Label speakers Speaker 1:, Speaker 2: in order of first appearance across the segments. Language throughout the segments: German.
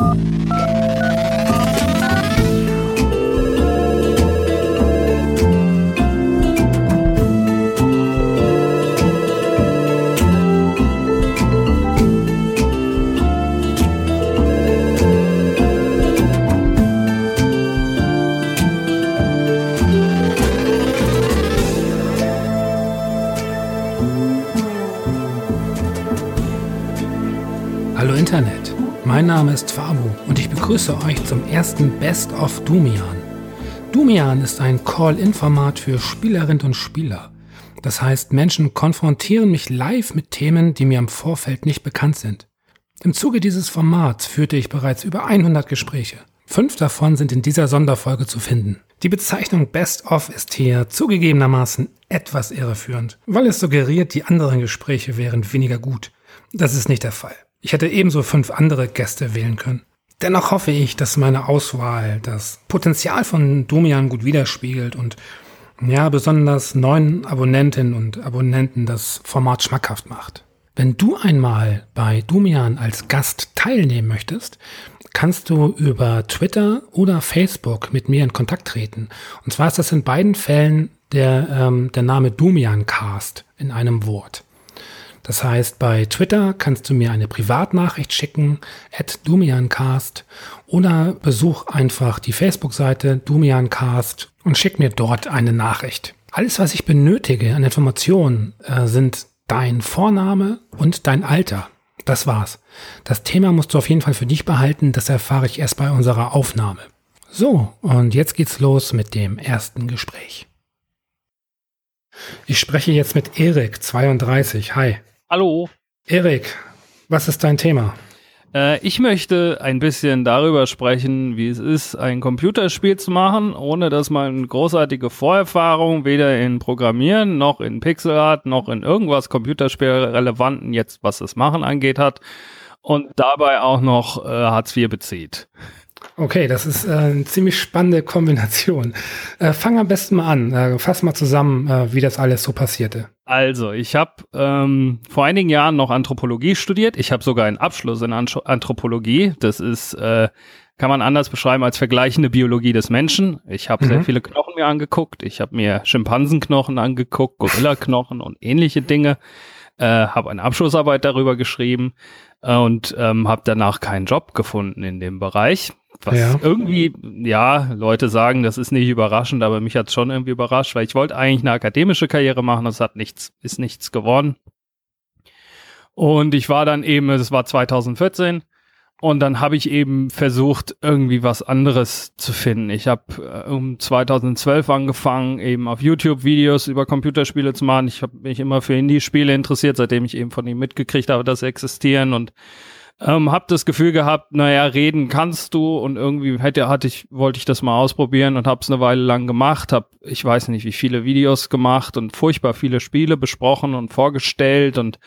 Speaker 1: Hallo begrüße euch zum ersten Best of Dumian. Dumian ist ein Call-In-Format für Spielerinnen und Spieler. Das heißt, Menschen konfrontieren mich live mit Themen, die mir im Vorfeld nicht bekannt sind. Im Zuge dieses Formats führte ich bereits über 100 Gespräche. Fünf davon sind in dieser Sonderfolge zu finden. Die Bezeichnung Best of ist hier zugegebenermaßen etwas irreführend, weil es suggeriert, die anderen Gespräche wären weniger gut. Das ist nicht der Fall. Ich hätte ebenso fünf andere Gäste wählen können. Dennoch hoffe ich, dass meine Auswahl das Potenzial von Domian gut widerspiegelt und ja, besonders neuen Abonnentinnen und Abonnenten das Format schmackhaft macht. Wenn du einmal bei Domian als Gast teilnehmen möchtest, kannst du über Twitter oder Facebook mit mir in Kontakt treten. Und zwar ist das in beiden Fällen der, ähm, der Name Domian Cast in einem Wort. Das heißt, bei Twitter kannst du mir eine Privatnachricht schicken, at Dumiancast, oder besuch einfach die Facebook-Seite Dumiancast und schick mir dort eine Nachricht. Alles, was ich benötige an Informationen, äh, sind dein Vorname und dein Alter. Das war's. Das Thema musst du auf jeden Fall für dich behalten, das erfahre ich erst bei unserer Aufnahme. So, und jetzt geht's los mit dem ersten Gespräch. Ich spreche jetzt mit Erik, 32. Hi.
Speaker 2: Hallo.
Speaker 1: Erik, was ist dein Thema?
Speaker 2: Äh, ich möchte ein bisschen darüber sprechen, wie es ist, ein Computerspiel zu machen, ohne dass man großartige Vorerfahrung weder in Programmieren noch in Pixelart noch in irgendwas Computerspielrelevanten jetzt, was das Machen angeht, hat und dabei auch noch äh, Hartz IV bezieht.
Speaker 1: Okay, das ist äh, eine ziemlich spannende Kombination. Äh, fang am besten mal an. Äh, fass mal zusammen, äh, wie das alles so passierte.
Speaker 2: Also, ich habe ähm, vor einigen Jahren noch Anthropologie studiert. Ich habe sogar einen Abschluss in Anth Anthropologie. Das ist, äh, kann man anders beschreiben als vergleichende Biologie des Menschen. Ich habe mhm. sehr viele Knochen mir angeguckt. Ich habe mir Schimpansenknochen angeguckt, Gorillaknochen und ähnliche Dinge. Äh, habe eine Abschlussarbeit darüber geschrieben äh, und ähm, habe danach keinen Job gefunden in dem Bereich. Was ja. irgendwie, ja, Leute sagen, das ist nicht überraschend, aber mich hat es schon irgendwie überrascht, weil ich wollte eigentlich eine akademische Karriere machen, das hat nichts, ist nichts geworden. Und ich war dann eben, es war 2014, und dann habe ich eben versucht, irgendwie was anderes zu finden. Ich habe äh, um 2012 angefangen, eben auf YouTube Videos über Computerspiele zu machen. Ich habe mich immer für Indie-Spiele interessiert, seitdem ich eben von ihm mitgekriegt habe, dass sie existieren und ähm, hab das Gefühl gehabt, naja, reden kannst du und irgendwie hätte, hatte ich, wollte ich das mal ausprobieren und hab's eine Weile lang gemacht, hab, ich weiß nicht, wie viele Videos gemacht und furchtbar viele Spiele besprochen und vorgestellt und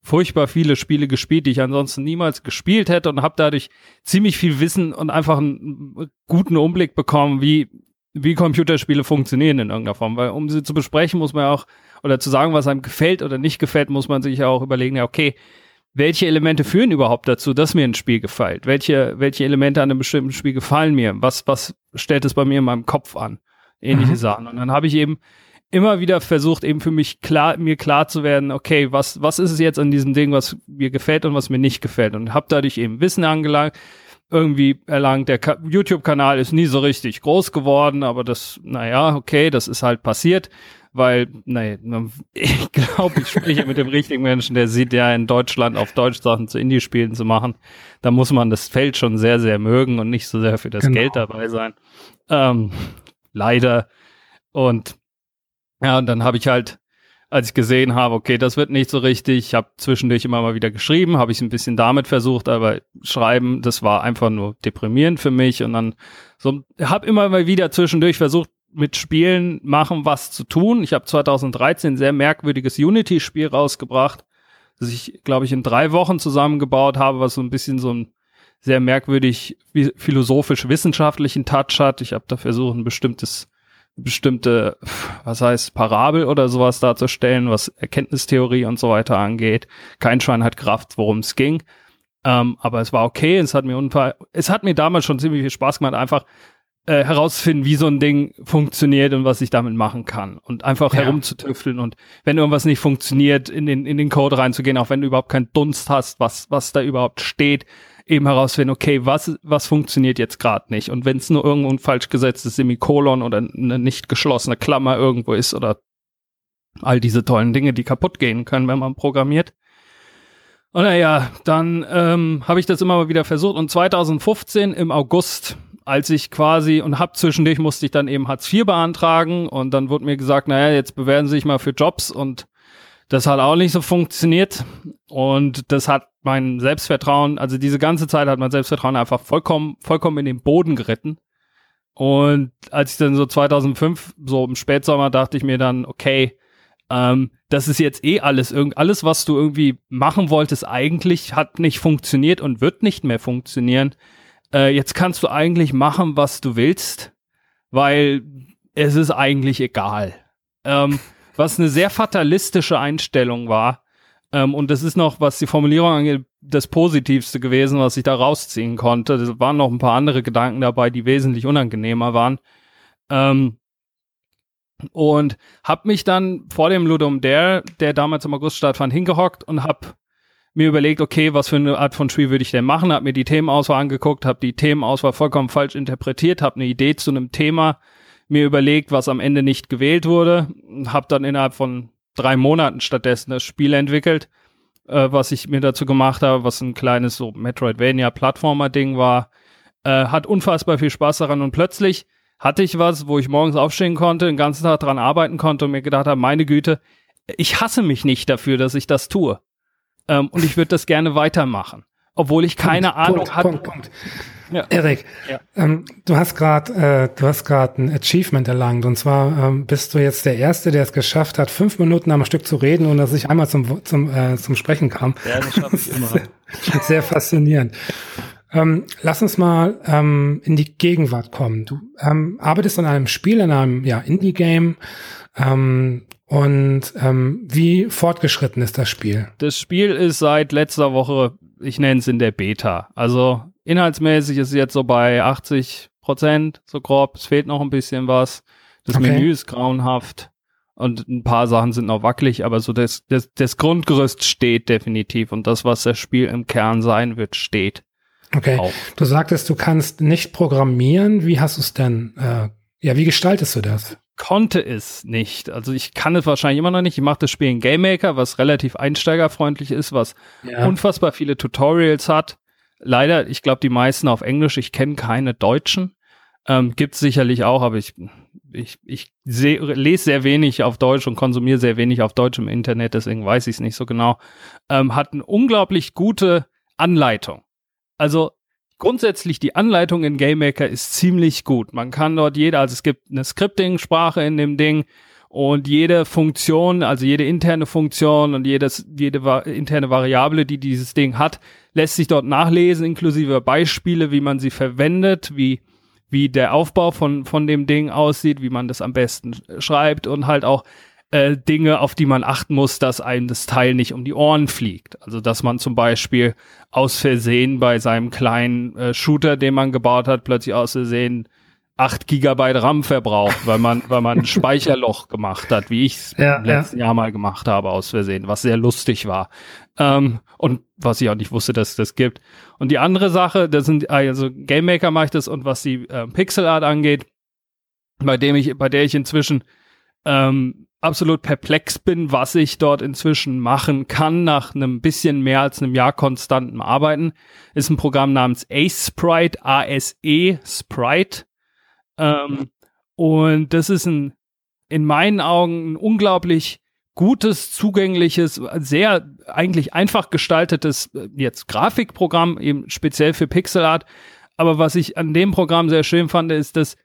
Speaker 2: furchtbar viele Spiele gespielt, die ich ansonsten niemals gespielt hätte und habe dadurch ziemlich viel Wissen und einfach einen guten Umblick bekommen, wie wie Computerspiele funktionieren in irgendeiner Form, weil um sie zu besprechen muss man ja auch oder zu sagen, was einem gefällt oder nicht gefällt, muss man sich ja auch überlegen, ja okay, welche Elemente führen überhaupt dazu, dass mir ein Spiel gefällt? Welche, welche Elemente an einem bestimmten Spiel gefallen mir? Was, was stellt es bei mir in meinem Kopf an? Ähnliche mhm. Sachen. Und dann habe ich eben immer wieder versucht, eben für mich klar, mir klar zu werden, okay, was, was ist es jetzt an diesem Ding, was mir gefällt und was mir nicht gefällt? Und habe dadurch eben Wissen angelangt, irgendwie erlangt. Der YouTube-Kanal ist nie so richtig groß geworden, aber das, naja, okay, das ist halt passiert weil, nee, ich glaube, ich spreche mit dem richtigen Menschen, der sieht ja in Deutschland auf Deutsch Sachen zu Indie-Spielen zu machen. Da muss man das Feld schon sehr, sehr mögen und nicht so sehr für das genau. Geld dabei sein. Ähm, leider. Und ja, und dann habe ich halt, als ich gesehen habe, okay, das wird nicht so richtig, ich habe zwischendurch immer mal wieder geschrieben, habe ich es ein bisschen damit versucht, aber schreiben, das war einfach nur deprimierend für mich und dann so habe immer mal wieder zwischendurch versucht, mit Spielen machen, was zu tun. Ich habe 2013 ein sehr merkwürdiges Unity-Spiel rausgebracht, das ich, glaube ich, in drei Wochen zusammengebaut habe, was so ein bisschen so ein sehr merkwürdig philosophisch-wissenschaftlichen Touch hat. Ich habe da versucht, ein bestimmtes, bestimmte, was heißt, Parabel oder sowas darzustellen, was Erkenntnistheorie und so weiter angeht. Kein Schwein hat Kraft, worum es ging. Ähm, aber es war okay, es hat mir unfall, es hat mir damals schon ziemlich viel Spaß gemacht, einfach äh, herauszufinden, wie so ein Ding funktioniert und was ich damit machen kann. Und einfach ja. herumzutüfteln und wenn irgendwas nicht funktioniert, in den, in den Code reinzugehen, auch wenn du überhaupt keinen Dunst hast, was, was da überhaupt steht, eben herausfinden, okay, was, was funktioniert jetzt gerade nicht. Und wenn es nur irgendwo ein falsch gesetztes Semikolon oder eine nicht geschlossene Klammer irgendwo ist oder all diese tollen Dinge, die kaputt gehen können, wenn man programmiert. Und naja, dann ähm, habe ich das immer mal wieder versucht. Und 2015 im August, als ich quasi und hab zwischendurch musste ich dann eben Hartz IV beantragen und dann wurde mir gesagt, naja, jetzt bewerben Sie sich mal für Jobs und das hat auch nicht so funktioniert und das hat mein Selbstvertrauen, also diese ganze Zeit hat mein Selbstvertrauen einfach vollkommen, vollkommen in den Boden geritten. Und als ich dann so 2005, so im Spätsommer, dachte ich mir dann, okay, ähm, das ist jetzt eh alles, alles, was du irgendwie machen wolltest, eigentlich hat nicht funktioniert und wird nicht mehr funktionieren. Äh, jetzt kannst du eigentlich machen, was du willst, weil es ist eigentlich egal. Ähm, was eine sehr fatalistische Einstellung war. Ähm, und das ist noch, was die Formulierung angeht, das Positivste gewesen, was ich da rausziehen konnte. Es waren noch ein paar andere Gedanken dabei, die wesentlich unangenehmer waren. Ähm, und hab mich dann vor dem Ludum Dare, der damals im August stattfand, hingehockt und hab mir überlegt, okay, was für eine Art von Spiel würde ich denn machen, hab mir die Themenauswahl angeguckt, hab die Themenauswahl vollkommen falsch interpretiert, hab eine Idee zu einem Thema mir überlegt, was am Ende nicht gewählt wurde, hab dann innerhalb von drei Monaten stattdessen das Spiel entwickelt, äh, was ich mir dazu gemacht habe, was ein kleines so Metroidvania-Plattformer-Ding war, äh, hat unfassbar viel Spaß daran und plötzlich hatte ich was, wo ich morgens aufstehen konnte, den ganzen Tag dran arbeiten konnte und mir gedacht habe, meine Güte, ich hasse mich nicht dafür, dass ich das tue. Ähm, und ich würde das gerne weitermachen. Obwohl ich keine Punkt, Ahnung
Speaker 1: Punkt, hatte. Punkt, Punkt. Ja. Erik, ja. ähm, du hast gerade äh, du hast gerade ein Achievement erlangt und zwar ähm, bist du jetzt der Erste, der es geschafft hat, fünf Minuten am Stück zu reden und dass ich einmal zum zum äh, zum Sprechen kam. Ja, das schaffe ich immer. sehr, sehr faszinierend. Ähm, lass uns mal ähm, in die Gegenwart kommen. Du ähm, arbeitest an einem Spiel, in einem ja, Indie-Game. Ähm, und ähm, wie fortgeschritten ist das Spiel?
Speaker 2: Das Spiel ist seit letzter Woche, ich nenne es in der Beta. Also inhaltsmäßig ist es jetzt so bei 80 Prozent, so grob. Es fehlt noch ein bisschen was. Das okay. Menü ist grauenhaft und ein paar Sachen sind noch wackelig, aber so das, das, das Grundgerüst steht definitiv und das, was das Spiel im Kern sein wird, steht.
Speaker 1: Okay. Auch. Du sagtest, du kannst nicht programmieren. Wie hast du es denn? Äh, ja, wie gestaltest du das?
Speaker 2: Konnte es nicht. Also ich kann es wahrscheinlich immer noch nicht. Ich mache das Spiel in Game Maker, was relativ einsteigerfreundlich ist, was ja. unfassbar viele Tutorials hat. Leider, ich glaube, die meisten auf Englisch. Ich kenne keine Deutschen. Ähm, Gibt sicherlich auch, aber ich, ich, ich seh, lese sehr wenig auf Deutsch und konsumiere sehr wenig auf Deutsch im Internet, deswegen weiß ich es nicht so genau. Ähm, hat eine unglaublich gute Anleitung. Also grundsätzlich die Anleitung in GameMaker ist ziemlich gut. Man kann dort jeder, also es gibt eine Scripting-Sprache in dem Ding und jede Funktion, also jede interne Funktion und jedes, jede interne Variable, die dieses Ding hat, lässt sich dort nachlesen, inklusive Beispiele, wie man sie verwendet, wie wie der Aufbau von, von dem Ding aussieht, wie man das am besten schreibt und halt auch äh, Dinge, auf die man achten muss, dass einem das Teil nicht um die Ohren fliegt. Also dass man zum Beispiel aus Versehen bei seinem kleinen äh, Shooter, den man gebaut hat, plötzlich aus Versehen 8 Gigabyte RAM verbraucht, weil man, weil man ein Speicherloch gemacht hat, wie ich es ja, im letzten ja. Jahr mal gemacht habe aus Versehen, was sehr lustig war. Ähm, und was ich auch nicht wusste, dass es das gibt. Und die andere Sache, das sind, also Game Maker mache ich das und was die äh, Pixel Art angeht, bei dem ich, bei der ich inzwischen ähm, absolut perplex bin, was ich dort inzwischen machen kann nach einem bisschen mehr als einem Jahr konstantem Arbeiten, ist ein Programm namens Ace Sprite, A-S-E Sprite. Ähm, und das ist ein, in meinen Augen ein unglaublich gutes, zugängliches, sehr eigentlich einfach gestaltetes äh, jetzt Grafikprogramm, eben speziell für Pixelart. Aber was ich an dem Programm sehr schön fand, ist, dass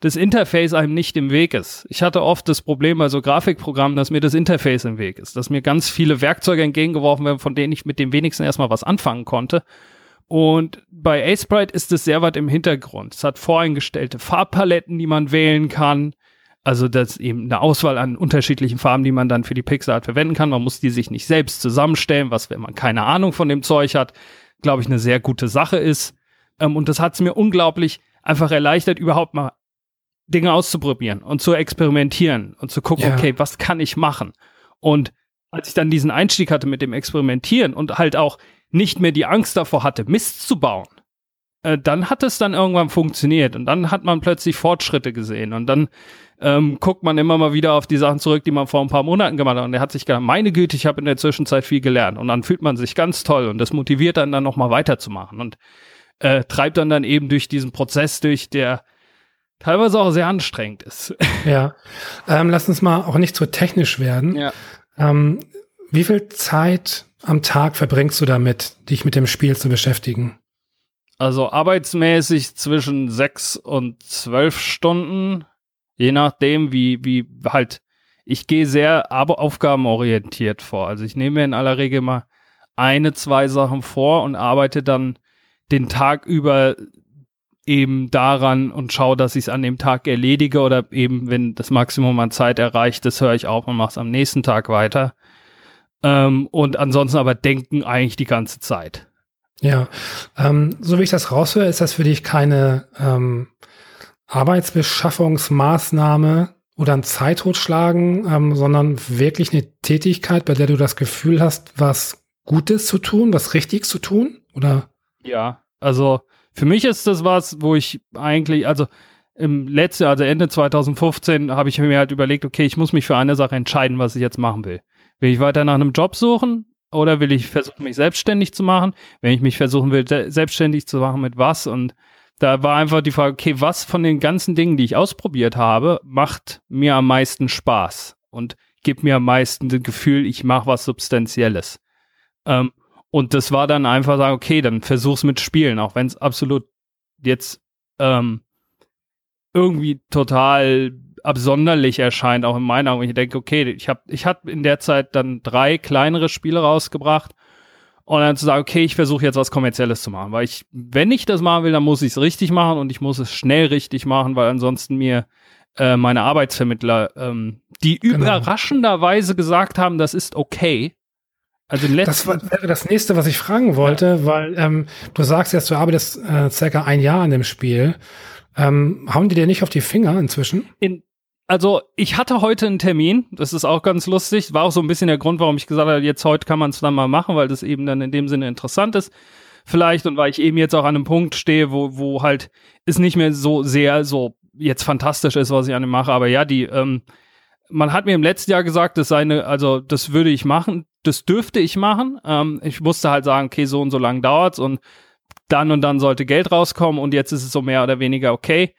Speaker 2: das Interface einem nicht im Weg ist. Ich hatte oft das Problem bei so Grafikprogrammen, dass mir das Interface im Weg ist, dass mir ganz viele Werkzeuge entgegengeworfen werden, von denen ich mit dem wenigsten erstmal was anfangen konnte. Und bei A-Sprite ist es sehr weit im Hintergrund. Es hat voreingestellte Farbpaletten, die man wählen kann. Also das ist eben eine Auswahl an unterschiedlichen Farben, die man dann für die Pixelart verwenden kann. Man muss die sich nicht selbst zusammenstellen, was wenn man keine Ahnung von dem Zeug hat. glaube ich, eine sehr gute Sache ist. Ähm, und das hat es mir unglaublich einfach erleichtert, überhaupt mal Dinge auszuprobieren und zu experimentieren und zu gucken, ja. okay, was kann ich machen? Und als ich dann diesen Einstieg hatte mit dem Experimentieren und halt auch nicht mehr die Angst davor hatte, Mist zu bauen, äh, dann hat es dann irgendwann funktioniert und dann hat man plötzlich Fortschritte gesehen und dann ähm, guckt man immer mal wieder auf die Sachen zurück, die man vor ein paar Monaten gemacht hat. Und er hat sich gedacht, meine Güte, ich habe in der Zwischenzeit viel gelernt. Und dann fühlt man sich ganz toll und das motiviert dann dann nochmal weiterzumachen und äh, treibt dann dann eben durch diesen Prozess durch, der teilweise auch sehr anstrengend ist.
Speaker 1: Ja, ähm, lass uns mal auch nicht so technisch werden. Ja. Ähm, wie viel Zeit am Tag verbringst du damit, dich mit dem Spiel zu beschäftigen?
Speaker 2: Also arbeitsmäßig zwischen sechs und zwölf Stunden Je nachdem, wie, wie halt, ich gehe sehr aber aufgabenorientiert vor. Also ich nehme mir in aller Regel mal eine, zwei Sachen vor und arbeite dann den Tag über eben daran und schaue, dass ich es an dem Tag erledige oder eben, wenn das Maximum an Zeit erreicht ist, höre ich auf und mache es am nächsten Tag weiter. Ähm, und ansonsten aber denken eigentlich die ganze Zeit.
Speaker 1: Ja, ähm, so wie ich das raushöre, ist das für dich keine ähm, Arbeitsbeschaffungsmaßnahme oder ein Zeittotschlagen, ähm, sondern wirklich eine Tätigkeit, bei der du das Gefühl hast, was Gutes zu tun, was Richtiges zu tun? Oder?
Speaker 2: Ja, also für mich ist das was, wo ich eigentlich, also im letzten, also Ende 2015, habe ich mir halt überlegt, okay, ich muss mich für eine Sache entscheiden, was ich jetzt machen will. Will ich weiter nach einem Job suchen oder will ich versuchen, mich selbstständig zu machen? Wenn ich mich versuchen will, selbstständig zu machen, mit was? Und da war einfach die Frage, okay, was von den ganzen Dingen, die ich ausprobiert habe, macht mir am meisten Spaß und gibt mir am meisten das Gefühl, ich mache was Substanzielles. Ähm, und das war dann einfach sagen, okay, dann versuch's mit Spielen, auch wenn es absolut jetzt ähm, irgendwie total absonderlich erscheint, auch in meiner Augen. Ich denke, okay, ich habe ich hab in der Zeit dann drei kleinere Spiele rausgebracht und dann zu sagen, okay, ich versuche jetzt was Kommerzielles zu machen, weil ich, wenn ich das machen will, dann muss ich es richtig machen und ich muss es schnell richtig machen, weil ansonsten mir äh, meine Arbeitsvermittler, ähm, die genau. überraschenderweise gesagt haben, das ist okay.
Speaker 1: Also das war, wäre das nächste, was ich fragen wollte, ja. weil ähm, du sagst jetzt, du arbeitest äh, circa ein Jahr an dem Spiel. Ähm, hauen die dir nicht auf die Finger inzwischen?
Speaker 2: In, also ich hatte heute einen Termin, das ist auch ganz lustig, war auch so ein bisschen der Grund, warum ich gesagt habe, jetzt heute kann man es dann mal machen, weil das eben dann in dem Sinne interessant ist. Vielleicht und weil ich eben jetzt auch an einem Punkt stehe, wo, wo halt es nicht mehr so sehr so jetzt fantastisch ist, was ich an dem mache. Aber ja, die, ähm, man hat mir im letzten Jahr gesagt, das sei eine, also das würde ich machen, das dürfte ich machen. Ähm, ich musste halt sagen, okay, so und so lang dauert's und dann und dann sollte Geld rauskommen und jetzt ist es so mehr oder weniger okay.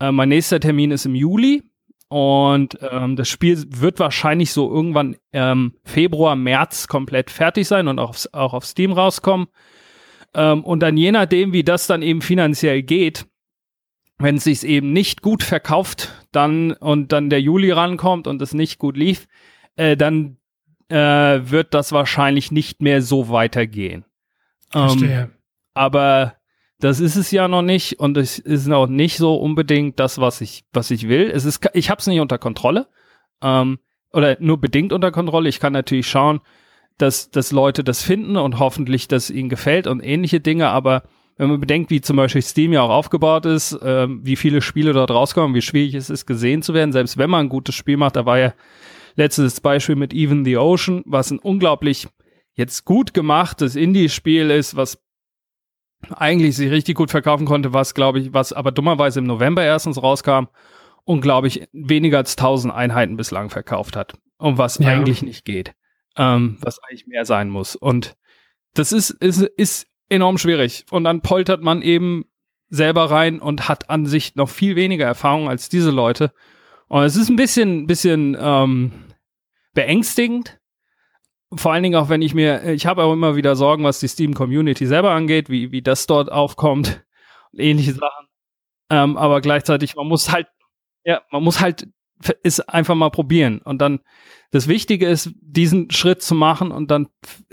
Speaker 2: Äh, mein nächster Termin ist im Juli und ähm, das Spiel wird wahrscheinlich so irgendwann ähm, Februar, März komplett fertig sein und auch auf, auch auf Steam rauskommen. Ähm, und dann je nachdem, wie das dann eben finanziell geht, wenn es sich eben nicht gut verkauft, dann und dann der Juli rankommt und es nicht gut lief, äh, dann äh, wird das wahrscheinlich nicht mehr so weitergehen.
Speaker 1: Verstehe.
Speaker 2: Ähm, aber das ist es ja noch nicht und es ist auch nicht so unbedingt das, was ich, was ich will. Es ist, ich habe es nicht unter Kontrolle ähm, oder nur bedingt unter Kontrolle. Ich kann natürlich schauen, dass, dass Leute das finden und hoffentlich, dass ihnen gefällt und ähnliche Dinge. Aber wenn man bedenkt, wie zum Beispiel Steam ja auch aufgebaut ist, ähm, wie viele Spiele dort rauskommen, wie schwierig es ist, gesehen zu werden, selbst wenn man ein gutes Spiel macht, da war ja letztes Beispiel mit Even the Ocean, was ein unglaublich jetzt gut gemachtes Indie-Spiel ist, was eigentlich sich richtig gut verkaufen konnte, was glaube ich, was aber dummerweise im November erstens rauskam und glaube ich weniger als 1000 Einheiten bislang verkauft hat und was ja. eigentlich nicht geht, ähm, was eigentlich mehr sein muss. Und das ist, ist, ist enorm schwierig. Und dann poltert man eben selber rein und hat an sich noch viel weniger Erfahrung als diese Leute. Und es ist ein bisschen, bisschen ähm, beängstigend, vor allen Dingen auch, wenn ich mir, ich habe auch immer wieder Sorgen, was die Steam-Community selber angeht, wie, wie das dort aufkommt und ähnliche Sachen. Ähm, aber gleichzeitig, man muss halt, ja, man muss halt es einfach mal probieren. Und dann, das Wichtige ist, diesen Schritt zu machen und dann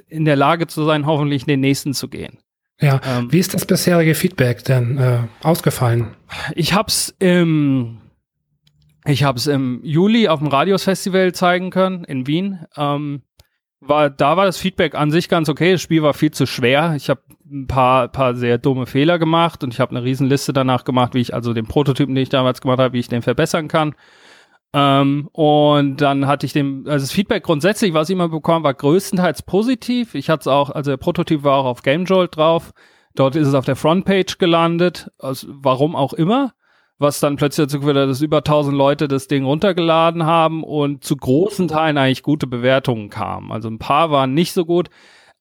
Speaker 2: in der Lage zu sein, hoffentlich den nächsten zu gehen.
Speaker 1: Ja, ähm, wie ist das bisherige Feedback denn äh, ausgefallen?
Speaker 2: Ich hab's im, ich hab's im Juli auf dem Radios Festival zeigen können in Wien. Ähm, war, da war das Feedback an sich ganz okay. Das Spiel war viel zu schwer. Ich habe ein paar, paar sehr dumme Fehler gemacht und ich habe eine Riesenliste danach gemacht, wie ich also den Prototypen, den ich damals gemacht habe, wie ich den verbessern kann. Ähm, und dann hatte ich dem, also das Feedback grundsätzlich, was ich immer bekommen, war größtenteils positiv. Ich hatte es auch, also der Prototyp war auch auf GameJolt drauf. Dort ist es auf der Frontpage gelandet, also warum auch immer, was dann plötzlich dazu geführt hat, dass über 1000 Leute das Ding runtergeladen haben und zu großen Teilen eigentlich gute Bewertungen kamen. Also ein paar waren nicht so gut,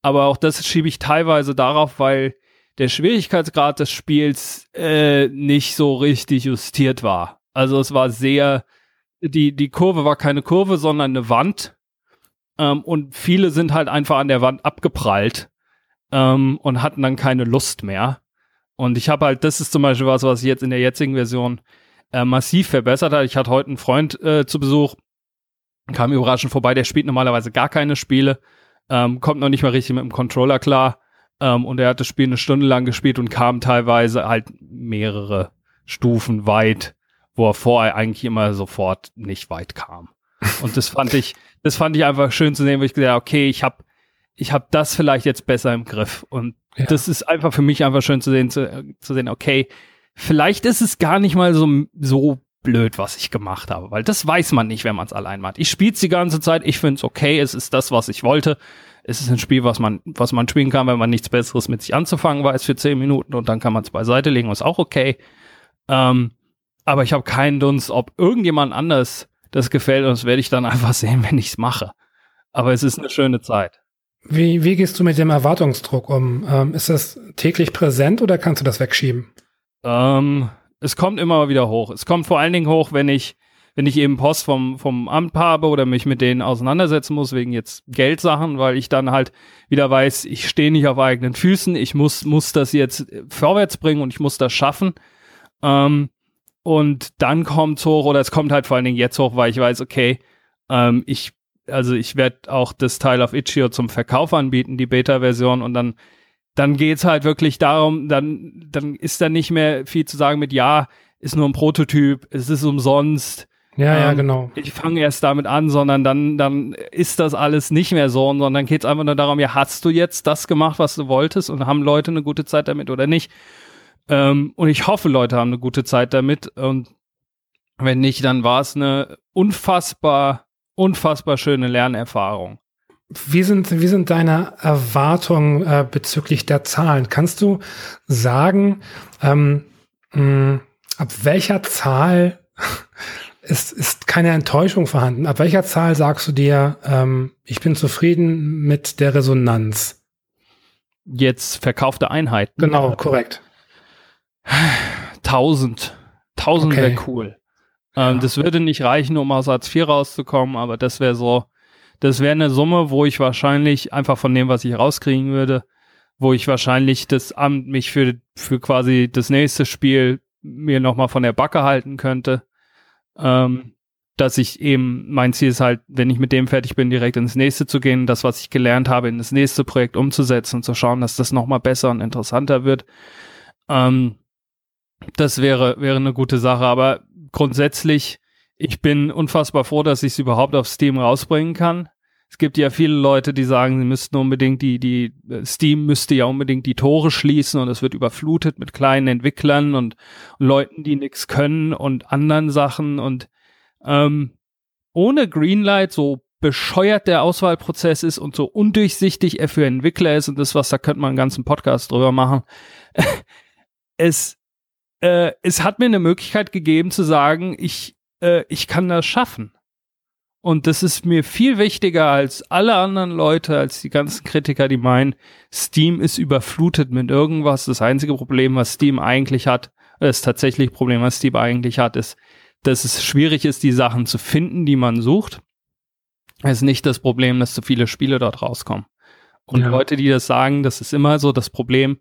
Speaker 2: aber auch das schiebe ich teilweise darauf, weil der Schwierigkeitsgrad des Spiels äh, nicht so richtig justiert war. Also es war sehr, die, die Kurve war keine Kurve, sondern eine Wand. Ähm, und viele sind halt einfach an der Wand abgeprallt ähm, und hatten dann keine Lust mehr. Und ich habe halt, das ist zum Beispiel was, was ich jetzt in der jetzigen Version äh, massiv verbessert hat. Ich hatte heute einen Freund äh, zu Besuch, kam überraschend vorbei, der spielt normalerweise gar keine Spiele, ähm, kommt noch nicht mal richtig mit dem Controller klar. Ähm, und er hat das Spiel eine Stunde lang gespielt und kam teilweise halt mehrere Stufen weit wo er vorher eigentlich immer sofort nicht weit kam. Und das fand ich, das fand ich einfach schön zu sehen, wo ich gesagt habe, okay, ich habe ich habe das vielleicht jetzt besser im Griff. Und ja. das ist einfach für mich einfach schön zu sehen, zu, zu sehen, okay, vielleicht ist es gar nicht mal so, so blöd, was ich gemacht habe, weil das weiß man nicht, wenn man es allein macht. Ich spiele es die ganze Zeit, ich finde es okay, es ist das, was ich wollte. Es ist ein Spiel, was man, was man spielen kann, wenn man nichts Besseres mit sich anzufangen weiß für zehn Minuten und dann kann man es beiseite legen, ist auch okay. Ähm, aber ich habe keinen Dunst, ob irgendjemand anders das gefällt und das werde ich dann einfach sehen, wenn ich es mache. Aber es ist eine schöne Zeit.
Speaker 1: Wie, wie gehst du mit dem Erwartungsdruck um? Ähm, ist das täglich präsent oder kannst du das wegschieben?
Speaker 2: Ähm, es kommt immer wieder hoch. Es kommt vor allen Dingen hoch, wenn ich, wenn ich eben Post vom, vom Amt habe oder mich mit denen auseinandersetzen muss, wegen jetzt Geldsachen, weil ich dann halt wieder weiß, ich stehe nicht auf eigenen Füßen, ich muss, muss das jetzt vorwärts bringen und ich muss das schaffen. Ähm, und dann kommt hoch, oder es kommt halt vor allen Dingen jetzt hoch, weil ich weiß, okay, ähm, ich, also ich werde auch das Teil auf Itch.io zum Verkauf anbieten, die Beta-Version, und dann, dann geht's halt wirklich darum, dann, dann ist da nicht mehr viel zu sagen mit, ja, ist nur ein Prototyp, es ist umsonst.
Speaker 1: Ja, ähm, ja, genau.
Speaker 2: Ich fange erst damit an, sondern dann, dann ist das alles nicht mehr so, sondern dann geht's einfach nur darum, ja, hast du jetzt das gemacht, was du wolltest und haben Leute eine gute Zeit damit oder nicht? Ähm, und ich hoffe, Leute haben eine gute Zeit damit. Und wenn nicht, dann war es eine unfassbar, unfassbar schöne Lernerfahrung.
Speaker 1: Wie sind, wie sind deine Erwartungen äh, bezüglich der Zahlen? Kannst du sagen, ähm, mh, ab welcher Zahl ist, ist keine Enttäuschung vorhanden? Ab welcher Zahl sagst du dir, ähm, ich bin zufrieden mit der Resonanz?
Speaker 2: Jetzt verkaufte Einheiten.
Speaker 1: Genau, korrekt.
Speaker 2: Tausend. Tausend okay. wäre cool. Ähm, ja. Das würde nicht reichen, um aus Satz 4 rauszukommen, aber das wäre so, das wäre eine Summe, wo ich wahrscheinlich einfach von dem, was ich rauskriegen würde, wo ich wahrscheinlich das Amt mich für, für quasi das nächste Spiel mir nochmal von der Backe halten könnte. Ähm, dass ich eben, mein Ziel ist halt, wenn ich mit dem fertig bin, direkt ins nächste zu gehen, das, was ich gelernt habe, in das nächste Projekt umzusetzen und zu schauen, dass das nochmal besser und interessanter wird. Ähm, das wäre, wäre eine gute Sache, aber grundsätzlich, ich bin unfassbar froh, dass ich es überhaupt auf Steam rausbringen kann. Es gibt ja viele Leute, die sagen, sie müssten unbedingt die, die, Steam müsste ja unbedingt die Tore schließen und es wird überflutet mit kleinen Entwicklern und, und Leuten, die nichts können und anderen Sachen und ähm, ohne Greenlight, so bescheuert der Auswahlprozess ist und so undurchsichtig er für Entwickler ist und das, was da könnte man einen ganzen Podcast drüber machen. es äh, es hat mir eine Möglichkeit gegeben zu sagen, ich, äh, ich kann das schaffen. Und das ist mir viel wichtiger als alle anderen Leute, als die ganzen Kritiker, die meinen, Steam ist überflutet mit irgendwas. Das einzige Problem, was Steam eigentlich hat, das tatsächliche Problem, was Steam eigentlich hat, ist, dass es schwierig ist, die Sachen zu finden, die man sucht. Es ist nicht das Problem, dass zu viele Spiele dort rauskommen. Und ja. Leute, die das sagen, das ist immer so das Problem,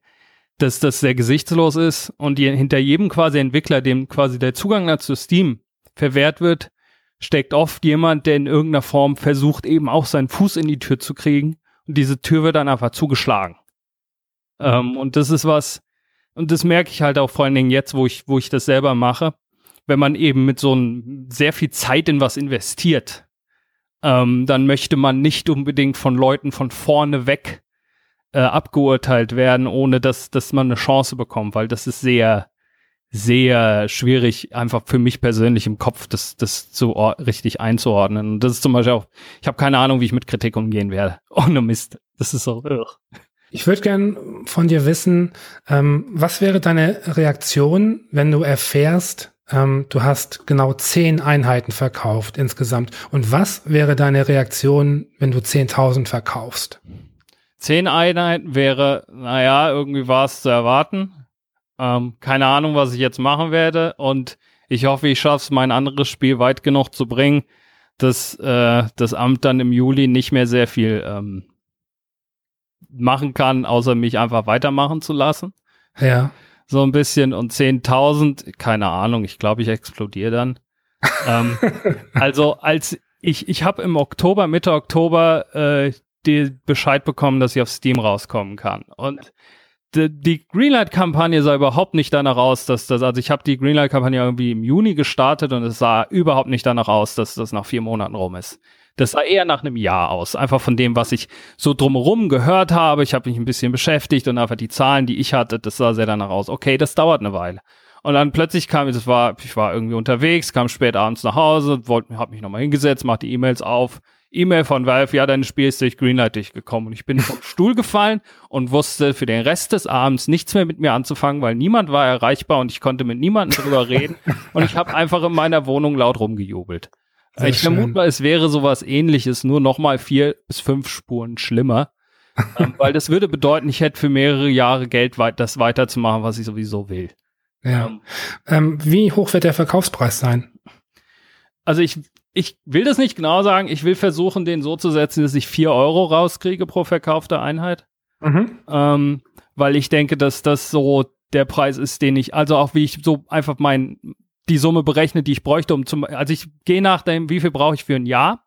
Speaker 2: dass das sehr gesichtslos ist und die, hinter jedem quasi Entwickler, dem quasi der Zugang dazu Steam verwehrt wird, steckt oft jemand, der in irgendeiner Form versucht, eben auch seinen Fuß in die Tür zu kriegen und diese Tür wird dann einfach zugeschlagen. Ähm, und das ist was, und das merke ich halt auch vor allen Dingen jetzt, wo ich, wo ich das selber mache, wenn man eben mit so ein, sehr viel Zeit in was investiert, ähm, dann möchte man nicht unbedingt von Leuten von vorne weg äh, abgeurteilt werden, ohne dass, dass man eine Chance bekommt, weil das ist sehr, sehr schwierig, einfach für mich persönlich im Kopf das, das so richtig einzuordnen. Und das ist zum Beispiel auch, ich habe keine Ahnung, wie ich mit Kritik umgehen werde. Ohne Mist. Das ist so. Ugh.
Speaker 1: Ich würde gern von dir wissen, ähm, was wäre deine Reaktion, wenn du erfährst, ähm, du hast genau zehn Einheiten verkauft insgesamt. Und was wäre deine Reaktion, wenn du 10.000 verkaufst?
Speaker 2: Zehn Einheiten wäre, naja, irgendwie war es zu erwarten. Ähm, keine Ahnung, was ich jetzt machen werde. Und ich hoffe, ich schaffe es, mein anderes Spiel weit genug zu bringen, dass äh, das Amt dann im Juli nicht mehr sehr viel ähm, machen kann, außer mich einfach weitermachen zu lassen.
Speaker 1: Ja.
Speaker 2: So ein bisschen und 10.000, keine Ahnung, ich glaube, ich explodiere dann. ähm, also als ich, ich habe im Oktober, Mitte Oktober äh, die Bescheid bekommen, dass ich auf Steam rauskommen kann. Und die, die Greenlight-Kampagne sah überhaupt nicht danach aus, dass das, also ich habe die Greenlight-Kampagne irgendwie im Juni gestartet und es sah überhaupt nicht danach aus, dass das nach vier Monaten rum ist. Das sah eher nach einem Jahr aus. Einfach von dem, was ich so drumherum gehört habe. Ich habe mich ein bisschen beschäftigt und einfach die Zahlen, die ich hatte, das sah sehr danach aus. Okay, das dauert eine Weile. Und dann plötzlich kam, das war, ich war irgendwie unterwegs, kam spät abends nach Hause, wollte, hab mich nochmal hingesetzt, mach die E-Mails auf. E-Mail von Valve, ja, dein Spiel ist durch Greenlight durchgekommen. Und ich bin vom Stuhl gefallen und wusste für den Rest des Abends nichts mehr mit mir anzufangen, weil niemand war erreichbar und ich konnte mit niemandem drüber reden. Und ich habe einfach in meiner Wohnung laut rumgejubelt. Sehr ich vermute mal, es wäre sowas ähnliches, nur nochmal vier bis fünf Spuren schlimmer. ähm, weil das würde bedeuten, ich hätte für mehrere Jahre Geld, weit, das weiterzumachen, was ich sowieso will.
Speaker 1: Ja. Ähm, ähm, wie hoch wird der Verkaufspreis sein?
Speaker 2: Also ich, ich will das nicht genau sagen. Ich will versuchen, den so zu setzen, dass ich vier Euro rauskriege pro verkaufte Einheit. Mhm. Ähm, weil ich denke, dass das so der Preis ist, den ich, also auch wie ich so einfach mein, die Summe berechnet, die ich bräuchte, um zum, also ich gehe nach dem, wie viel brauche ich für ein Jahr.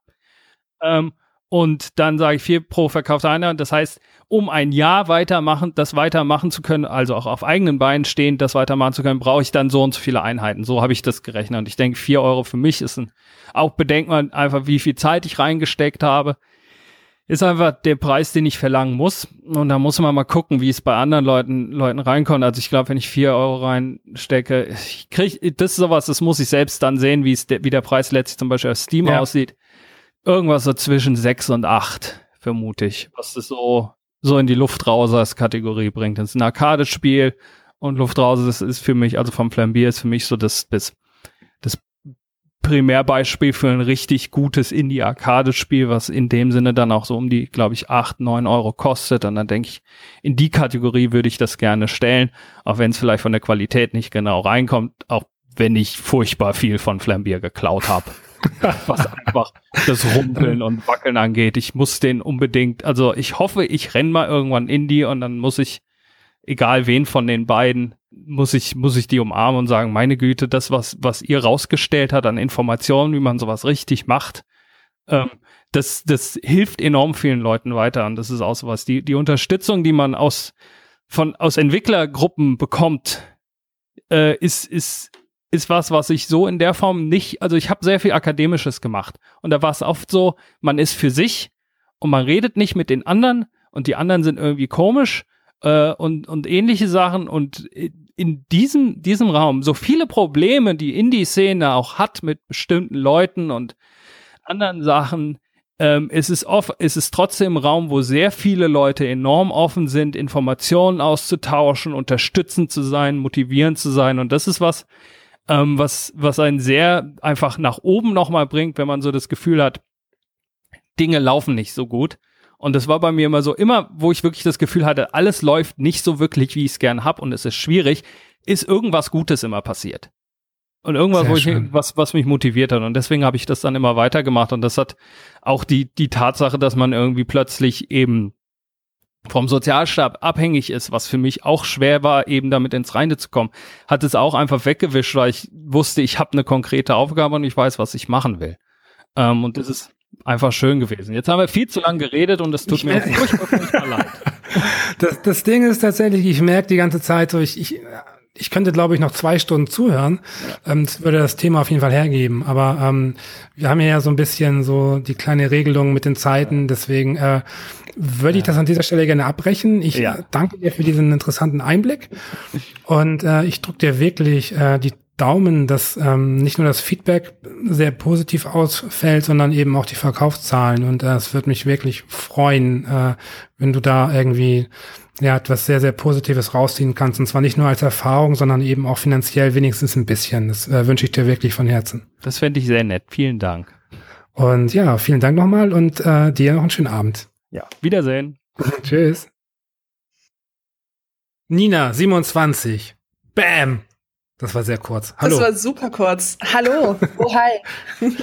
Speaker 2: Ähm, und dann sage ich vier pro verkaufte Einheit. Das heißt, um ein Jahr weitermachen, das weitermachen zu können, also auch auf eigenen Beinen stehend, das weitermachen zu können, brauche ich dann so und so viele Einheiten. So habe ich das gerechnet. Und ich denke, vier Euro für mich ist ein, auch bedenkt man einfach, wie viel Zeit ich reingesteckt habe ist einfach der Preis, den ich verlangen muss. Und da muss man mal gucken, wie es bei anderen Leuten, Leuten reinkommt. Also ich glaube, wenn ich vier Euro reinstecke, ich krieg, das ist sowas, das muss ich selbst dann sehen, wie es, de, wie der Preis letztlich zum Beispiel auf Steam ja. aussieht. Irgendwas so zwischen sechs und acht, vermute ich. Was das so, so in die Luft raus als Kategorie bringt. Das ist ein Arcade-Spiel und Luft raus, das ist für mich, also vom Flambier ist für mich so das, das, das Primärbeispiel für ein richtig gutes Indie-Arcade-Spiel, was in dem Sinne dann auch so um die, glaube ich, acht neun Euro kostet. Und dann denke ich, in die Kategorie würde ich das gerne stellen, auch wenn es vielleicht von der Qualität nicht genau reinkommt, auch wenn ich furchtbar viel von Flambier geklaut habe. was einfach das Rumpeln und Wackeln angeht. Ich muss den unbedingt, also ich hoffe, ich renn mal irgendwann Indie und dann muss ich, egal wen von den beiden, muss ich, muss ich die umarmen und sagen, meine Güte, das, was, was ihr rausgestellt hat an Informationen, wie man sowas richtig macht, ähm, das, das hilft enorm vielen Leuten weiter. Und das ist auch sowas. Die, die Unterstützung, die man aus, von, aus Entwicklergruppen bekommt, äh, ist, ist, ist was, was ich so in der Form nicht, also ich habe sehr viel Akademisches gemacht. Und da war es oft so, man ist für sich und man redet nicht mit den anderen und die anderen sind irgendwie komisch äh, und, und ähnliche Sachen. Und in diesem, diesem Raum so viele Probleme, die Indie-Szene auch hat mit bestimmten Leuten und anderen Sachen, ähm, es ist off, es ist trotzdem ein Raum, wo sehr viele Leute enorm offen sind, Informationen auszutauschen, unterstützend zu sein, motivierend zu sein. Und das ist was, ähm, was, was einen sehr einfach nach oben nochmal bringt, wenn man so das Gefühl hat, Dinge laufen nicht so gut. Und das war bei mir immer so, immer, wo ich wirklich das Gefühl hatte, alles läuft nicht so wirklich, wie ich es gern hab und es ist schwierig, ist irgendwas Gutes immer passiert. Und irgendwas, wo ich, was, was mich motiviert hat. Und deswegen habe ich das dann immer weitergemacht. Und das hat auch die, die Tatsache, dass man irgendwie plötzlich eben vom Sozialstab abhängig ist, was für mich auch schwer war, eben damit ins Reine zu kommen, hat es auch einfach weggewischt, weil ich wusste, ich habe eine konkrete Aufgabe und ich weiß, was ich machen will. Ähm, und das ist einfach schön gewesen. Jetzt haben wir viel zu lange geredet und es tut ich mir furchtbar, furchtbar leid.
Speaker 1: Das, das Ding ist tatsächlich, ich merke die ganze Zeit so, ich, ich ich könnte, glaube ich, noch zwei Stunden zuhören. Ähm, das würde das Thema auf jeden Fall hergeben. Aber ähm, wir haben ja so ein bisschen so die kleine Regelung mit den Zeiten. Deswegen äh, würde ich das an dieser Stelle gerne abbrechen. Ich ja. danke dir für diesen interessanten Einblick. Und äh, ich drücke dir wirklich äh, die Daumen, dass ähm, nicht nur das Feedback sehr positiv ausfällt, sondern eben auch die Verkaufszahlen. Und äh, es wird mich wirklich freuen, äh, wenn du da irgendwie ja etwas sehr, sehr Positives rausziehen kannst. Und zwar nicht nur als Erfahrung, sondern eben auch finanziell wenigstens ein bisschen. Das äh, wünsche ich dir wirklich von Herzen.
Speaker 2: Das fände ich sehr nett. Vielen Dank.
Speaker 1: Und ja, vielen Dank nochmal und äh, dir noch einen schönen Abend.
Speaker 2: Ja, Wiedersehen.
Speaker 1: Tschüss. Nina, 27. Bam! Das war sehr kurz.
Speaker 3: Hallo. Das war super kurz. Hallo. Oh, hi.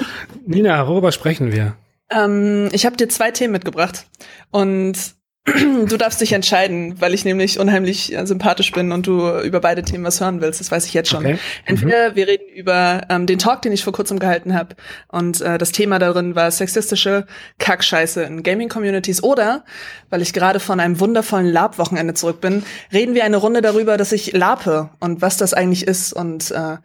Speaker 1: Nina, worüber sprechen wir?
Speaker 3: Ähm, ich habe dir zwei Themen mitgebracht. Und Du darfst dich entscheiden, weil ich nämlich unheimlich äh, sympathisch bin und du über beide Themen was hören willst. Das weiß ich jetzt schon. Okay. Entweder mhm. wir reden über ähm, den Talk, den ich vor kurzem gehalten habe, und äh, das Thema darin war sexistische Kackscheiße in Gaming-Communities. Oder, weil ich gerade von einem wundervollen Lab-Wochenende zurück bin, reden wir eine Runde darüber, dass ich lape und was das eigentlich ist und äh,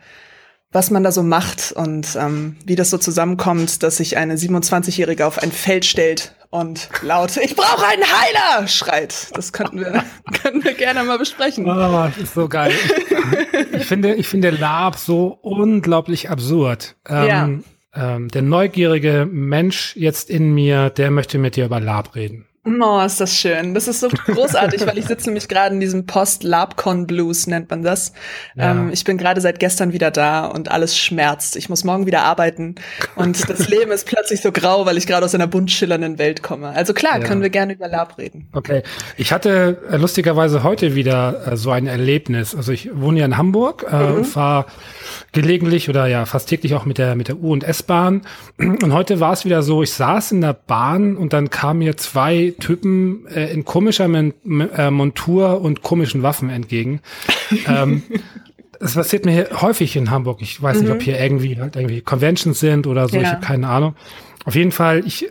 Speaker 3: was man da so macht und ähm, wie das so zusammenkommt, dass sich eine 27-Jährige auf ein Feld stellt und laut Ich brauche einen Heiler schreit. Das könnten wir, können wir gerne mal besprechen.
Speaker 1: Oh, das ist so geil. Ich, ich finde, ich finde Lab so unglaublich absurd. Ähm, ja. ähm, der neugierige Mensch jetzt in mir, der möchte mit dir über Lab reden.
Speaker 3: Oh, ist das schön. Das ist so großartig, weil ich sitze nämlich gerade in diesem Post-Labcon-Blues, nennt man das. Ja. Ähm, ich bin gerade seit gestern wieder da und alles schmerzt. Ich muss morgen wieder arbeiten und das Leben ist plötzlich so grau, weil ich gerade aus einer bunt schillernden Welt komme. Also klar, ja. können wir gerne über Lab reden.
Speaker 1: Okay. Ich hatte äh, lustigerweise heute wieder äh, so ein Erlebnis. Also ich wohne ja in Hamburg äh, mhm. und fahre gelegentlich oder ja fast täglich auch mit der mit der U- und S-Bahn. Und heute war es wieder so, ich saß in der Bahn und dann kamen mir zwei Typen äh, in komischer Men äh, Montur und komischen Waffen entgegen. ähm, das passiert mir häufig in Hamburg. Ich weiß mhm. nicht, ob mhm. hier irgendwie halt irgendwie Conventions sind oder so. Ja. Ich habe keine Ahnung. Auf jeden Fall, ich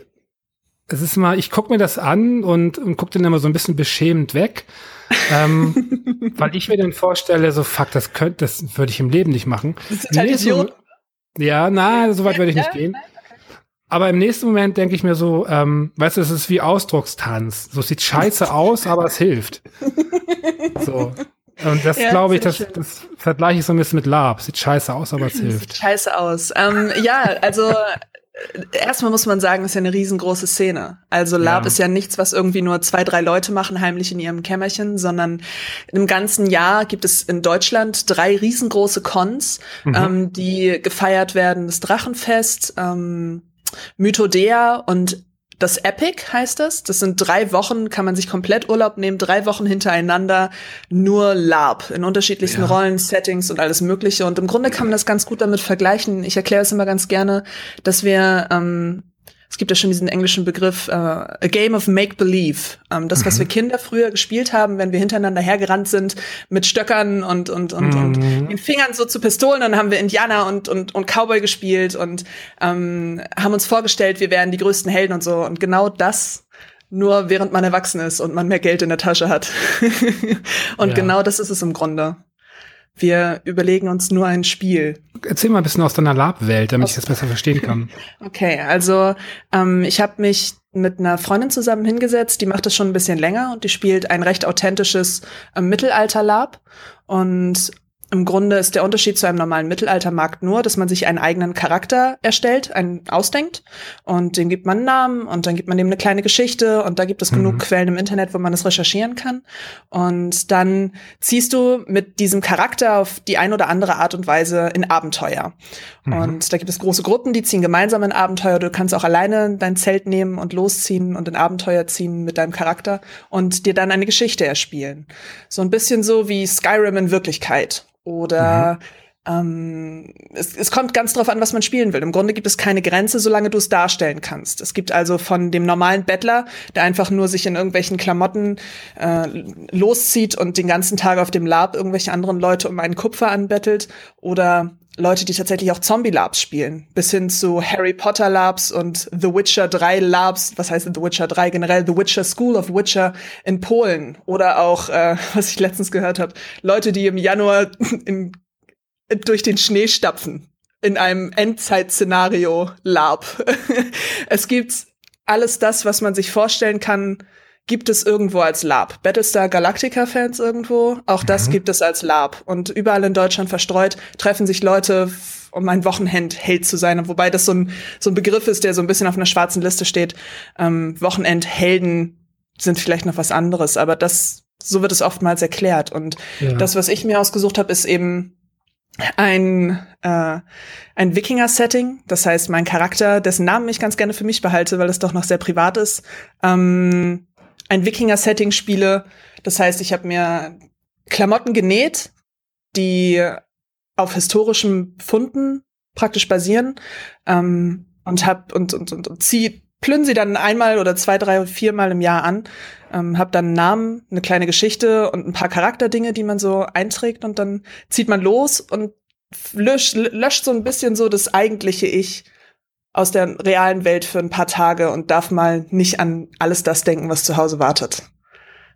Speaker 1: es ist mal, ich guck mir das an und, und guck dann immer so ein bisschen beschämend weg ähm, weil ich mir dann vorstelle, so fuck, das könnte, das würde ich im Leben nicht machen. Das ist halt so, ja, na, so weit würde ich nicht gehen. Aber im nächsten Moment denke ich mir so, ähm, weißt du, es ist wie Ausdruckstanz. So sieht scheiße aus, aber es hilft. So. Und das ja, glaube ich, das, das vergleiche ich so ein bisschen mit Lab. Sieht scheiße aus, aber es hilft.
Speaker 3: Sieht scheiße aus. Ähm, ja, also erstmal muss man sagen, ist ja eine riesengroße Szene. Also Lab ja. ist ja nichts, was irgendwie nur zwei, drei Leute machen, heimlich in ihrem Kämmerchen, sondern im ganzen Jahr gibt es in Deutschland drei riesengroße Cons, mhm. ähm, die gefeiert werden. Das Drachenfest, ähm, Mythodea und das Epic heißt das. Das sind drei Wochen, kann man sich komplett Urlaub nehmen, drei Wochen hintereinander, nur Lab in unterschiedlichsten ja. Rollen, Settings und alles Mögliche. Und im Grunde kann man das ganz gut damit vergleichen. Ich erkläre es immer ganz gerne, dass wir ähm, es gibt ja schon diesen englischen Begriff, äh, a game of make-believe. Ähm, das, was mhm. wir Kinder früher gespielt haben, wenn wir hintereinander hergerannt sind mit Stöckern und, und, und, mhm. und den Fingern so zu Pistolen, dann haben wir Indianer und, und, und Cowboy gespielt und ähm, haben uns vorgestellt, wir wären die größten Helden und so. Und genau das nur während man erwachsen ist und man mehr Geld in der Tasche hat. und ja. genau das ist es im Grunde. Wir überlegen uns nur ein Spiel.
Speaker 1: Erzähl mal ein bisschen aus deiner Lab-Welt, damit aus ich das besser verstehen kann.
Speaker 3: Okay, also ähm, ich habe mich mit einer Freundin zusammen hingesetzt, die macht das schon ein bisschen länger und die spielt ein recht authentisches äh, Mittelalter-Lab. Und im Grunde ist der Unterschied zu einem normalen Mittelaltermarkt nur, dass man sich einen eigenen Charakter erstellt, einen ausdenkt und dem gibt man einen Namen und dann gibt man dem eine kleine Geschichte und da gibt es mhm. genug Quellen im Internet, wo man das recherchieren kann. Und dann ziehst du mit diesem Charakter auf die ein oder andere Art und Weise in Abenteuer. Mhm. Und da gibt es große Gruppen, die ziehen gemeinsam in Abenteuer. Du kannst auch alleine dein Zelt nehmen und losziehen und in Abenteuer ziehen mit deinem Charakter und dir dann eine Geschichte erspielen. So ein bisschen so wie Skyrim in Wirklichkeit. Oder mhm. ähm, es, es kommt ganz drauf an, was man spielen will. Im Grunde gibt es keine Grenze, solange du es darstellen kannst. Es gibt also von dem normalen Bettler, der einfach nur sich in irgendwelchen Klamotten äh, loszieht und den ganzen Tag auf dem Lab irgendwelche anderen Leute um einen Kupfer anbettelt, oder Leute, die tatsächlich auch Zombie-Labs spielen, bis hin zu Harry Potter Labs und The Witcher 3 Labs, was heißt The Witcher 3 generell, The Witcher School of Witcher in Polen oder auch, äh, was ich letztens gehört habe, Leute, die im Januar in, durch den Schnee stapfen in einem Endzeit-Szenario Lab. es gibt alles das, was man sich vorstellen kann, gibt es irgendwo als Lab. Battlestar Galactica-Fans irgendwo, auch das mhm. gibt es als Lab. Und überall in Deutschland verstreut treffen sich Leute, um ein Wochenend-Held zu sein. Wobei das so ein, so ein Begriff ist, der so ein bisschen auf einer schwarzen Liste steht. Ähm, Wochenend-Helden sind vielleicht noch was anderes, aber das, so wird es oftmals erklärt. Und ja. das, was ich mir ausgesucht habe, ist eben ein, äh, ein Wikinger-Setting. Das heißt, mein Charakter, dessen Namen ich ganz gerne für mich behalte, weil es doch noch sehr privat ist, ähm, ein Wikinger-Setting spiele. Das heißt, ich habe mir Klamotten genäht, die auf historischen Funden praktisch basieren ähm, und hab und und und, und zieh plünnen sie dann einmal oder zwei, drei, viermal im Jahr an, ähm, hab dann einen Namen, eine kleine Geschichte und ein paar Charakterdinge, die man so einträgt und dann zieht man los und löscht, löscht so ein bisschen so das eigentliche Ich aus der realen Welt für ein paar Tage und darf mal nicht an alles das denken, was zu Hause wartet.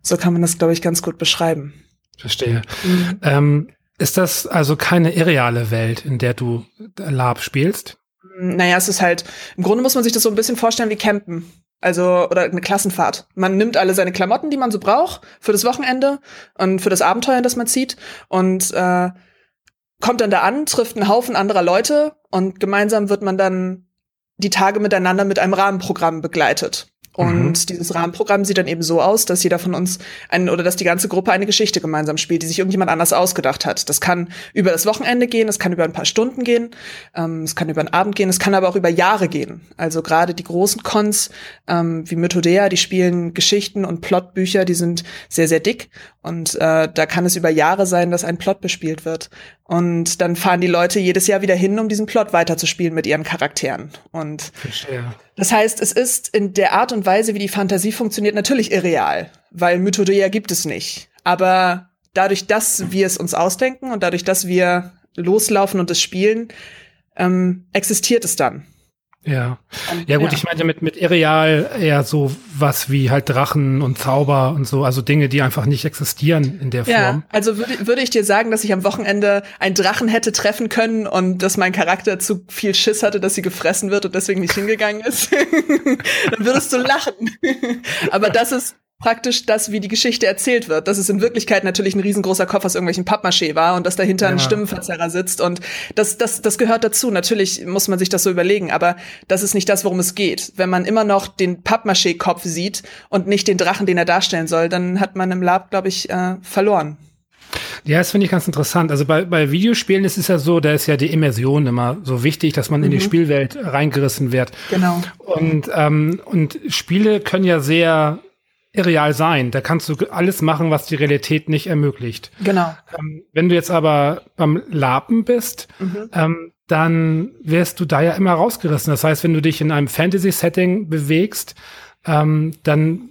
Speaker 3: So kann man das, glaube ich, ganz gut beschreiben.
Speaker 1: Verstehe. Mhm. Ähm, ist das also keine irreale Welt, in der du Lab spielst?
Speaker 3: Naja, es ist halt, im Grunde muss man sich das so ein bisschen vorstellen wie Campen. Also, oder eine Klassenfahrt. Man nimmt alle seine Klamotten, die man so braucht, für das Wochenende und für das Abenteuer, das man zieht, und äh, kommt dann da an, trifft einen Haufen anderer Leute und gemeinsam wird man dann die Tage miteinander mit einem Rahmenprogramm begleitet. Und mhm. dieses Rahmenprogramm sieht dann eben so aus, dass jeder von uns ein, oder dass die ganze Gruppe eine Geschichte gemeinsam spielt, die sich irgendjemand anders ausgedacht hat. Das kann über das Wochenende gehen, es kann über ein paar Stunden gehen, ähm, es kann über einen Abend gehen, es kann aber auch über Jahre gehen. Also gerade die großen Cons ähm, wie Mythodea, die spielen Geschichten und Plotbücher, die sind sehr, sehr dick. Und äh, da kann es über Jahre sein, dass ein Plot bespielt wird. Und dann fahren die Leute jedes Jahr wieder hin, um diesen Plot weiterzuspielen mit ihren Charakteren. Und Verstehe. Das heißt, es ist in der Art und Weise, wie die Fantasie funktioniert, natürlich irreal, weil Mythodea gibt es nicht. Aber dadurch, dass wir es uns ausdenken und dadurch, dass wir loslaufen und es spielen, ähm, existiert es dann.
Speaker 1: Ja. Ja gut, ja. ich meinte mit, mit Irreal eher so was wie halt Drachen und Zauber und so, also Dinge, die einfach nicht existieren in der Form. Ja,
Speaker 3: also würde, würde ich dir sagen, dass ich am Wochenende einen Drachen hätte treffen können und dass mein Charakter zu viel Schiss hatte, dass sie gefressen wird und deswegen nicht hingegangen ist, dann würdest du lachen. Aber das ist praktisch das, wie die Geschichte erzählt wird. Dass es in Wirklichkeit natürlich ein riesengroßer Kopf aus irgendwelchen Pappmaché war und dass dahinter ja. ein Stimmenverzerrer sitzt. Und das, das, das gehört dazu. Natürlich muss man sich das so überlegen, aber das ist nicht das, worum es geht. Wenn man immer noch den Pappmaché-Kopf sieht und nicht den Drachen, den er darstellen soll, dann hat man im Lab, glaube ich, äh, verloren.
Speaker 1: Ja, das finde ich ganz interessant. Also bei, bei Videospielen ist es ja so, da ist ja die Immersion immer so wichtig, dass man mhm. in die mhm. Spielwelt reingerissen wird.
Speaker 3: Genau.
Speaker 1: Und, ähm, und Spiele können ja sehr irreal sein. Da kannst du alles machen, was die Realität nicht ermöglicht.
Speaker 3: Genau.
Speaker 1: Ähm, wenn du jetzt aber beim Lapen bist, mhm. ähm, dann wirst du da ja immer rausgerissen. Das heißt, wenn du dich in einem Fantasy-Setting bewegst, ähm, dann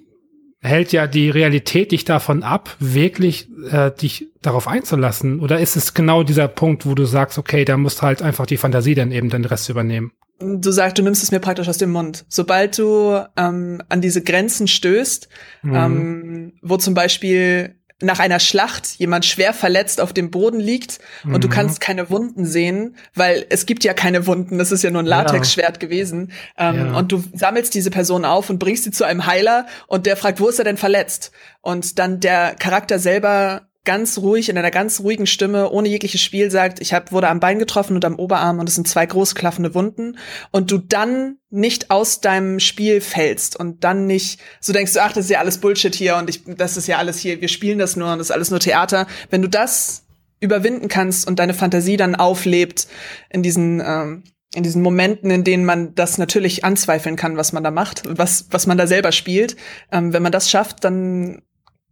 Speaker 1: hält ja die Realität dich davon ab, wirklich äh, dich darauf einzulassen? Oder ist es genau dieser Punkt, wo du sagst, okay, da musst halt einfach die Fantasie dann eben den Rest übernehmen?
Speaker 3: Du sagst, du nimmst es mir praktisch aus dem Mund. Sobald du ähm, an diese Grenzen stößt, mhm. ähm, wo zum Beispiel nach einer Schlacht jemand schwer verletzt auf dem Boden liegt und mhm. du kannst keine Wunden sehen, weil es gibt ja keine Wunden, das ist ja nur ein Latexschwert ja. gewesen. Ähm, ja. Und du sammelst diese Person auf und bringst sie zu einem Heiler und der fragt, wo ist er denn verletzt? Und dann der Charakter selber ganz ruhig, in einer ganz ruhigen Stimme, ohne jegliches Spiel sagt, ich hab, wurde am Bein getroffen und am Oberarm und es sind zwei großklaffende Wunden und du dann nicht aus deinem Spiel fällst und dann nicht so denkst du, ach, das ist ja alles Bullshit hier und ich, das ist ja alles hier, wir spielen das nur und das ist alles nur Theater. Wenn du das überwinden kannst und deine Fantasie dann auflebt in diesen, ähm, in diesen Momenten, in denen man das natürlich anzweifeln kann, was man da macht, was, was man da selber spielt. Ähm, wenn man das schafft, dann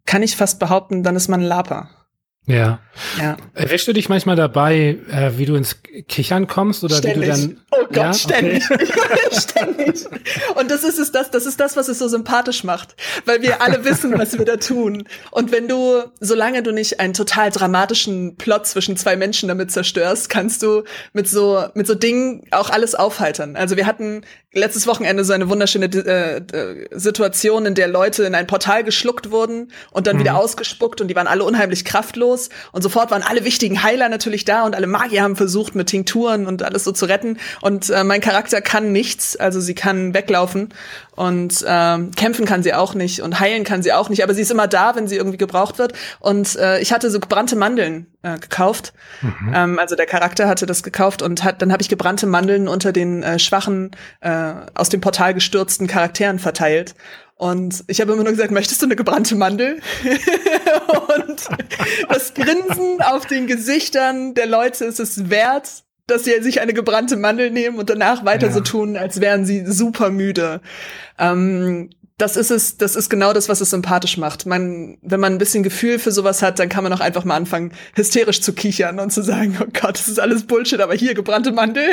Speaker 3: kann ich fast behaupten, dann ist man Laper.
Speaker 1: Ja. ja. Erwischst du dich manchmal dabei, äh, wie du ins Kichern kommst oder
Speaker 3: Ständig.
Speaker 1: wie du dann
Speaker 3: Oh Gott, ja, ständig. ständig. Und das ist es, das, das ist das, was es so sympathisch macht. Weil wir alle wissen, was wir da tun. Und wenn du, solange du nicht einen total dramatischen Plot zwischen zwei Menschen damit zerstörst, kannst du mit so, mit so Dingen auch alles aufheitern. Also wir hatten letztes Wochenende so eine wunderschöne äh, Situation, in der Leute in ein Portal geschluckt wurden und dann mhm. wieder ausgespuckt und die waren alle unheimlich kraftlos. Und sofort waren alle wichtigen Heiler natürlich da und alle Magier haben versucht, mit Tinkturen und alles so zu retten. Und äh, mein Charakter kann nichts, also sie kann weglaufen und ähm, kämpfen kann sie auch nicht und heilen kann sie auch nicht, aber sie ist immer da, wenn sie irgendwie gebraucht wird. Und äh, ich hatte so gebrannte Mandeln äh, gekauft. Mhm. Ähm, also der Charakter hatte das gekauft und hat, dann habe ich gebrannte Mandeln unter den äh, schwachen, äh, aus dem Portal gestürzten Charakteren verteilt. Und ich habe immer nur gesagt, möchtest du eine gebrannte Mandel? und das Grinsen auf den Gesichtern der Leute ist es wert, dass sie sich eine gebrannte Mandel nehmen und danach weiter ja. so tun, als wären sie super müde. Ähm, das ist es, das ist genau das, was es sympathisch macht. Man, wenn man ein bisschen Gefühl für sowas hat, dann kann man auch einfach mal anfangen, hysterisch zu kichern und zu sagen, oh Gott, das ist alles Bullshit, aber hier gebrannte Mandel.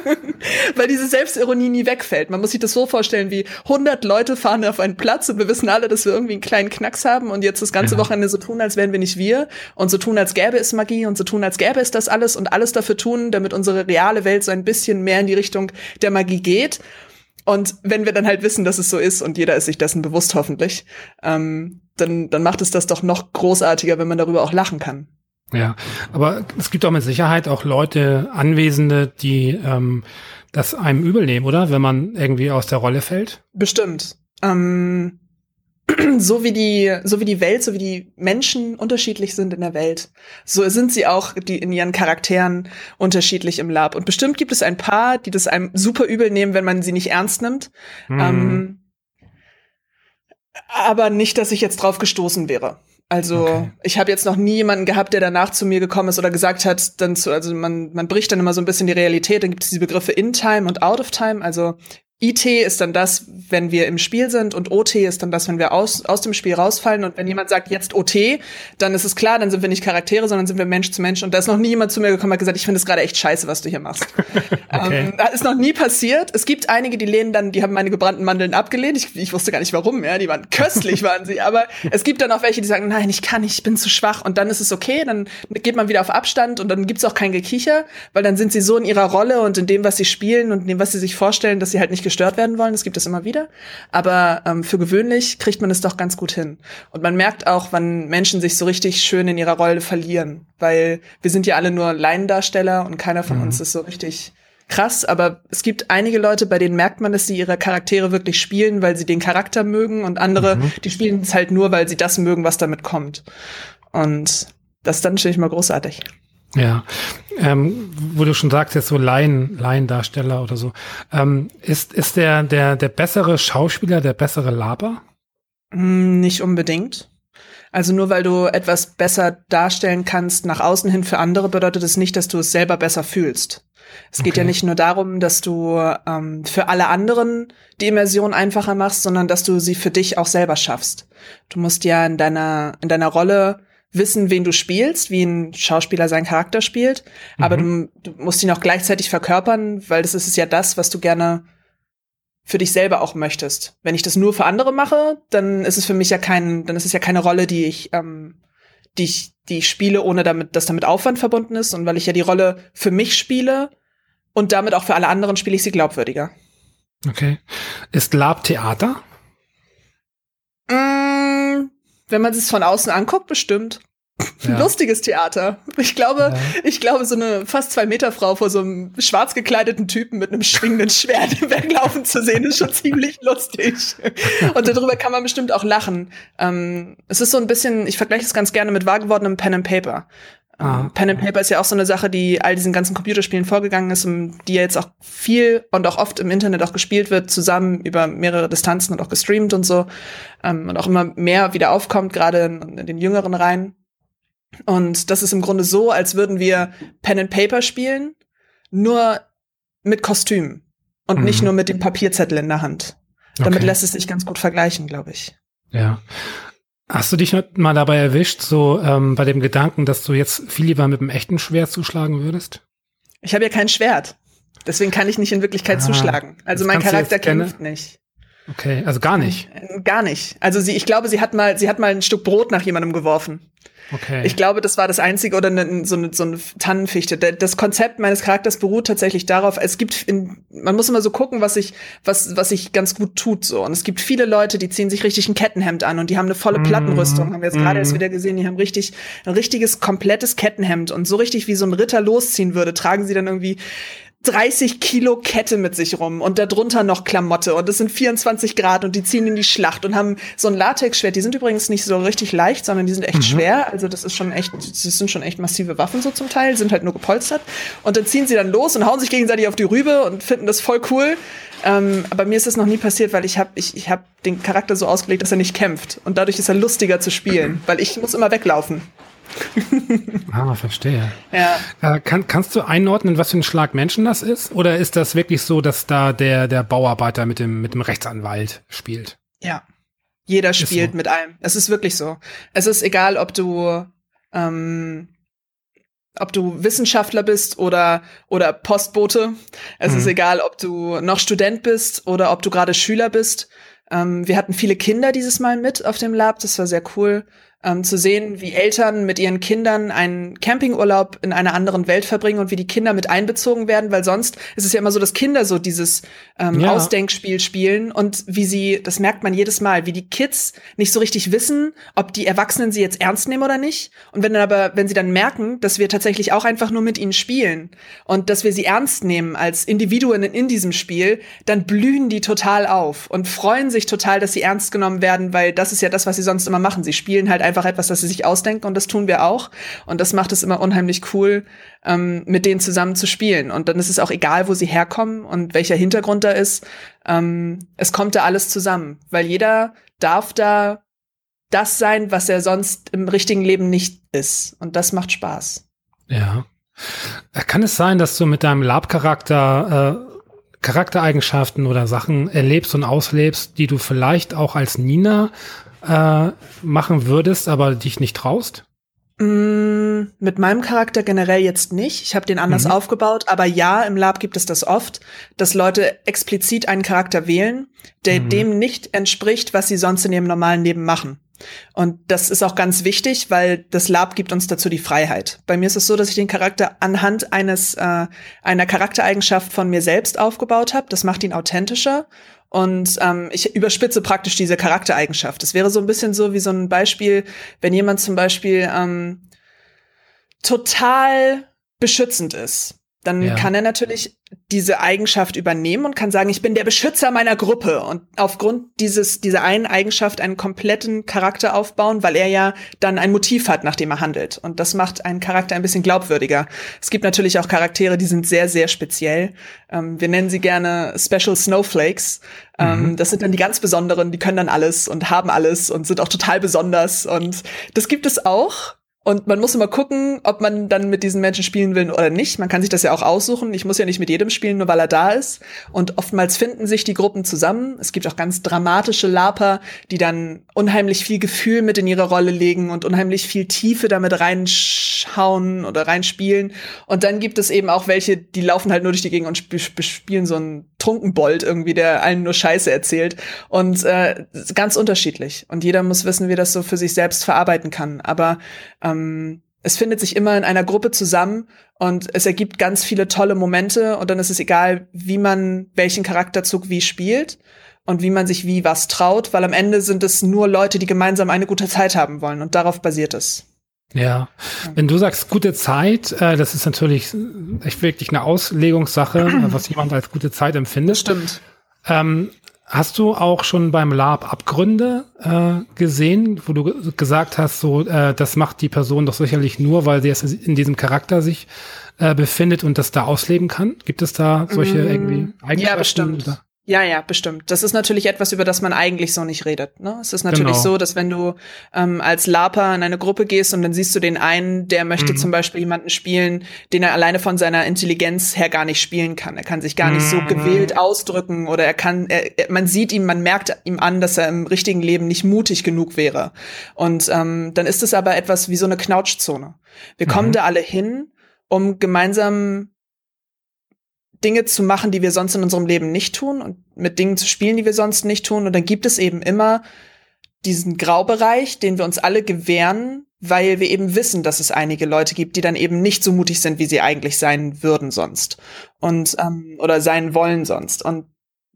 Speaker 3: Weil diese Selbstironie nie wegfällt. Man muss sich das so vorstellen, wie 100 Leute fahren auf einen Platz und wir wissen alle, dass wir irgendwie einen kleinen Knacks haben und jetzt das ganze ja. Wochenende so tun, als wären wir nicht wir und so tun, als gäbe es Magie und so tun, als gäbe es das alles und alles dafür tun, damit unsere reale Welt so ein bisschen mehr in die Richtung der Magie geht. Und wenn wir dann halt wissen, dass es so ist und jeder ist sich dessen bewusst hoffentlich, ähm, dann, dann macht es das doch noch großartiger, wenn man darüber auch lachen kann.
Speaker 1: Ja, aber es gibt auch mit Sicherheit auch Leute, Anwesende, die ähm, das einem übel nehmen, oder? Wenn man irgendwie aus der Rolle fällt.
Speaker 3: Bestimmt. Ähm, so wie die, so wie die Welt, so wie die Menschen unterschiedlich sind in der Welt, so sind sie auch die in ihren Charakteren unterschiedlich im Lab. Und bestimmt gibt es ein paar, die das einem super übel nehmen, wenn man sie nicht ernst nimmt. Mhm. Ähm, aber nicht, dass ich jetzt drauf gestoßen wäre. Also okay. ich habe jetzt noch nie jemanden gehabt, der danach zu mir gekommen ist oder gesagt hat, dann zu, also man, man bricht dann immer so ein bisschen die Realität, dann gibt es diese Begriffe in Time und out of Time. Also IT ist dann das, wenn wir im Spiel sind und OT ist dann das, wenn wir aus, aus dem Spiel rausfallen. Und wenn jemand sagt, jetzt OT, dann ist es klar, dann sind wir nicht Charaktere, sondern sind wir Mensch zu Mensch. Und da ist noch nie jemand zu mir gekommen und hat gesagt, ich finde es gerade echt scheiße, was du hier machst. okay. ähm, das ist noch nie passiert. Es gibt einige, die lehnen dann, die haben meine gebrannten Mandeln abgelehnt. Ich, ich wusste gar nicht warum, ja, die waren köstlich, waren sie. Aber es gibt dann auch welche, die sagen, nein, ich kann nicht, ich bin zu schwach. Und dann ist es okay, dann geht man wieder auf Abstand und dann gibt's auch kein Gekicher, weil dann sind sie so in ihrer Rolle und in dem, was sie spielen und in dem, was sie sich vorstellen, dass sie halt nicht gestört werden wollen. Das gibt es immer wieder. Aber ähm, für gewöhnlich kriegt man es doch ganz gut hin. Und man merkt auch, wann Menschen sich so richtig schön in ihrer Rolle verlieren. Weil wir sind ja alle nur Laiendarsteller und keiner von mhm. uns ist so richtig krass, aber es gibt einige Leute, bei denen merkt man, dass sie ihre Charaktere wirklich spielen, weil sie den Charakter mögen und andere, mhm. die spielen es halt nur, weil sie das mögen, was damit kommt. Und das ist dann natürlich mal großartig.
Speaker 1: Ja, ähm, wo du schon sagst, jetzt so Laien, Laiendarsteller oder so. Ähm, ist, ist der, der, der bessere Schauspieler der bessere Laber?
Speaker 3: Hm, nicht unbedingt. Also nur weil du etwas besser darstellen kannst nach außen hin für andere, bedeutet es nicht, dass du es selber besser fühlst. Es okay. geht ja nicht nur darum, dass du ähm, für alle anderen die Immersion einfacher machst, sondern dass du sie für dich auch selber schaffst. Du musst ja in deiner, in deiner Rolle wissen, wen du spielst, wie ein Schauspieler seinen Charakter spielt, mhm. aber du, du, musst ihn auch gleichzeitig verkörpern, weil das ist ja das, was du gerne für dich selber auch möchtest. Wenn ich das nur für andere mache, dann ist es für mich ja kein, dann ist es ja keine Rolle, die ich, ähm, die ich, die ich spiele, ohne damit, dass damit Aufwand verbunden ist. Und weil ich ja die Rolle für mich spiele und damit auch für alle anderen spiele ich sie glaubwürdiger.
Speaker 1: Okay. Ist Lab Theater?
Speaker 3: Mm, wenn man es von außen anguckt, bestimmt. Ja. Lustiges Theater. Ich glaube, ja. ich glaube, so eine fast zwei Meter Frau vor so einem schwarz gekleideten Typen mit einem schwingenden Schwert weglaufen zu sehen, ist schon ziemlich lustig. Und darüber kann man bestimmt auch lachen. Ähm, es ist so ein bisschen, ich vergleiche es ganz gerne mit wahr gewordenem Pen and Paper. Ah. Pen and Paper ist ja auch so eine Sache, die all diesen ganzen Computerspielen vorgegangen ist und die ja jetzt auch viel und auch oft im Internet auch gespielt wird, zusammen über mehrere Distanzen und auch gestreamt und so. Ähm, und auch immer mehr wieder aufkommt, gerade in, in den jüngeren Reihen. Und das ist im Grunde so, als würden wir Pen and Paper spielen, nur mit Kostüm und mhm. nicht nur mit dem Papierzettel in der Hand. Damit okay. lässt es sich ganz gut vergleichen, glaube ich.
Speaker 1: Ja. Hast du dich mal dabei erwischt, so ähm, bei dem Gedanken, dass du jetzt viel lieber mit einem echten Schwert zuschlagen würdest?
Speaker 3: Ich habe ja kein Schwert. Deswegen kann ich nicht in Wirklichkeit ah, zuschlagen. Also mein Charakter kämpft nicht.
Speaker 1: Okay, also gar nicht.
Speaker 3: Äh, gar nicht. Also sie, ich glaube, sie hat mal, sie hat mal ein Stück Brot nach jemandem geworfen. Okay. Ich glaube, das war das einzige oder ne, so, eine, so eine Tannenfichte. Das Konzept meines Charakters beruht tatsächlich darauf, es gibt, in, man muss immer so gucken, was sich, was, was sich ganz gut tut, so. Und es gibt viele Leute, die ziehen sich richtig ein Kettenhemd an und die haben eine volle mm. Plattenrüstung. Haben wir jetzt gerade mm. erst wieder gesehen, die haben richtig, ein richtiges, komplettes Kettenhemd und so richtig wie so ein Ritter losziehen würde, tragen sie dann irgendwie 30 Kilo Kette mit sich rum und darunter noch Klamotte und es sind 24 Grad und die ziehen in die Schlacht und haben so ein Latexschwert. Die sind übrigens nicht so richtig leicht, sondern die sind echt mhm. schwer. Also das ist schon echt, das sind schon echt massive Waffen so zum Teil, sind halt nur gepolstert. Und dann ziehen sie dann los und hauen sich gegenseitig auf die Rübe und finden das voll cool. Ähm, aber mir ist das noch nie passiert, weil ich habe ich, ich hab den Charakter so ausgelegt, dass er nicht kämpft. Und dadurch ist er lustiger zu spielen, weil ich muss immer weglaufen.
Speaker 1: ah, verstehe. Ja. Äh, kann, kannst du einordnen, was für ein Schlag Menschen das ist? Oder ist das wirklich so, dass da der, der Bauarbeiter mit dem, mit dem Rechtsanwalt spielt?
Speaker 3: Ja. Jeder spielt so. mit allem. Es ist wirklich so. Es ist egal, ob du, ähm, ob du Wissenschaftler bist oder, oder Postbote. Es mhm. ist egal, ob du noch Student bist oder ob du gerade Schüler bist. Ähm, wir hatten viele Kinder dieses Mal mit auf dem Lab. Das war sehr cool ähm, zu sehen, wie Eltern mit ihren Kindern einen Campingurlaub in einer anderen Welt verbringen und wie die Kinder mit einbezogen werden, weil sonst ist es ja immer so, dass Kinder so dieses ähm, ja. Ausdenkspiel spielen und wie sie, das merkt man jedes Mal, wie die Kids nicht so richtig wissen, ob die Erwachsenen sie jetzt ernst nehmen oder nicht. Und wenn dann aber, wenn sie dann merken, dass wir tatsächlich auch einfach nur mit ihnen spielen und dass wir sie ernst nehmen als Individuen in diesem Spiel, dann blühen die total auf und freuen sich total, dass sie ernst genommen werden, weil das ist ja das, was sie sonst immer machen. Sie spielen halt einfach einfach etwas, das sie sich ausdenken und das tun wir auch. Und das macht es immer unheimlich cool, ähm, mit denen zusammen zu spielen. Und dann ist es auch egal, wo sie herkommen und welcher Hintergrund da ist. Ähm, es kommt da alles zusammen, weil jeder darf da das sein, was er sonst im richtigen Leben nicht ist. Und das macht Spaß.
Speaker 1: Ja. Kann es sein, dass du mit deinem Lab-Charakter äh, Charaktereigenschaften oder Sachen erlebst und auslebst, die du vielleicht auch als Nina äh, machen würdest, aber dich nicht traust?
Speaker 3: Mm, mit meinem Charakter generell jetzt nicht. Ich habe den anders mhm. aufgebaut, aber ja, im Lab gibt es das oft, dass Leute explizit einen Charakter wählen, der mhm. dem nicht entspricht, was sie sonst in ihrem normalen Leben machen. Und das ist auch ganz wichtig, weil das Lab gibt uns dazu die Freiheit. Bei mir ist es so, dass ich den Charakter anhand eines äh, einer Charaktereigenschaft von mir selbst aufgebaut habe. Das macht ihn authentischer und ähm, ich überspitze praktisch diese Charaktereigenschaft. Das wäre so ein bisschen so wie so ein Beispiel, wenn jemand zum Beispiel ähm, total beschützend ist dann ja. kann er natürlich diese Eigenschaft übernehmen und kann sagen, ich bin der Beschützer meiner Gruppe und aufgrund dieses, dieser einen Eigenschaft einen kompletten Charakter aufbauen, weil er ja dann ein Motiv hat, nach dem er handelt. Und das macht einen Charakter ein bisschen glaubwürdiger. Es gibt natürlich auch Charaktere, die sind sehr, sehr speziell. Ähm, wir nennen sie gerne Special Snowflakes. Ähm, mhm. Das sind dann die ganz Besonderen, die können dann alles und haben alles und sind auch total besonders. Und das gibt es auch. Und man muss immer gucken, ob man dann mit diesen Menschen spielen will oder nicht. Man kann sich das ja auch aussuchen. Ich muss ja nicht mit jedem spielen, nur weil er da ist. Und oftmals finden sich die Gruppen zusammen. Es gibt auch ganz dramatische Laper, die dann unheimlich viel Gefühl mit in ihre Rolle legen und unheimlich viel Tiefe damit reinschauen oder reinspielen. Und dann gibt es eben auch welche, die laufen halt nur durch die Gegend und spielen so einen Trunkenbold irgendwie, der allen nur Scheiße erzählt. Und äh, ganz unterschiedlich. Und jeder muss wissen, wie das so für sich selbst verarbeiten kann. Aber ähm, es findet sich immer in einer Gruppe zusammen und es ergibt ganz viele tolle Momente und dann ist es egal, wie man welchen Charakterzug wie spielt und wie man sich wie was traut, weil am Ende sind es nur Leute, die gemeinsam eine gute Zeit haben wollen und darauf basiert es.
Speaker 1: Ja, wenn du sagst gute Zeit, äh, das ist natürlich echt wirklich eine Auslegungssache, was jemand als gute Zeit empfindet.
Speaker 3: Stimmt.
Speaker 1: Ähm, Hast du auch schon beim Lab Abgründe äh, gesehen, wo du gesagt hast, so äh, das macht die Person doch sicherlich nur, weil sie jetzt in diesem Charakter sich äh, befindet und das da ausleben kann? Gibt es da solche mm, irgendwie
Speaker 3: Eigenschaften? Ja, bestimmt. Oder? Ja, ja, bestimmt. Das ist natürlich etwas, über das man eigentlich so nicht redet. Ne? Es ist natürlich genau. so, dass wenn du ähm, als Laper in eine Gruppe gehst und dann siehst du den einen, der möchte mhm. zum Beispiel jemanden spielen, den er alleine von seiner Intelligenz her gar nicht spielen kann. Er kann sich gar nicht so mhm. gewählt ausdrücken oder er kann, er, er, man sieht ihm, man merkt ihm an, dass er im richtigen Leben nicht mutig genug wäre. Und ähm, dann ist es aber etwas wie so eine Knautschzone. Wir kommen mhm. da alle hin, um gemeinsam Dinge zu machen, die wir sonst in unserem Leben nicht tun und mit Dingen zu spielen, die wir sonst nicht tun. Und dann gibt es eben immer diesen Graubereich, den wir uns alle gewähren, weil wir eben wissen, dass es einige Leute gibt, die dann eben nicht so mutig sind, wie sie eigentlich sein würden sonst und ähm, oder sein wollen sonst. Und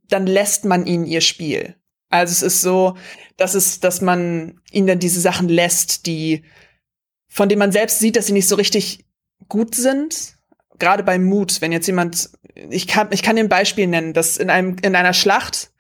Speaker 3: dann lässt man ihnen ihr Spiel. Also es ist so, dass es, dass man ihnen dann diese Sachen lässt, die von denen man selbst sieht, dass sie nicht so richtig gut sind. Gerade beim Mut, wenn jetzt jemand, ich kann, ich kann dir ein Beispiel nennen, dass in einem in einer Schlacht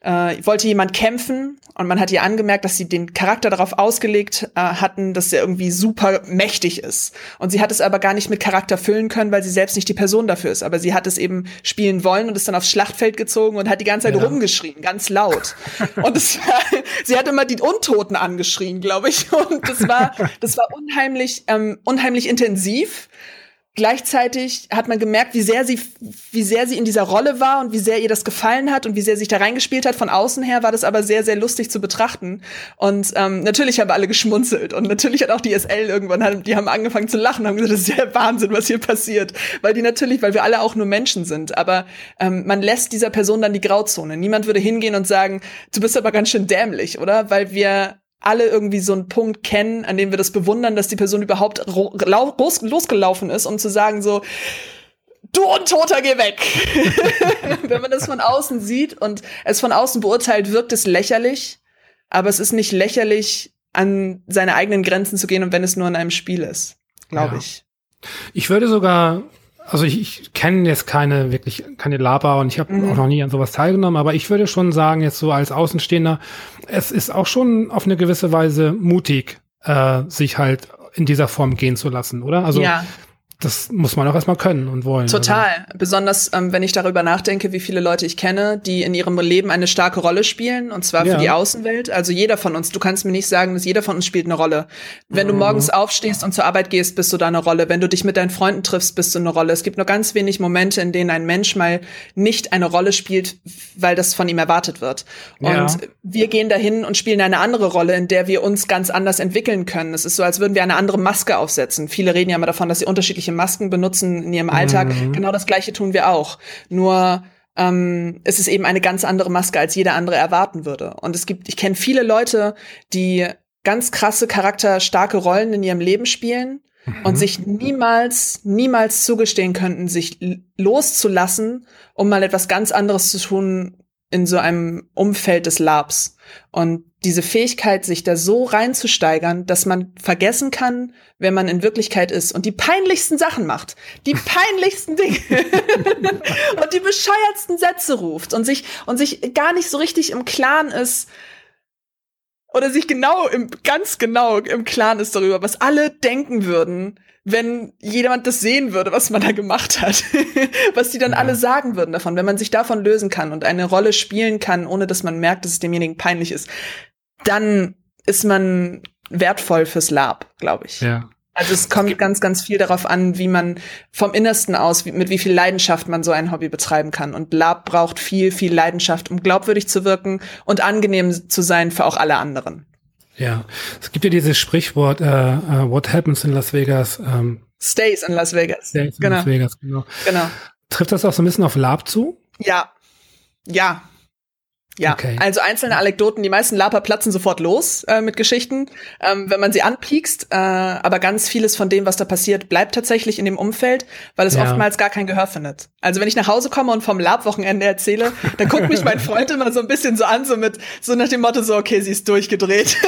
Speaker 3: äh, wollte jemand kämpfen und man hat ihr angemerkt, dass sie den Charakter darauf ausgelegt äh, hatten, dass er irgendwie super mächtig ist. Und sie hat es aber gar nicht mit Charakter füllen können, weil sie selbst nicht die Person dafür ist. Aber sie hat es eben spielen wollen und ist dann aufs Schlachtfeld gezogen und hat die ganze Zeit ja. rumgeschrien, ganz laut. und es war, sie hat immer die Untoten angeschrien, glaube ich. Und das war, das war unheimlich, ähm, unheimlich intensiv gleichzeitig hat man gemerkt, wie sehr sie, wie sehr sie in dieser Rolle war und wie sehr ihr das gefallen hat und wie sehr sich da reingespielt hat. Von außen her war das aber sehr, sehr lustig zu betrachten. Und ähm, natürlich haben alle geschmunzelt und natürlich hat auch die SL irgendwann, die haben angefangen zu lachen, haben gesagt, das ist ja Wahnsinn, was hier passiert, weil die natürlich, weil wir alle auch nur Menschen sind. Aber ähm, man lässt dieser Person dann die Grauzone. Niemand würde hingehen und sagen, du bist aber ganz schön dämlich, oder? Weil wir alle irgendwie so einen Punkt kennen, an dem wir das bewundern, dass die Person überhaupt losgelaufen ist, um zu sagen so, du Untoter, geh weg. Wenn man das von außen sieht und es von außen beurteilt, wirkt es lächerlich, aber es ist nicht lächerlich, an seine eigenen Grenzen zu gehen und wenn es nur in einem Spiel ist, glaube ja. ich.
Speaker 1: Ich würde sogar also ich, ich kenne jetzt keine wirklich keine Laber und ich habe mhm. auch noch nie an sowas teilgenommen, aber ich würde schon sagen, jetzt so als Außenstehender, es ist auch schon auf eine gewisse Weise mutig, äh, sich halt in dieser Form gehen zu lassen, oder? Also ja das muss man auch erstmal können und wollen.
Speaker 3: Total. Also. Besonders, ähm, wenn ich darüber nachdenke, wie viele Leute ich kenne, die in ihrem Leben eine starke Rolle spielen, und zwar ja. für die Außenwelt. Also jeder von uns. Du kannst mir nicht sagen, dass jeder von uns spielt eine Rolle. Wenn mhm. du morgens aufstehst und zur Arbeit gehst, bist du da eine Rolle. Wenn du dich mit deinen Freunden triffst, bist du eine Rolle. Es gibt nur ganz wenig Momente, in denen ein Mensch mal nicht eine Rolle spielt, weil das von ihm erwartet wird. Und ja. wir gehen dahin und spielen eine andere Rolle, in der wir uns ganz anders entwickeln können. Es ist so, als würden wir eine andere Maske aufsetzen. Viele reden ja immer davon, dass sie unterschiedliche irgendwelche Masken benutzen in ihrem Alltag. Mhm. Genau das Gleiche tun wir auch. Nur ähm, es ist eben eine ganz andere Maske, als jeder andere erwarten würde. Und es gibt, ich kenne viele Leute, die ganz krasse, charakterstarke Rollen in ihrem Leben spielen mhm. und sich niemals, niemals zugestehen könnten, sich loszulassen, um mal etwas ganz anderes zu tun in so einem Umfeld des Labs. Und diese Fähigkeit, sich da so reinzusteigern, dass man vergessen kann, wer man in Wirklichkeit ist und die peinlichsten Sachen macht, die peinlichsten Dinge und die bescheuertsten Sätze ruft und sich und sich gar nicht so richtig im Klaren ist oder sich genau im ganz genau im Klaren ist darüber, was alle denken würden, wenn jemand das sehen würde, was man da gemacht hat. was die dann ja. alle sagen würden davon, wenn man sich davon lösen kann und eine Rolle spielen kann, ohne dass man merkt, dass es demjenigen peinlich ist, dann ist man wertvoll fürs Lab, glaube ich.
Speaker 1: Ja.
Speaker 3: Also es kommt ganz, ganz viel darauf an, wie man vom Innersten aus, wie, mit wie viel Leidenschaft man so ein Hobby betreiben kann. Und Lab braucht viel, viel Leidenschaft, um glaubwürdig zu wirken und angenehm zu sein für auch alle anderen.
Speaker 1: Ja, es gibt ja dieses Sprichwort, uh, uh, what happens in Las Vegas? Um, ähm,
Speaker 3: stays in Las Vegas.
Speaker 1: Stays in genau. Las Vegas, genau. genau. Trifft das auch so ein bisschen auf Lab zu?
Speaker 3: Ja. Ja, ja, okay. also einzelne Anekdoten, die meisten Laper platzen sofort los äh, mit Geschichten, ähm, wenn man sie anpiekst, äh, aber ganz vieles von dem, was da passiert, bleibt tatsächlich in dem Umfeld, weil es ja. oftmals gar kein Gehör findet. Also wenn ich nach Hause komme und vom Lab-Wochenende erzähle, dann guckt mich mein Freund immer so ein bisschen so an, so mit, so nach dem Motto so, okay, sie ist durchgedreht.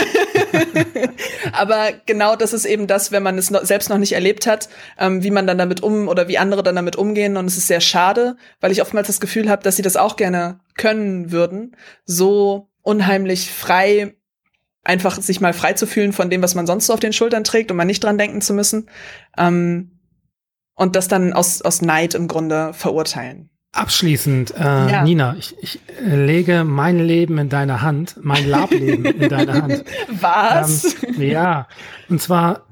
Speaker 3: aber genau das ist eben das, wenn man es noch, selbst noch nicht erlebt hat, ähm, wie man dann damit um oder wie andere dann damit umgehen und es ist sehr schade, weil ich oftmals das Gefühl habe, dass sie das auch gerne können würden, so unheimlich frei einfach sich mal frei zu fühlen von dem, was man sonst so auf den Schultern trägt und mal nicht dran denken zu müssen. Ähm, und das dann aus, aus Neid im Grunde verurteilen.
Speaker 1: Abschließend, äh, ja. Nina, ich, ich lege mein Leben in deine Hand, mein Lableben in deine Hand.
Speaker 3: Was?
Speaker 1: Ähm, ja, und zwar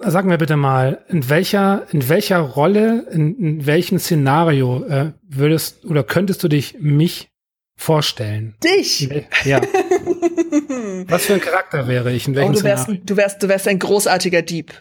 Speaker 1: Sag mir bitte mal, in welcher, in welcher Rolle, in, in welchem Szenario äh, würdest oder könntest du dich mich vorstellen.
Speaker 3: Dich?
Speaker 1: Ja. Was für ein Charakter wäre ich? In welchem
Speaker 3: oh, du wärst, du wärst, du wärst ein großartiger Dieb.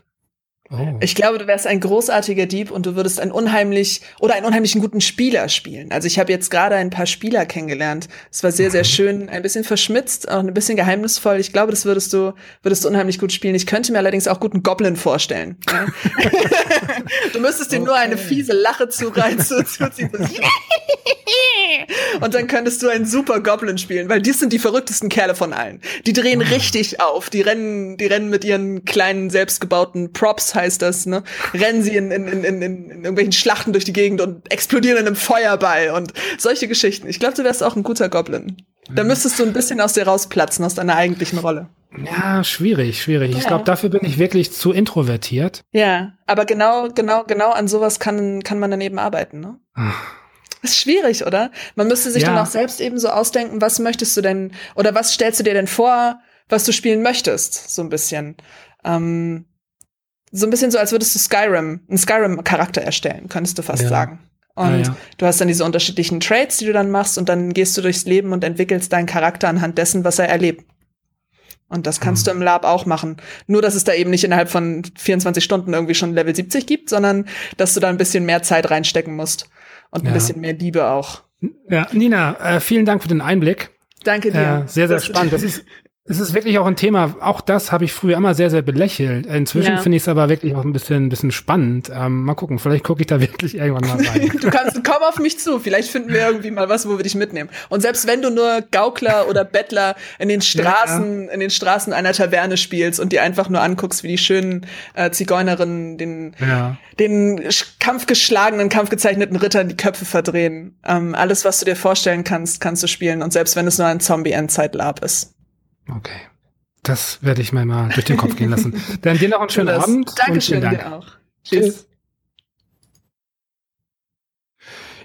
Speaker 3: Oh. Ich glaube, du wärst ein großartiger Dieb und du würdest ein unheimlich oder einen unheimlichen guten Spieler spielen. Also ich habe jetzt gerade ein paar Spieler kennengelernt. Es war sehr, sehr mhm. schön, ein bisschen verschmitzt, auch ein bisschen geheimnisvoll. Ich glaube, das würdest du, würdest du unheimlich gut spielen. Ich könnte mir allerdings auch guten Goblin vorstellen. Ja? du müsstest dir okay. nur eine fiese Lache zureizen, und dann könntest du einen super Goblin spielen, weil die sind die verrücktesten Kerle von allen. Die drehen mhm. richtig auf. Die rennen, die rennen mit ihren kleinen selbstgebauten Props heißt das, ne? Rennen sie in, in, in, in, in irgendwelchen Schlachten durch die Gegend und explodieren in einem Feuerball und solche Geschichten. Ich glaube, du wärst auch ein guter Goblin. Da mhm. müsstest du ein bisschen aus dir rausplatzen, aus deiner eigentlichen Rolle.
Speaker 1: Ja, schwierig, schwierig. Ja. Ich glaube, dafür bin ich wirklich zu introvertiert.
Speaker 3: Ja, aber genau, genau, genau an sowas kann, kann man dann eben arbeiten, ne? Ach. ist schwierig, oder? Man müsste sich ja. dann auch selbst eben so ausdenken, was möchtest du denn, oder was stellst du dir denn vor, was du spielen möchtest, so ein bisschen. Ähm, so ein bisschen so, als würdest du Skyrim, einen Skyrim-Charakter erstellen, könntest du fast ja. sagen. Und ja, ja. du hast dann diese unterschiedlichen Traits, die du dann machst, und dann gehst du durchs Leben und entwickelst deinen Charakter anhand dessen, was er erlebt. Und das kannst hm. du im Lab auch machen. Nur, dass es da eben nicht innerhalb von 24 Stunden irgendwie schon Level 70 gibt, sondern dass du da ein bisschen mehr Zeit reinstecken musst. Und ein ja. bisschen mehr Liebe auch.
Speaker 1: Ja, Nina, äh, vielen Dank für den Einblick.
Speaker 3: Danke dir.
Speaker 1: Äh, sehr, sehr spannend. Das ist, es ist wirklich auch ein Thema, auch das habe ich früher immer sehr, sehr belächelt. Inzwischen ja. finde ich es aber wirklich auch ein bisschen, ein bisschen spannend. Ähm, mal gucken, vielleicht gucke ich da wirklich irgendwann mal rein.
Speaker 3: du kannst, komm auf mich zu, vielleicht finden wir irgendwie mal was, wo wir dich mitnehmen. Und selbst wenn du nur Gaukler oder Bettler in den Straßen, ja. in den Straßen einer Taverne spielst und dir einfach nur anguckst, wie die schönen äh, Zigeunerinnen den, ja. den kampfgeschlagenen, kampfgezeichneten Rittern die Köpfe verdrehen. Ähm, alles, was du dir vorstellen kannst, kannst du spielen. Und selbst wenn es nur ein Zombie-Endzeit-Lab ist.
Speaker 1: Okay. Das werde ich mir mal durch den Kopf gehen lassen. Dann dir noch einen schönen das. Abend.
Speaker 3: Dankeschön, Dank. dir auch. Tschüss.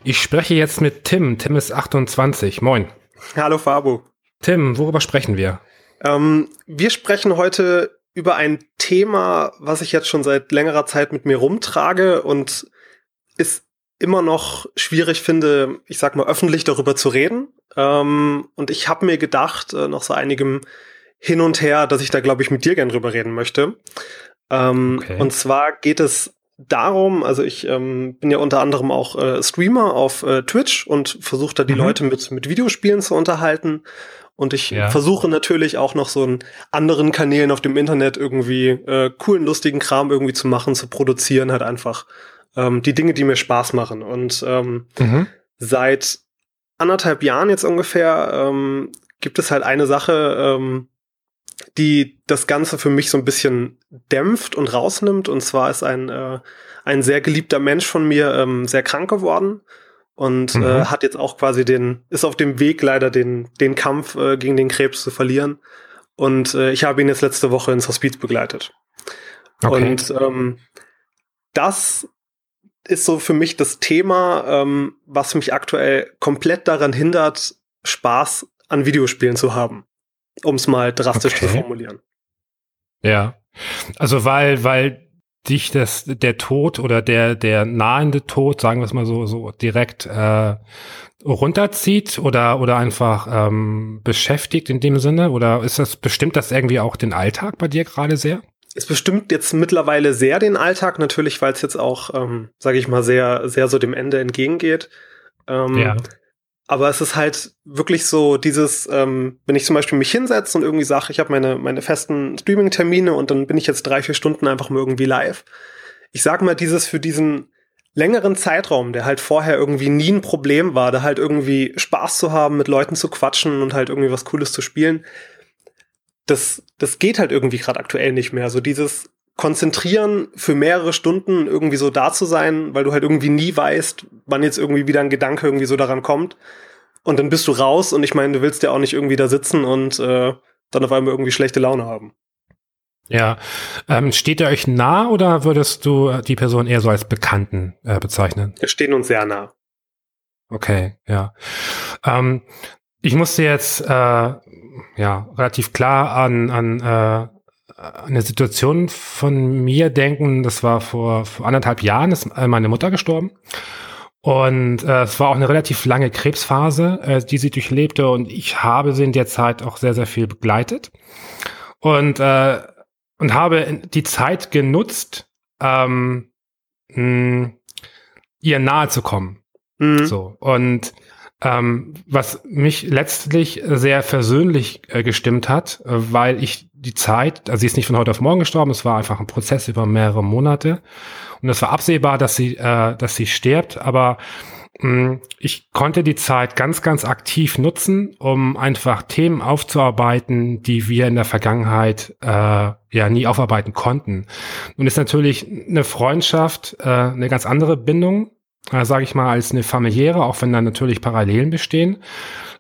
Speaker 1: Ich spreche jetzt mit Tim. Tim ist 28. Moin.
Speaker 4: Hallo Fabu.
Speaker 1: Tim, worüber sprechen wir?
Speaker 4: Ähm, wir sprechen heute über ein Thema, was ich jetzt schon seit längerer Zeit mit mir rumtrage und ist immer noch schwierig finde, ich sag mal, öffentlich darüber zu reden. Ähm, und ich habe mir gedacht, äh, nach so einigem Hin und Her, dass ich da, glaube ich, mit dir gern drüber reden möchte. Ähm, okay. Und zwar geht es darum, also ich ähm, bin ja unter anderem auch äh, Streamer auf äh, Twitch und versuche da die mhm. Leute mit, mit Videospielen zu unterhalten. Und ich ja. versuche natürlich auch noch so einen anderen Kanälen auf dem Internet irgendwie äh, coolen, lustigen Kram irgendwie zu machen, zu produzieren, halt einfach ähm, die Dinge, die mir Spaß machen. Und ähm, mhm. seit anderthalb Jahren jetzt ungefähr ähm, gibt es halt eine Sache, ähm, die das Ganze für mich so ein bisschen dämpft und rausnimmt. Und zwar ist ein, äh, ein sehr geliebter Mensch von mir ähm, sehr krank geworden und äh, mhm. äh, hat jetzt auch quasi den, ist auf dem Weg leider den, den Kampf äh, gegen den Krebs zu verlieren. Und äh, ich habe ihn jetzt letzte Woche ins Hospiz begleitet. Okay. Und ähm, das ist so für mich das Thema, ähm, was mich aktuell komplett daran hindert, Spaß an Videospielen zu haben. Um es mal drastisch okay. zu formulieren.
Speaker 1: Ja. Also weil, weil dich das, der Tod oder der, der nahende Tod, sagen wir es mal so, so direkt äh, runterzieht oder, oder einfach ähm, beschäftigt in dem Sinne? Oder ist das, bestimmt das irgendwie auch den Alltag bei dir gerade sehr?
Speaker 4: Es bestimmt jetzt mittlerweile sehr den Alltag, natürlich, weil es jetzt auch, ähm, sage ich mal, sehr, sehr so dem Ende entgegengeht. Ähm, ja. Aber es ist halt wirklich so dieses, ähm, wenn ich zum Beispiel mich hinsetze und irgendwie sage, ich habe meine, meine festen Streaming-Termine und dann bin ich jetzt drei, vier Stunden einfach mal irgendwie live. Ich sag mal, dieses für diesen längeren Zeitraum, der halt vorher irgendwie nie ein Problem war, da halt irgendwie Spaß zu haben, mit Leuten zu quatschen und halt irgendwie was Cooles zu spielen, das, das geht halt irgendwie gerade aktuell nicht mehr. So dieses Konzentrieren für mehrere Stunden irgendwie so da zu sein, weil du halt irgendwie nie weißt, wann jetzt irgendwie wieder ein Gedanke irgendwie so daran kommt. Und dann bist du raus und ich meine, du willst ja auch nicht irgendwie da sitzen und äh, dann auf einmal irgendwie schlechte Laune haben.
Speaker 1: Ja, ähm, steht er euch nah oder würdest du die Person eher so als Bekannten äh, bezeichnen?
Speaker 4: Wir stehen uns sehr nah.
Speaker 1: Okay, ja. Ähm, ich musste jetzt äh, ja relativ klar an, an äh, eine Situation von mir denken. Das war vor, vor anderthalb Jahren, ist meine Mutter gestorben. Und äh, es war auch eine relativ lange Krebsphase, äh, die sie durchlebte. Und ich habe sie in der Zeit auch sehr, sehr viel begleitet. Und, äh, und habe die Zeit genutzt, ähm, mh, ihr nahe zu kommen. Mhm. So. Und ähm, was mich letztlich sehr versöhnlich äh, gestimmt hat, äh, weil ich die Zeit, also sie ist nicht von heute auf morgen gestorben, es war einfach ein Prozess über mehrere Monate. Und es war absehbar, dass sie, äh, dass sie stirbt, aber mh, ich konnte die Zeit ganz, ganz aktiv nutzen, um einfach Themen aufzuarbeiten, die wir in der Vergangenheit äh, ja nie aufarbeiten konnten. Und ist natürlich eine Freundschaft äh, eine ganz andere Bindung äh, sage ich mal, als eine familiäre, auch wenn da natürlich Parallelen bestehen.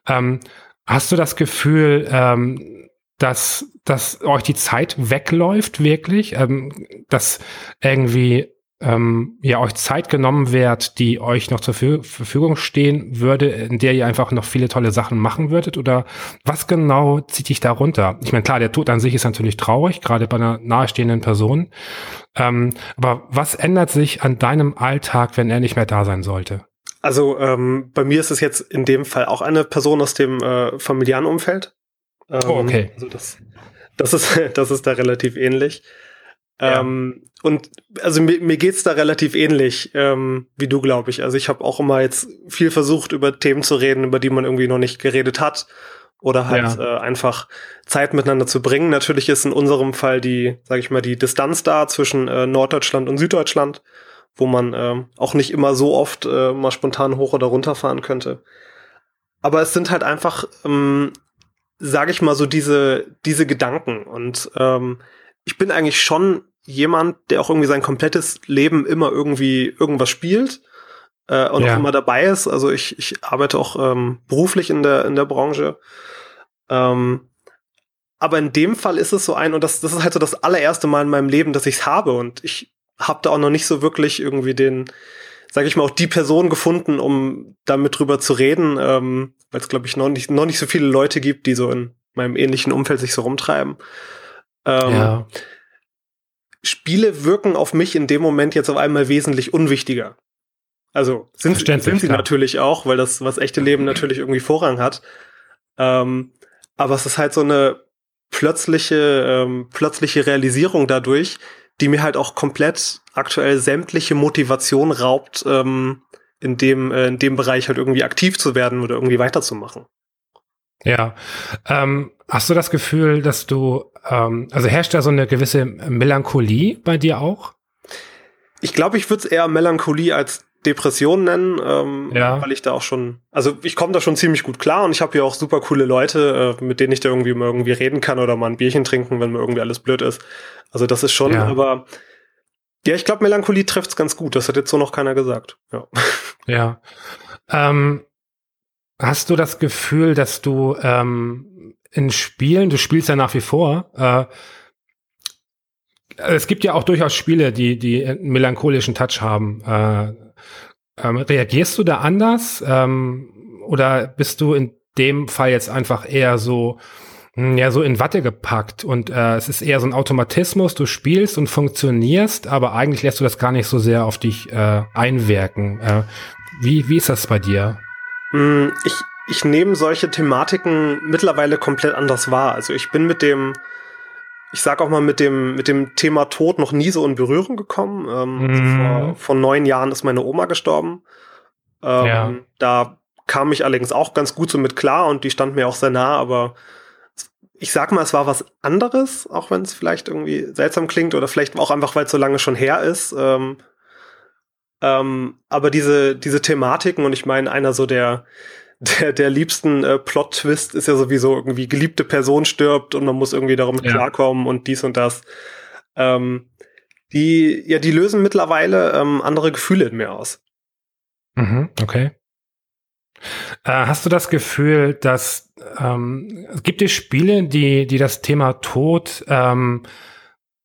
Speaker 1: Ähm, hast du das Gefühl, ähm, dass, dass euch die Zeit wegläuft, wirklich? Ähm, dass irgendwie ähm, ja euch Zeit genommen wird, die euch noch zur Verfügung stehen würde, in der ihr einfach noch viele tolle Sachen machen würdet? Oder was genau zieht dich da runter? Ich meine, klar, der Tod an sich ist natürlich traurig, gerade bei einer nahestehenden Person. Ähm, aber was ändert sich an deinem Alltag, wenn er nicht mehr da sein sollte?
Speaker 4: Also ähm, bei mir ist es jetzt in dem Fall auch eine Person aus dem äh, familiären Umfeld.
Speaker 1: Ähm, oh, okay.
Speaker 4: Also das, das ist das ist da relativ ähnlich. Ja. Ähm, und also mir, mir geht's da relativ ähnlich ähm, wie du, glaube ich. Also ich habe auch immer jetzt viel versucht, über Themen zu reden, über die man irgendwie noch nicht geredet hat oder halt ja. äh, einfach Zeit miteinander zu bringen. Natürlich ist in unserem Fall die, sage ich mal, die Distanz da zwischen äh, Norddeutschland und Süddeutschland, wo man äh, auch nicht immer so oft äh, mal spontan hoch oder runter fahren könnte. Aber es sind halt einfach, ähm, sage ich mal, so diese diese Gedanken und ähm, ich bin eigentlich schon jemand, der auch irgendwie sein komplettes Leben immer irgendwie irgendwas spielt äh, und ja. auch immer dabei ist. Also ich, ich arbeite auch ähm, beruflich in der, in der Branche. Ähm, aber in dem Fall ist es so ein, und das, das ist halt so das allererste Mal in meinem Leben, dass ich es habe. Und ich habe da auch noch nicht so wirklich irgendwie den, sage ich mal, auch die Person gefunden, um damit drüber zu reden, ähm, weil es, glaube ich, noch nicht, noch nicht so viele Leute gibt, die so in meinem ähnlichen Umfeld sich so rumtreiben. Ähm, ja. Spiele wirken auf mich in dem Moment jetzt auf einmal wesentlich unwichtiger. Also sind, sind sie klar. natürlich auch, weil das was echte Leben natürlich irgendwie Vorrang hat. Ähm, aber es ist halt so eine plötzliche, ähm, plötzliche Realisierung dadurch, die mir halt auch komplett aktuell sämtliche Motivation raubt, ähm, in dem, äh, in dem Bereich halt irgendwie aktiv zu werden oder irgendwie weiterzumachen.
Speaker 1: Ja. Ähm, hast du das Gefühl, dass du, ähm, also herrscht da so eine gewisse Melancholie bei dir auch?
Speaker 4: Ich glaube, ich würde es eher Melancholie als Depression nennen, ähm, ja. weil ich da auch schon, also ich komme da schon ziemlich gut klar und ich habe hier auch super coole Leute, äh, mit denen ich da irgendwie mal irgendwie reden kann oder mal ein Bierchen trinken, wenn mir irgendwie alles blöd ist. Also das ist schon, ja. aber ja, ich glaube, Melancholie trifft es ganz gut. Das hat jetzt so noch keiner gesagt. Ja.
Speaker 1: Ja. Ähm, Hast du das Gefühl, dass du ähm, in Spielen, du spielst ja nach wie vor, äh, es gibt ja auch durchaus Spiele, die, die einen melancholischen Touch haben. Äh, ähm, reagierst du da anders? Ähm, oder bist du in dem Fall jetzt einfach eher so, hm, ja, so in Watte gepackt und äh, es ist eher so ein Automatismus, du spielst und funktionierst, aber eigentlich lässt du das gar nicht so sehr auf dich äh, einwirken. Äh, wie, wie ist das bei dir?
Speaker 4: Hm, ich, ich nehme solche Thematiken mittlerweile komplett anders wahr. Also ich bin mit dem, ich sag auch mal, mit dem, mit dem Thema Tod noch nie so in Berührung gekommen. Ähm, also mhm. also vor, vor neun Jahren ist meine Oma gestorben. Ähm, ja. Da kam ich allerdings auch ganz gut so mit klar und die stand mir auch sehr nah, aber ich sag mal, es war was anderes, auch wenn es vielleicht irgendwie seltsam klingt oder vielleicht auch einfach, weil es so lange schon her ist. Ähm, ähm, aber diese, diese Thematiken, und ich meine, einer so der, der, der liebsten äh, Plot-Twist ist ja sowieso irgendwie geliebte Person stirbt und man muss irgendwie darum ja. klarkommen und dies und das. Ähm, die, ja, die lösen mittlerweile ähm, andere Gefühle in mir aus.
Speaker 1: Mhm, okay. Äh, hast du das Gefühl, dass ähm, gibt es Spiele, die, die das Thema Tod ähm,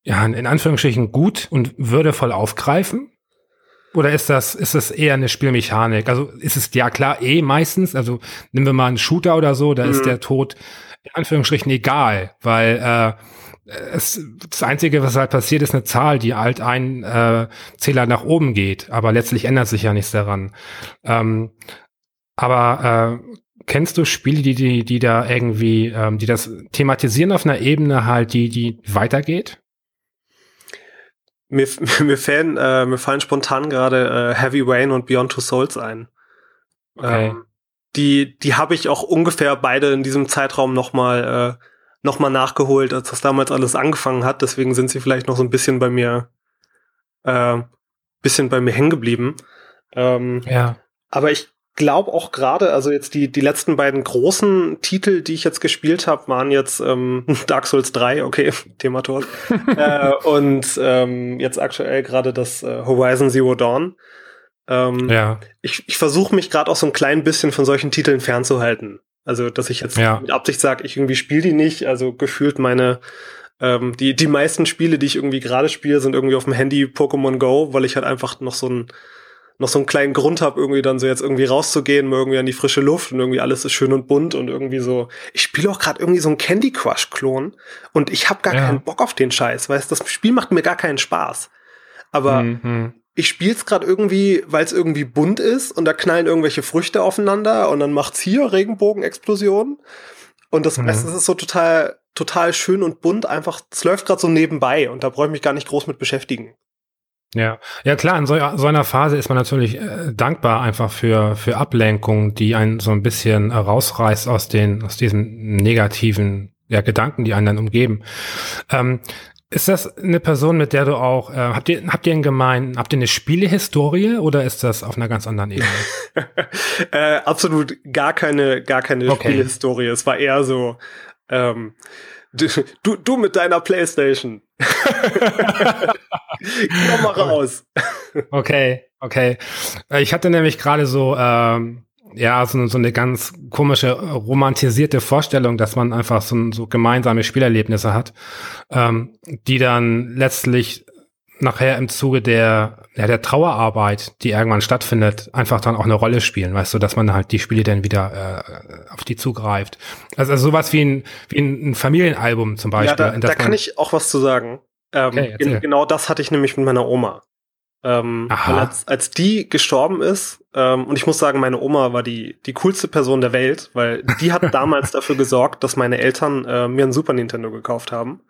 Speaker 1: ja, in Anführungsstrichen gut und würdevoll aufgreifen? Oder ist das, ist das eher eine Spielmechanik? Also ist es ja klar eh meistens, also nehmen wir mal einen Shooter oder so, da mhm. ist der Tod in Anführungsstrichen egal, weil äh, es, das Einzige, was halt passiert, ist eine Zahl, die halt ein äh, Zähler nach oben geht, aber letztlich ändert sich ja nichts daran. Ähm, aber äh, kennst du Spiele, die, die, die da irgendwie, ähm, die das thematisieren auf einer Ebene halt, die, die weitergeht?
Speaker 4: Mir, mir, fallen, äh, mir fallen spontan gerade äh, Heavy Rain und Beyond Two Souls ein. Okay. Ähm, die die habe ich auch ungefähr beide in diesem Zeitraum noch mal äh, noch mal nachgeholt, als das damals alles angefangen hat. Deswegen sind sie vielleicht noch so ein bisschen bei mir äh, bisschen bei mir hängen geblieben. Ähm,
Speaker 1: ja.
Speaker 4: Aber ich glaube auch gerade, also jetzt die, die letzten beiden großen Titel, die ich jetzt gespielt habe, waren jetzt ähm, Dark Souls 3, okay, Thema Tor. äh, und ähm, jetzt aktuell gerade das äh, Horizon Zero Dawn. Ähm, ja. Ich, ich versuche mich gerade auch so ein klein bisschen von solchen Titeln fernzuhalten. Also, dass ich jetzt ja. mit Absicht sage, ich irgendwie spiele die nicht. Also gefühlt meine ähm, die, die meisten Spiele, die ich irgendwie gerade spiele, sind irgendwie auf dem Handy Pokémon Go, weil ich halt einfach noch so ein noch so einen kleinen Grund habe, irgendwie dann so jetzt irgendwie rauszugehen, mal irgendwie an die frische Luft und irgendwie alles ist schön und bunt und irgendwie so. Ich spiele auch gerade irgendwie so einen Candy Crush Klon und ich habe gar ja. keinen Bock auf den Scheiß, weil das Spiel macht mir gar keinen Spaß. Aber mhm. ich spiele es gerade irgendwie, weil es irgendwie bunt ist und da knallen irgendwelche Früchte aufeinander und dann macht's hier Regenbogenexplosionen und das mhm. Ist so total total schön und bunt, einfach es läuft gerade so nebenbei und da brauche ich mich gar nicht groß mit beschäftigen.
Speaker 1: Ja, ja klar, in so, so einer Phase ist man natürlich äh, dankbar einfach für, für Ablenkung, die einen so ein bisschen äh, rausreißt aus den, aus diesen negativen ja, Gedanken, die einen dann umgeben. Ähm, ist das eine Person, mit der du auch, äh, habt ihr, habt ihr einen gemein, habt ihr eine Spielehistorie oder ist das auf einer ganz anderen Ebene?
Speaker 4: äh, absolut gar keine, gar keine okay. Spielehistorie. Es war eher so, ähm, du, du, mit deiner Playstation. Komm mal raus.
Speaker 1: okay, okay. Äh, ich hatte nämlich gerade so, ähm, ja, so, so eine ganz komische, romantisierte Vorstellung, dass man einfach so, so gemeinsame Spielerlebnisse hat, ähm, die dann letztlich nachher im Zuge der, ja, der Trauerarbeit, die irgendwann stattfindet, einfach dann auch eine Rolle spielen, weißt du, dass man halt die Spiele dann wieder äh, auf die zugreift. Also, also sowas wie ein, wie ein Familienalbum zum Beispiel.
Speaker 4: Ja, da, da kann ich auch was zu sagen. Ähm, okay, genau das hatte ich nämlich mit meiner Oma. Ähm, als, als die gestorben ist, ähm, und ich muss sagen, meine Oma war die, die coolste Person der Welt, weil die hat damals dafür gesorgt, dass meine Eltern äh, mir ein Super Nintendo gekauft haben.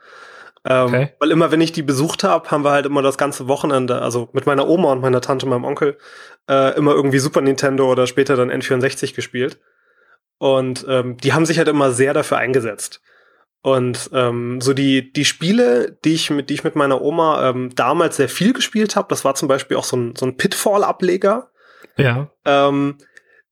Speaker 4: Ähm, okay. Weil immer, wenn ich die besucht habe, haben wir halt immer das ganze Wochenende, also mit meiner Oma und meiner Tante, meinem Onkel, äh, immer irgendwie Super Nintendo oder später dann N64 gespielt. Und ähm, die haben sich halt immer sehr dafür eingesetzt. Und ähm, so die die Spiele, die ich mit die ich mit meiner Oma ähm, damals sehr viel gespielt habe, das war zum Beispiel auch so ein so ein Pitfall-Ableger.
Speaker 1: Ja.
Speaker 4: Ähm,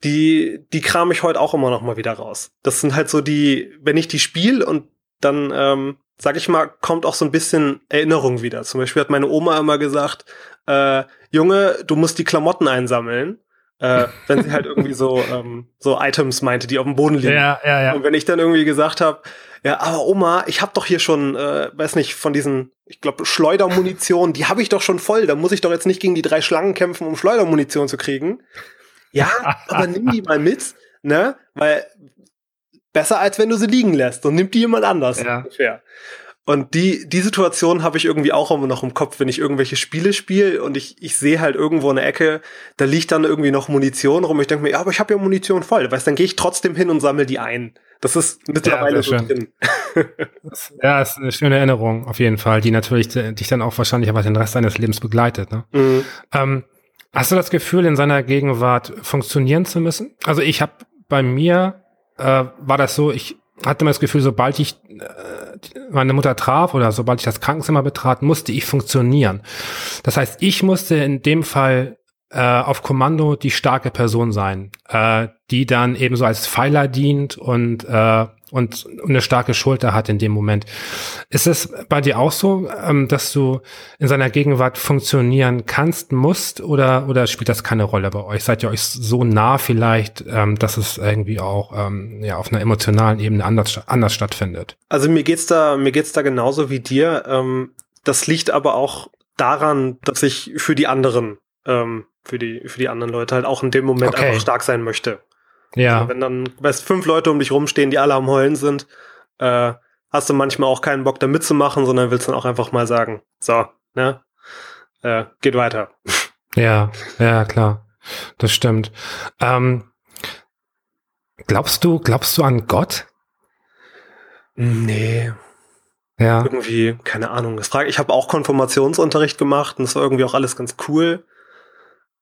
Speaker 4: die die kram ich heute auch immer noch mal wieder raus. Das sind halt so die, wenn ich die spiele und dann ähm, sag ich mal, kommt auch so ein bisschen Erinnerung wieder. Zum Beispiel hat meine Oma immer gesagt, äh, Junge, du musst die Klamotten einsammeln. Äh, wenn sie halt irgendwie so ähm, so Items meinte, die auf dem Boden liegen.
Speaker 1: Ja, ja, ja.
Speaker 4: Und wenn ich dann irgendwie gesagt habe, ja, aber Oma, ich habe doch hier schon, äh, weiß nicht, von diesen, ich glaube, Schleudermunition, die habe ich doch schon voll. Da muss ich doch jetzt nicht gegen die drei Schlangen kämpfen, um Schleudermunition zu kriegen. Ja, aber nimm die mal mit, ne? Weil besser als wenn du sie liegen lässt und nimmt die jemand anders. Ja. Ungefähr. Und die, die Situation habe ich irgendwie auch immer noch im Kopf, wenn ich irgendwelche Spiele spiele und ich, ich sehe halt irgendwo eine Ecke, da liegt dann irgendwie noch Munition rum. Ich denke mir, ja, aber ich habe ja Munition voll. Weißt, dann gehe ich trotzdem hin und sammle die ein. Das ist mittlerweile ja, so drin.
Speaker 1: ja, ist eine schöne Erinnerung auf jeden Fall, die natürlich dich dann auch wahrscheinlich aber den Rest deines Lebens begleitet. Ne? Mhm. Ähm, hast du das Gefühl, in seiner Gegenwart funktionieren zu müssen? Also ich habe bei mir äh, war das so, ich hatte mir das Gefühl, sobald ich äh, meine Mutter traf oder sobald ich das Krankenzimmer betrat, musste ich funktionieren. Das heißt, ich musste in dem Fall äh, auf Kommando die starke Person sein, äh, die dann eben so als Pfeiler dient und äh, und eine starke Schulter hat in dem Moment. Ist es bei dir auch so, ähm, dass du in seiner Gegenwart funktionieren kannst, musst oder, oder spielt das keine Rolle bei euch? Seid ihr euch so nah vielleicht, ähm, dass es irgendwie auch ähm, ja, auf einer emotionalen Ebene anders, anders stattfindet?
Speaker 4: Also mir geht's da, mir geht's da genauso wie dir. Ähm, das liegt aber auch daran, dass ich für die anderen, ähm, für die, für die anderen Leute halt auch in dem Moment okay. einfach stark sein möchte. Ja. Also wenn dann, weißt, fünf Leute um dich rumstehen, die alle am Heulen sind, äh, hast du manchmal auch keinen Bock da mitzumachen, sondern willst dann auch einfach mal sagen, so, ne, äh, geht weiter.
Speaker 1: Ja, ja, klar. Das stimmt. Ähm, glaubst du, glaubst du an Gott?
Speaker 4: Nee. Ja. Irgendwie, keine Ahnung. Ich habe auch Konfirmationsunterricht gemacht und das war irgendwie auch alles ganz cool.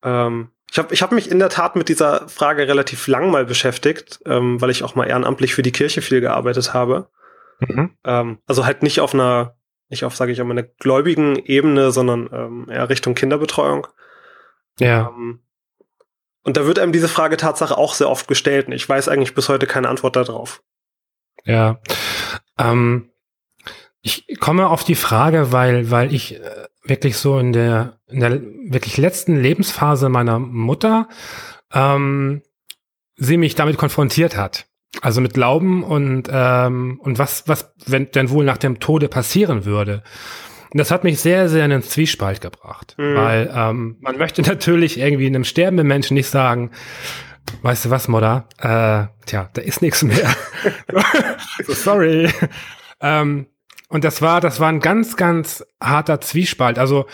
Speaker 4: Ähm, ich habe ich hab mich in der Tat mit dieser Frage relativ lang mal beschäftigt, ähm, weil ich auch mal ehrenamtlich für die Kirche viel gearbeitet habe. Mhm. Ähm, also halt nicht auf einer, nicht auf, sage ich einmal, einer gläubigen Ebene, sondern ähm, eher Richtung Kinderbetreuung.
Speaker 1: Ja. Ähm,
Speaker 4: und da wird einem diese Frage Tatsache auch sehr oft gestellt. Und ich weiß eigentlich bis heute keine Antwort darauf.
Speaker 1: Ja. Ähm, ich komme auf die Frage, weil, weil ich äh, wirklich so in der, in der wirklich letzten Lebensphase meiner Mutter ähm, sie mich damit konfrontiert hat. Also mit Glauben und, ähm, und was, was wenn denn wohl nach dem Tode passieren würde. Und das hat mich sehr, sehr in den Zwiespalt gebracht. Mhm. Weil ähm, man möchte natürlich irgendwie einem sterbenden Menschen nicht sagen, weißt du was, Modder? Äh, tja, da ist nichts mehr. so, sorry. ähm, und das war, das war ein ganz, ganz harter Zwiespalt. Also,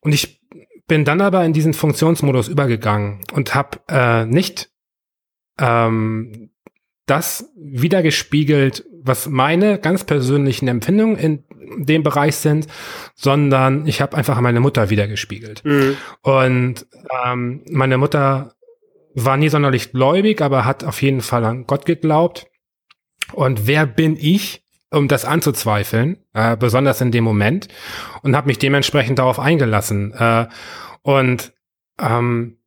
Speaker 1: und ich bin dann aber in diesen Funktionsmodus übergegangen und habe äh, nicht ähm, das wiedergespiegelt, was meine ganz persönlichen Empfindungen in dem Bereich sind, sondern ich habe einfach meine Mutter wiedergespiegelt. Mhm. Und ähm, meine Mutter war nie sonderlich gläubig, aber hat auf jeden Fall an Gott geglaubt. Und wer bin ich, um das anzuzweifeln, äh, besonders in dem Moment, und habe mich dementsprechend darauf eingelassen. Äh, und ähm,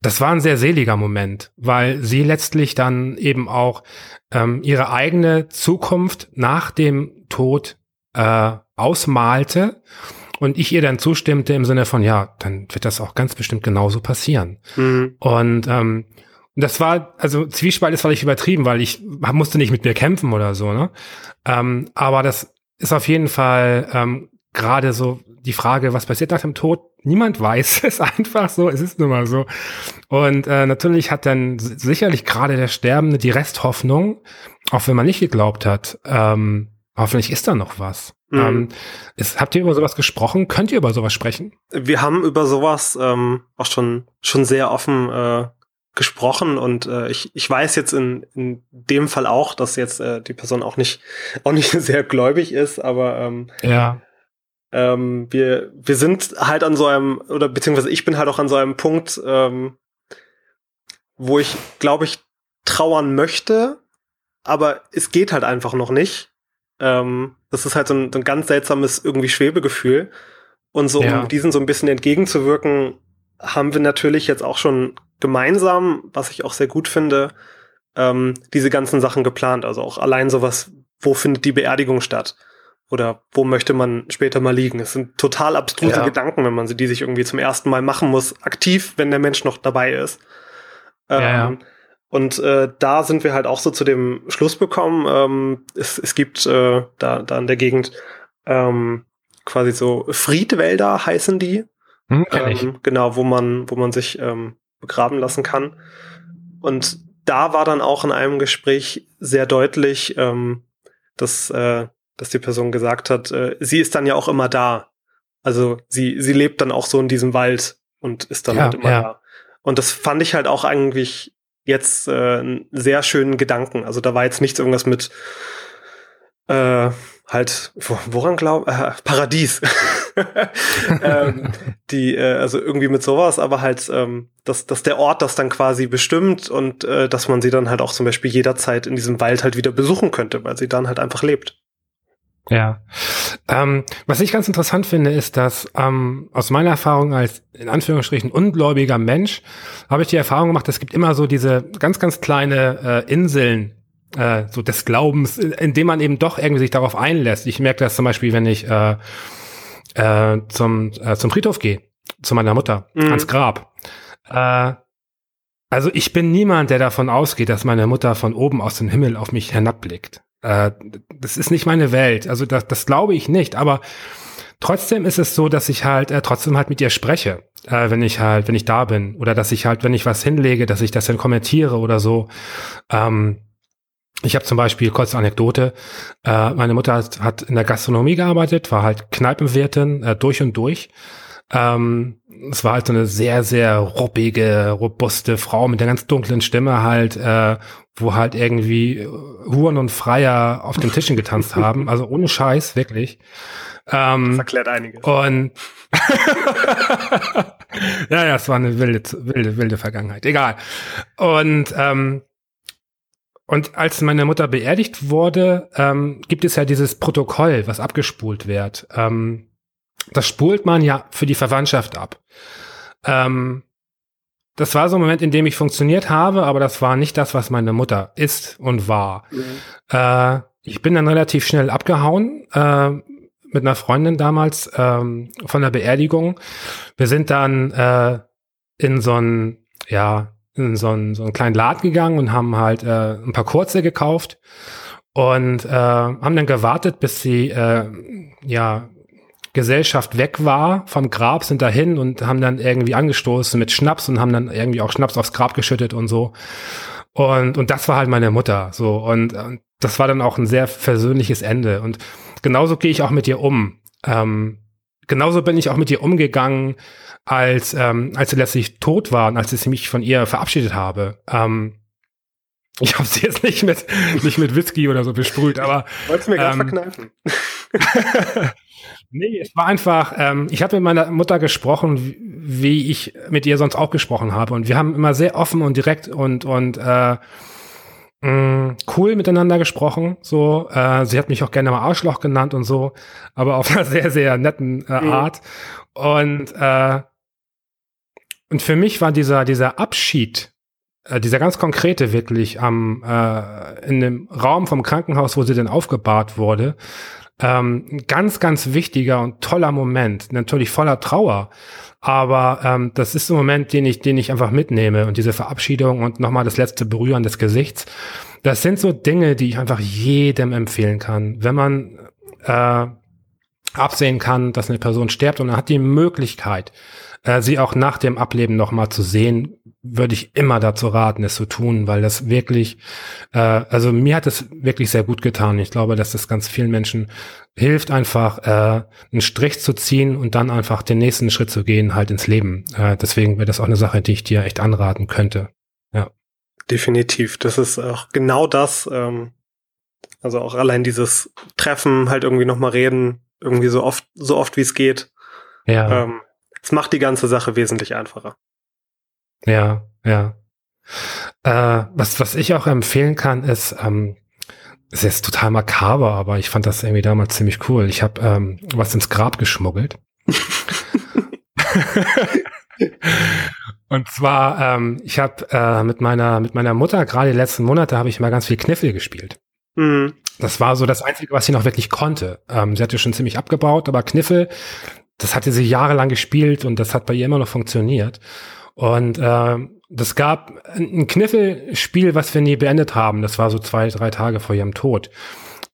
Speaker 1: das war ein sehr seliger Moment, weil sie letztlich dann eben auch ähm, ihre eigene Zukunft nach dem Tod äh, ausmalte und ich ihr dann zustimmte im Sinne von, ja, dann wird das auch ganz bestimmt genauso passieren. Mhm. Und ähm, das war, also Zwiespalt ist völlig übertrieben, weil ich musste nicht mit mir kämpfen oder so, ne? Ähm, aber das ist auf jeden Fall ähm, gerade so die Frage, was passiert nach dem Tod? Niemand weiß es einfach so, es ist nun mal so. Und äh, natürlich hat dann sicherlich gerade der Sterbende die Resthoffnung, auch wenn man nicht geglaubt hat, ähm, hoffentlich ist da noch was. Mhm. Ähm, ist, habt ihr über sowas gesprochen? Könnt ihr über sowas sprechen?
Speaker 4: Wir haben über sowas ähm, auch schon, schon sehr offen äh, gesprochen und äh, ich, ich weiß jetzt in, in dem Fall auch, dass jetzt äh, die Person auch nicht auch nicht sehr gläubig ist, aber ähm,
Speaker 1: ja.
Speaker 4: ähm, wir wir sind halt an so einem oder beziehungsweise ich bin halt auch an so einem Punkt, ähm, wo ich glaube ich trauern möchte, aber es geht halt einfach noch nicht. Ähm, das ist halt so ein, so ein ganz seltsames irgendwie Schwebegefühl und so ja. um diesen so ein bisschen entgegenzuwirken, haben wir natürlich jetzt auch schon gemeinsam, was ich auch sehr gut finde, ähm, diese ganzen Sachen geplant. Also auch allein sowas, wo findet die Beerdigung statt? Oder wo möchte man später mal liegen? Es sind total abstruse ja. Gedanken, wenn man sie die sich irgendwie zum ersten Mal machen muss, aktiv, wenn der Mensch noch dabei ist. Ähm, ja, ja. Und äh, da sind wir halt auch so zu dem Schluss bekommen. Ähm, es, es gibt äh, da, da in der Gegend ähm, quasi so Friedwälder heißen die. Hm, ähm, genau, wo man, wo man sich ähm, begraben lassen kann. Und da war dann auch in einem Gespräch sehr deutlich, ähm, dass, äh, dass die Person gesagt hat, äh, sie ist dann ja auch immer da. Also sie, sie lebt dann auch so in diesem Wald und ist dann ja, halt immer ja. da. Und das fand ich halt auch eigentlich jetzt äh, einen sehr schönen Gedanken. Also da war jetzt nichts irgendwas mit äh, halt, woran glaub, äh, Paradies. ähm, die, äh, also irgendwie mit sowas, aber halt, ähm, dass, dass der Ort das dann quasi bestimmt und äh, dass man sie dann halt auch zum Beispiel jederzeit in diesem Wald halt wieder besuchen könnte, weil sie dann halt einfach lebt.
Speaker 1: Ja. Ähm, was ich ganz interessant finde, ist, dass ähm, aus meiner Erfahrung als in Anführungsstrichen ungläubiger Mensch habe ich die Erfahrung gemacht, es gibt immer so diese ganz, ganz kleine äh, Inseln äh, so des Glaubens, indem man eben doch irgendwie sich darauf einlässt. Ich merke das zum Beispiel, wenn ich äh, äh, zum, äh, zum Friedhof gehe, zu meiner Mutter, mhm. ans Grab. Äh, also ich bin niemand, der davon ausgeht, dass meine Mutter von oben aus dem Himmel auf mich hinabblickt. Äh, das ist nicht meine Welt. Also das, das glaube ich nicht. Aber trotzdem ist es so, dass ich halt äh, trotzdem halt mit ihr spreche, äh, wenn ich halt, wenn ich da bin. Oder dass ich halt, wenn ich was hinlege, dass ich das dann kommentiere oder so. Ähm, ich habe zum Beispiel, kurze Anekdote, äh, meine Mutter hat, hat, in der Gastronomie gearbeitet, war halt Kneipenwirtin äh, durch und durch. Ähm, es war halt so eine sehr, sehr ruppige, robuste Frau mit einer ganz dunklen Stimme halt, äh, wo halt irgendwie Huren und Freier auf den Tischen getanzt haben. Also ohne Scheiß, wirklich.
Speaker 4: Ähm, das erklärt einiges.
Speaker 1: Und ja, ja, es war eine wilde, wilde, wilde Vergangenheit. Egal. Und ähm, und als meine Mutter beerdigt wurde, ähm, gibt es ja dieses Protokoll, was abgespult wird. Ähm, das spult man ja für die Verwandtschaft ab. Ähm, das war so ein Moment, in dem ich funktioniert habe, aber das war nicht das, was meine Mutter ist und war. Mhm. Äh, ich bin dann relativ schnell abgehauen äh, mit einer Freundin damals ähm, von der Beerdigung. Wir sind dann äh, in so ein, ja, in so einen, so einen kleinen Laden gegangen und haben halt äh, ein paar kurze gekauft und äh, haben dann gewartet, bis sie äh, ja Gesellschaft weg war vom Grab, sind dahin und haben dann irgendwie angestoßen mit Schnaps und haben dann irgendwie auch Schnaps aufs Grab geschüttet und so. Und, und das war halt meine Mutter, so. Und, und das war dann auch ein sehr versöhnliches Ende. Und genauso gehe ich auch mit ihr um. Ähm, genauso bin ich auch mit ihr umgegangen, als, ähm, als sie letztlich tot war und als ich mich von ihr verabschiedet habe. Ähm, ich habe sie jetzt nicht mit, nicht mit Whisky oder so besprüht, aber.
Speaker 4: Wolltest du mir gerade ähm, verkneifen?
Speaker 1: nee, es war einfach, ähm, ich habe mit meiner Mutter gesprochen, wie, wie ich mit ihr sonst auch gesprochen habe. Und wir haben immer sehr offen und direkt und, und äh, mh, mm, cool miteinander gesprochen. So, äh, sie hat mich auch gerne mal Arschloch genannt und so, aber auf einer sehr, sehr netten äh, mhm. Art. Und äh, und für mich war dieser dieser Abschied äh, dieser ganz konkrete wirklich am äh, in dem Raum vom Krankenhaus, wo sie denn aufgebahrt wurde, ähm, ganz, ganz wichtiger und toller Moment. Natürlich voller Trauer. Aber ähm, das ist ein Moment, den ich, den ich einfach mitnehme. Und diese Verabschiedung und nochmal das letzte Berühren des Gesichts. Das sind so Dinge, die ich einfach jedem empfehlen kann. Wenn man äh, absehen kann, dass eine Person stirbt und man hat die Möglichkeit, äh, sie auch nach dem Ableben nochmal zu sehen, würde ich immer dazu raten, es zu tun, weil das wirklich, äh, also mir hat es wirklich sehr gut getan. Ich glaube, dass das ganz vielen Menschen hilft, einfach äh, einen Strich zu ziehen und dann einfach den nächsten Schritt zu gehen, halt ins Leben. Äh, deswegen wäre das auch eine Sache, die ich dir echt anraten könnte. Ja.
Speaker 4: Definitiv. Das ist auch genau das, ähm, also auch allein dieses Treffen, halt irgendwie nochmal reden, irgendwie so oft, so oft wie es geht. Ja. Ähm, es macht die ganze Sache wesentlich einfacher.
Speaker 1: Ja, ja. Äh, was, was ich auch empfehlen kann, ist, ähm, ist jetzt total makaber, aber ich fand das irgendwie damals ziemlich cool. Ich habe ähm, was ins Grab geschmuggelt. Und zwar, ähm, ich habe äh, mit meiner mit meiner Mutter gerade die letzten Monate habe ich mal ganz viel Kniffel gespielt. Mhm. Das war so das Einzige, was sie noch wirklich konnte. Ähm, sie hatte schon ziemlich abgebaut, aber Kniffel, das hatte sie jahrelang gespielt und das hat bei ihr immer noch funktioniert. Und äh, das gab ein Kniffelspiel, was wir nie beendet haben. Das war so zwei, drei Tage vor ihrem Tod.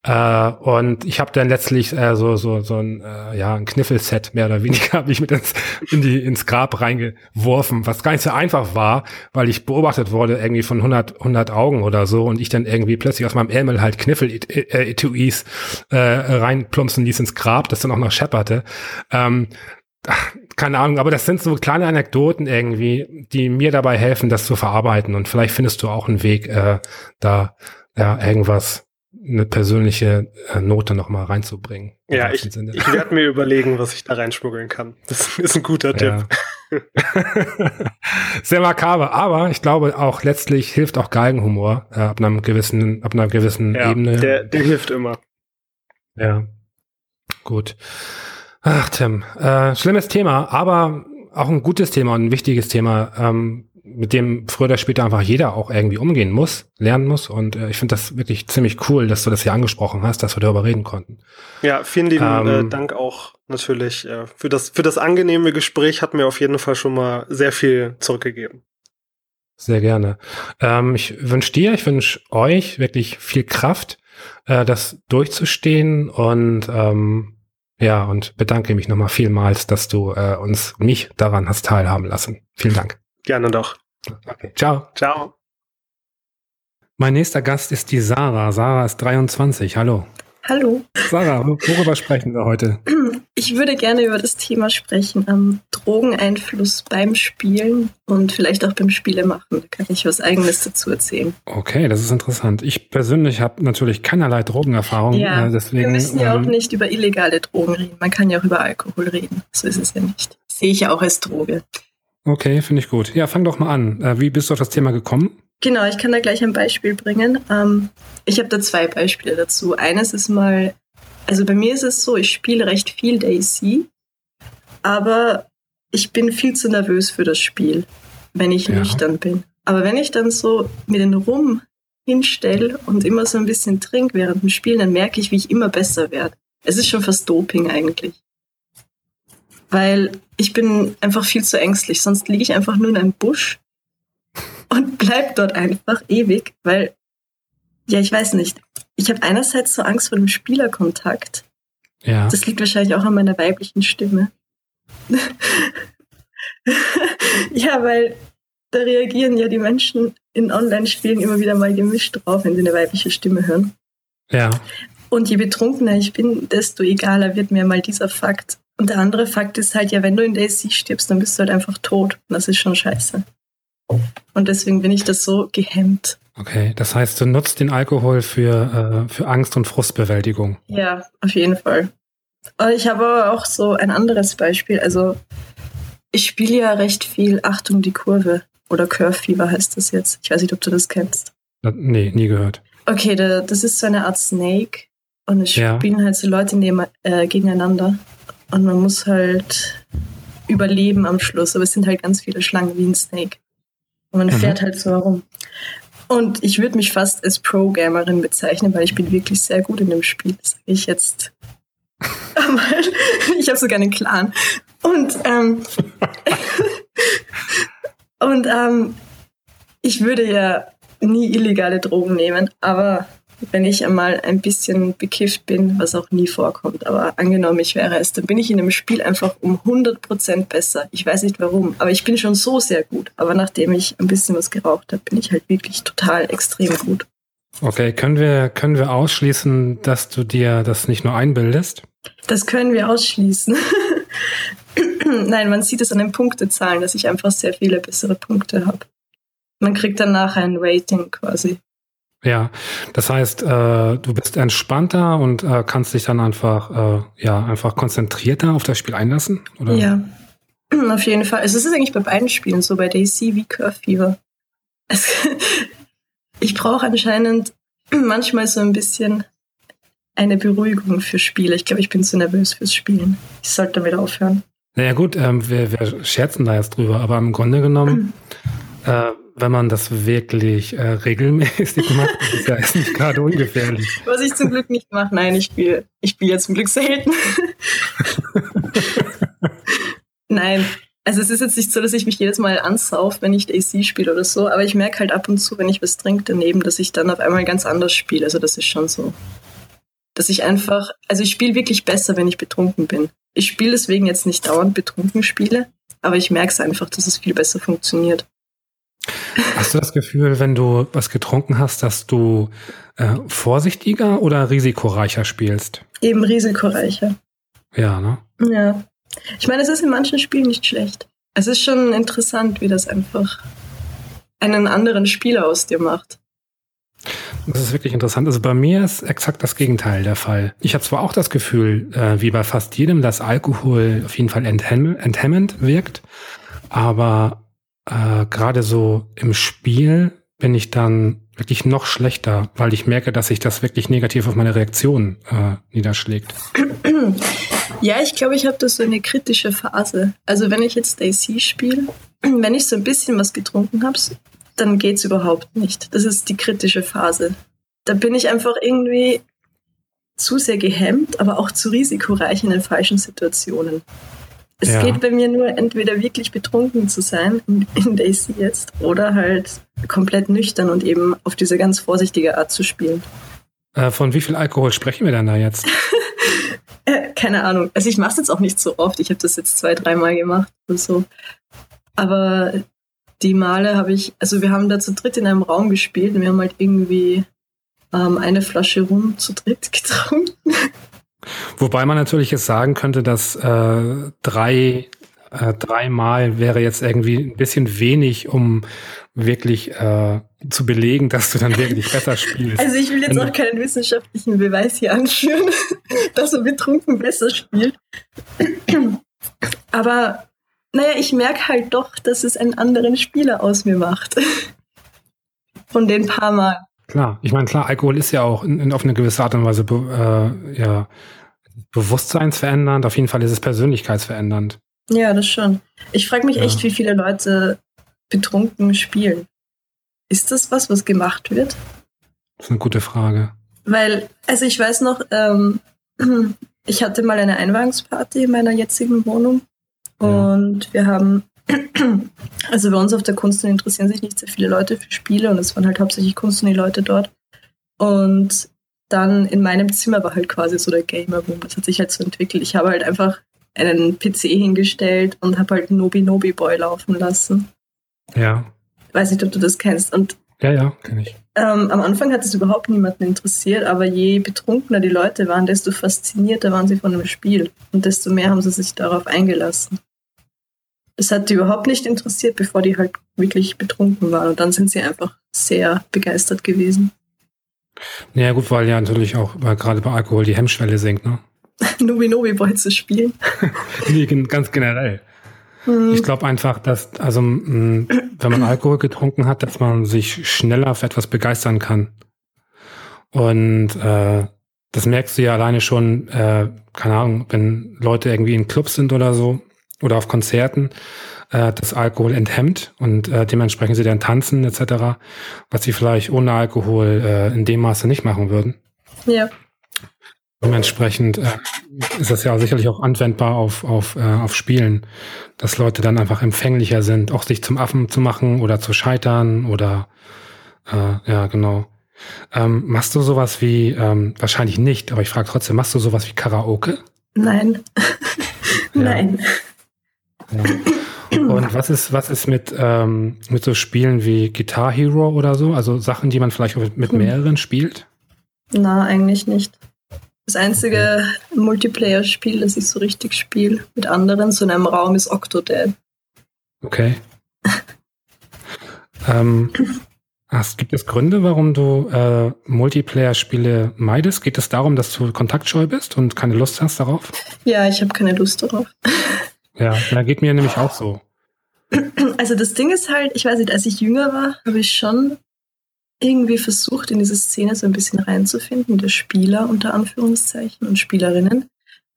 Speaker 1: Äh, und ich habe dann letztlich äh, so so so ein äh, ja ein Kniffelset mehr oder weniger habe ich mit ins in die ins Grab reingeworfen, was gar nicht so einfach war, weil ich beobachtet wurde irgendwie von 100 100 Augen oder so und ich dann irgendwie plötzlich aus meinem Ärmel halt Kniffel Etuis äh, reinplumpsen ließ ins Grab, das dann auch noch schepperte. Ähm, ach, keine Ahnung, aber das sind so kleine Anekdoten irgendwie, die mir dabei helfen, das zu verarbeiten. Und vielleicht findest du auch einen Weg, äh, da ja, irgendwas eine persönliche äh, Note noch mal reinzubringen.
Speaker 4: Ja, ich, ich werde mir überlegen, was ich da reinschmuggeln kann. Das ist ein guter ja. Tipp.
Speaker 1: Sehr makaber, aber ich glaube auch letztlich hilft auch Galgenhumor äh, ab einem gewissen, ab einer gewissen ja, Ebene.
Speaker 4: Der, der hilft immer.
Speaker 1: Ja, gut. Ach Tim, äh, schlimmes Thema, aber auch ein gutes Thema und ein wichtiges Thema. Ähm, mit dem früher oder später einfach jeder auch irgendwie umgehen muss, lernen muss. Und äh, ich finde das wirklich ziemlich cool, dass du das hier angesprochen hast, dass wir darüber reden konnten.
Speaker 4: Ja, vielen lieben äh, ähm, äh, Dank auch natürlich äh, für das für das angenehme Gespräch. Hat mir auf jeden Fall schon mal sehr viel zurückgegeben.
Speaker 1: Sehr gerne. Ähm, ich wünsche dir, ich wünsche euch wirklich viel Kraft, äh, das durchzustehen und ähm, ja, und bedanke mich nochmal vielmals, dass du äh, uns mich daran hast teilhaben lassen. Vielen Dank.
Speaker 4: Gerne doch.
Speaker 1: Okay. Ciao.
Speaker 4: Ciao.
Speaker 1: Mein nächster Gast ist die Sarah. Sarah ist 23. Hallo.
Speaker 5: Hallo.
Speaker 1: Sarah, worüber sprechen wir heute?
Speaker 5: Ich würde gerne über das Thema sprechen, ähm, Drogeneinfluss beim Spielen und vielleicht auch beim Spielemachen. Da kann ich was Eigenes dazu erzählen.
Speaker 1: Okay, das ist interessant. Ich persönlich habe natürlich keinerlei Drogenerfahrung.
Speaker 5: Ja,
Speaker 1: äh, deswegen,
Speaker 5: wir müssen ja
Speaker 1: ähm,
Speaker 5: auch nicht über illegale Drogen reden. Man kann ja auch über Alkohol reden. So ist es ja nicht. Sehe ich ja auch als Droge.
Speaker 1: Okay, finde ich gut. Ja, fang doch mal an. Äh, wie bist du auf das Thema gekommen?
Speaker 5: Genau, ich kann da gleich ein Beispiel bringen. Ähm, ich habe da zwei Beispiele dazu. Eines ist mal, also bei mir ist es so, ich spiele recht viel Daisy, aber ich bin viel zu nervös für das Spiel, wenn ich
Speaker 1: Ja.
Speaker 5: nüchtern bin. Aber wenn ich dann so mir den Rum hinstelle und immer so ein bisschen trinke während dem Spielen, dann merke ich, wie ich immer besser werde. Es ist schon fast Doping eigentlich. Weil ich bin einfach viel zu ängstlich. Sonst liege ich einfach nur in einem Busch und bleib dort einfach ewig, weil, ja, ich weiß nicht. Ich habe einerseits so Angst vor dem Spielerkontakt.
Speaker 1: Ja.
Speaker 5: Das liegt wahrscheinlich auch an meiner weiblichen Stimme. ja, weil da reagieren ja die Menschen in Online-Spielen immer wieder mal gemischt drauf, wenn sie eine weibliche Stimme hören.
Speaker 1: Ja.
Speaker 5: Und je betrunkener ich bin, desto egaler wird mir mal dieser Fakt. Und der andere Fakt ist halt, ja, wenn du in Daisy stirbst, dann bist du halt einfach tot. Und das ist schon scheiße. Und deswegen bin ich das so gehemmt.
Speaker 1: Okay. Das heißt, du nutzt den Alkohol für, äh, für Angst- und Frustbewältigung.
Speaker 5: Ja, auf jeden Fall. Aber ich habe aber auch so ein anderes Beispiel. Also, ich spiele ja recht viel Achtung, die Kurve. Oder Curve Fever heißt das jetzt. Ich weiß nicht, ob du das kennst.
Speaker 1: Nee, nie gehört.
Speaker 5: Okay, da, das ist so eine Art Snake. Und es
Speaker 1: Ja.
Speaker 5: spielen halt so Leute neben, äh, gegeneinander. Und man muss halt überleben am Schluss. Aber es sind halt ganz viele Schlangen wie ein Snake. Und man
Speaker 1: Mhm.
Speaker 5: fährt halt so herum. Und ich würde mich fast als Pro-Gamerin bezeichnen, weil ich bin wirklich sehr gut in dem Spiel. Das sage ich jetzt. Aber ich habe sogar einen Clan. Und, ähm, und ähm, ich würde ja nie illegale Drogen nehmen, aber wenn ich einmal ein bisschen bekifft bin, was auch nie vorkommt, aber angenommen ich wäre es, dann bin ich in dem Spiel einfach um 100% besser. Ich weiß nicht warum, aber ich bin schon so sehr gut. Aber nachdem ich ein bisschen was geraucht habe, bin ich halt wirklich total extrem gut.
Speaker 1: Okay, können wir, können wir ausschließen, dass du dir das nicht nur einbildest?
Speaker 5: Das können wir ausschließen. Nein, man sieht es an den Punktezahlen, dass ich einfach sehr viele bessere Punkte habe. Man kriegt danach ein Rating quasi.
Speaker 1: Ja, das heißt, äh, du bist entspannter und äh, kannst dich dann einfach, äh, ja, einfach konzentrierter auf das Spiel einlassen? Oder?
Speaker 5: Ja, auf jeden Fall. Also es ist eigentlich bei beiden Spielen so, bei Daisy wie Curve Fever. Es, ich brauche anscheinend manchmal so ein bisschen eine Beruhigung für Spiele. Ich glaube, ich bin zu nervös fürs Spielen. Ich sollte damit aufhören.
Speaker 1: Naja gut, ähm, wir, wir scherzen da jetzt drüber, aber im Grunde genommen, äh, wenn man das wirklich äh, regelmäßig macht, ist es ja jetzt nicht gerade ungefährlich.
Speaker 5: Was ich zum Glück nicht mache. Nein, ich spiele ich spiele ja zum Glück selten. Nein, also es ist jetzt nicht so, dass ich mich jedes Mal ansauf, wenn ich Daisy spiele oder so, aber ich merke halt ab und zu, wenn ich was trinke daneben, dass ich dann auf einmal ganz anders spiele. Also das ist schon so. Dass ich einfach, also ich spiele wirklich besser, wenn ich betrunken bin. Ich spiele deswegen jetzt nicht dauernd betrunken Spiele, aber ich merke es einfach, dass es viel besser funktioniert.
Speaker 1: Hast du das Gefühl, wenn du was getrunken hast, dass du äh, vorsichtiger oder risikoreicher spielst?
Speaker 5: Eben risikoreicher.
Speaker 1: Ja, ne?
Speaker 5: Ja. Ich meine, es ist in manchen Spielen nicht schlecht. Es ist schon interessant, wie das einfach einen anderen Spieler aus dir macht.
Speaker 1: Das ist wirklich interessant. Also bei mir ist exakt das Gegenteil der Fall. Ich habe zwar auch das Gefühl, äh, wie bei fast jedem, dass Alkohol auf jeden Fall enthemm enthemmend wirkt, aber äh, gerade so im Spiel bin ich dann wirklich noch schlechter, weil ich merke, dass sich das wirklich negativ auf meine Reaktion äh, niederschlägt.
Speaker 5: Ja, ich glaube, ich habe da so eine kritische Phase. Also wenn ich jetzt Daisy spiele, wenn ich so ein bisschen was getrunken habe, dann geht's überhaupt nicht. Das ist die kritische Phase. Da bin ich einfach irgendwie zu sehr gehemmt, aber auch zu risikoreich in den falschen Situationen. Es
Speaker 1: Ja.
Speaker 5: geht bei mir nur entweder wirklich betrunken zu sein, in, in Daisy jetzt, oder halt komplett nüchtern und eben auf diese ganz vorsichtige Art zu spielen.
Speaker 1: Äh, von wie viel Alkohol sprechen wir denn da jetzt?
Speaker 5: Äh, keine Ahnung. Also ich mache es jetzt auch nicht so oft. Ich habe das jetzt zwei, dreimal gemacht oder so. Aber die Male habe ich, also wir haben da zu dritt in einem Raum gespielt und wir haben halt irgendwie ähm, eine Flasche Rum zu dritt getrunken.
Speaker 1: Wobei man natürlich jetzt sagen könnte, dass äh, drei äh, dreimal wäre jetzt irgendwie ein bisschen wenig, um wirklich äh, zu belegen, dass du dann wirklich besser spielst.
Speaker 5: Also ich will jetzt auch keinen wissenschaftlichen Beweis hier anführen, dass man betrunken besser spielt. Aber naja, ich merke halt doch, dass es einen anderen Spieler aus mir macht. Von den paar Mal.
Speaker 1: Klar, ich meine, klar, Alkohol ist ja auch in, in, auf eine gewisse Art und Weise be, äh, ja, bewusstseinsverändernd, auf jeden Fall ist es persönlichkeitsverändernd.
Speaker 5: Ja, das schon. Ich frage mich ja. echt, wie viele Leute betrunken spielen. Ist das was, was gemacht wird?
Speaker 1: Das ist eine gute Frage.
Speaker 5: Weil, also ich weiß noch, ähm, ich hatte mal eine Einweihungsparty in meiner jetzigen Wohnung und ja. wir haben, also bei uns auf der Kunst interessieren sich nicht sehr viele Leute für Spiele und es waren halt hauptsächlich Kunst und die Leute dort. Und dann in meinem Zimmer war halt quasi so der Gamer Room. Das hat sich halt so entwickelt. Ich habe halt einfach einen PC hingestellt und habe halt Nobi Nobi Boy laufen lassen.
Speaker 1: Ja.
Speaker 5: Weiß nicht, ob du das kennst. Und
Speaker 1: ja, ja, kenne ich.
Speaker 5: Ähm, am Anfang hat es überhaupt niemanden interessiert, aber je betrunkener die Leute waren, desto faszinierter waren sie von dem Spiel und desto mehr haben sie sich darauf eingelassen. Das hat die überhaupt nicht interessiert, bevor die halt wirklich betrunken waren und dann sind sie einfach sehr begeistert gewesen.
Speaker 1: Ja gut, weil ja natürlich auch gerade bei Alkohol die Hemmschwelle sinkt, ne?
Speaker 5: Nobi Nobi Boy zu spielen.
Speaker 1: nee, ganz generell. Mhm. Ich glaube einfach, dass, also wenn man Alkohol getrunken hat, dass man sich schneller für etwas begeistern kann. Und äh, das merkst du ja alleine schon, äh, keine Ahnung, wenn Leute irgendwie in Clubs sind oder so oder auf Konzerten, äh, das Alkohol enthemmt und äh, dementsprechend sie dann tanzen etc., was sie vielleicht ohne Alkohol äh, in dem Maße nicht machen würden.
Speaker 5: Ja.
Speaker 1: Dementsprechend äh, ist das ja sicherlich auch anwendbar auf, auf, äh, auf Spielen, dass Leute dann einfach empfänglicher sind, auch sich zum Affen zu machen oder zu scheitern oder äh, ja, genau. Ähm, machst du sowas wie, ähm, wahrscheinlich nicht, aber ich frage trotzdem, machst du sowas wie Karaoke?
Speaker 5: Nein. Nein.
Speaker 1: Ja. Und was ist, was ist mit, ähm, mit so Spielen wie Guitar Hero oder so? Also Sachen, die man vielleicht mit hm. mehreren spielt?
Speaker 5: Na, eigentlich nicht. Das einzige Multiplayer-Spiel, das ich so richtig spiele mit anderen, so in einem Raum, ist Octodad.
Speaker 1: Okay. ähm, hast, gibt es Gründe, warum du äh, Multiplayer-Spiele meidest? Geht es darum, dass du kontaktscheu bist und keine Lust hast darauf?
Speaker 5: Ja, ich habe keine Lust darauf.
Speaker 1: Ja, da geht mir nämlich auch so.
Speaker 5: Also das Ding ist halt, ich weiß nicht, als ich jünger war, habe ich schon irgendwie versucht, in diese Szene so ein bisschen reinzufinden, der Spieler unter Anführungszeichen und Spielerinnen.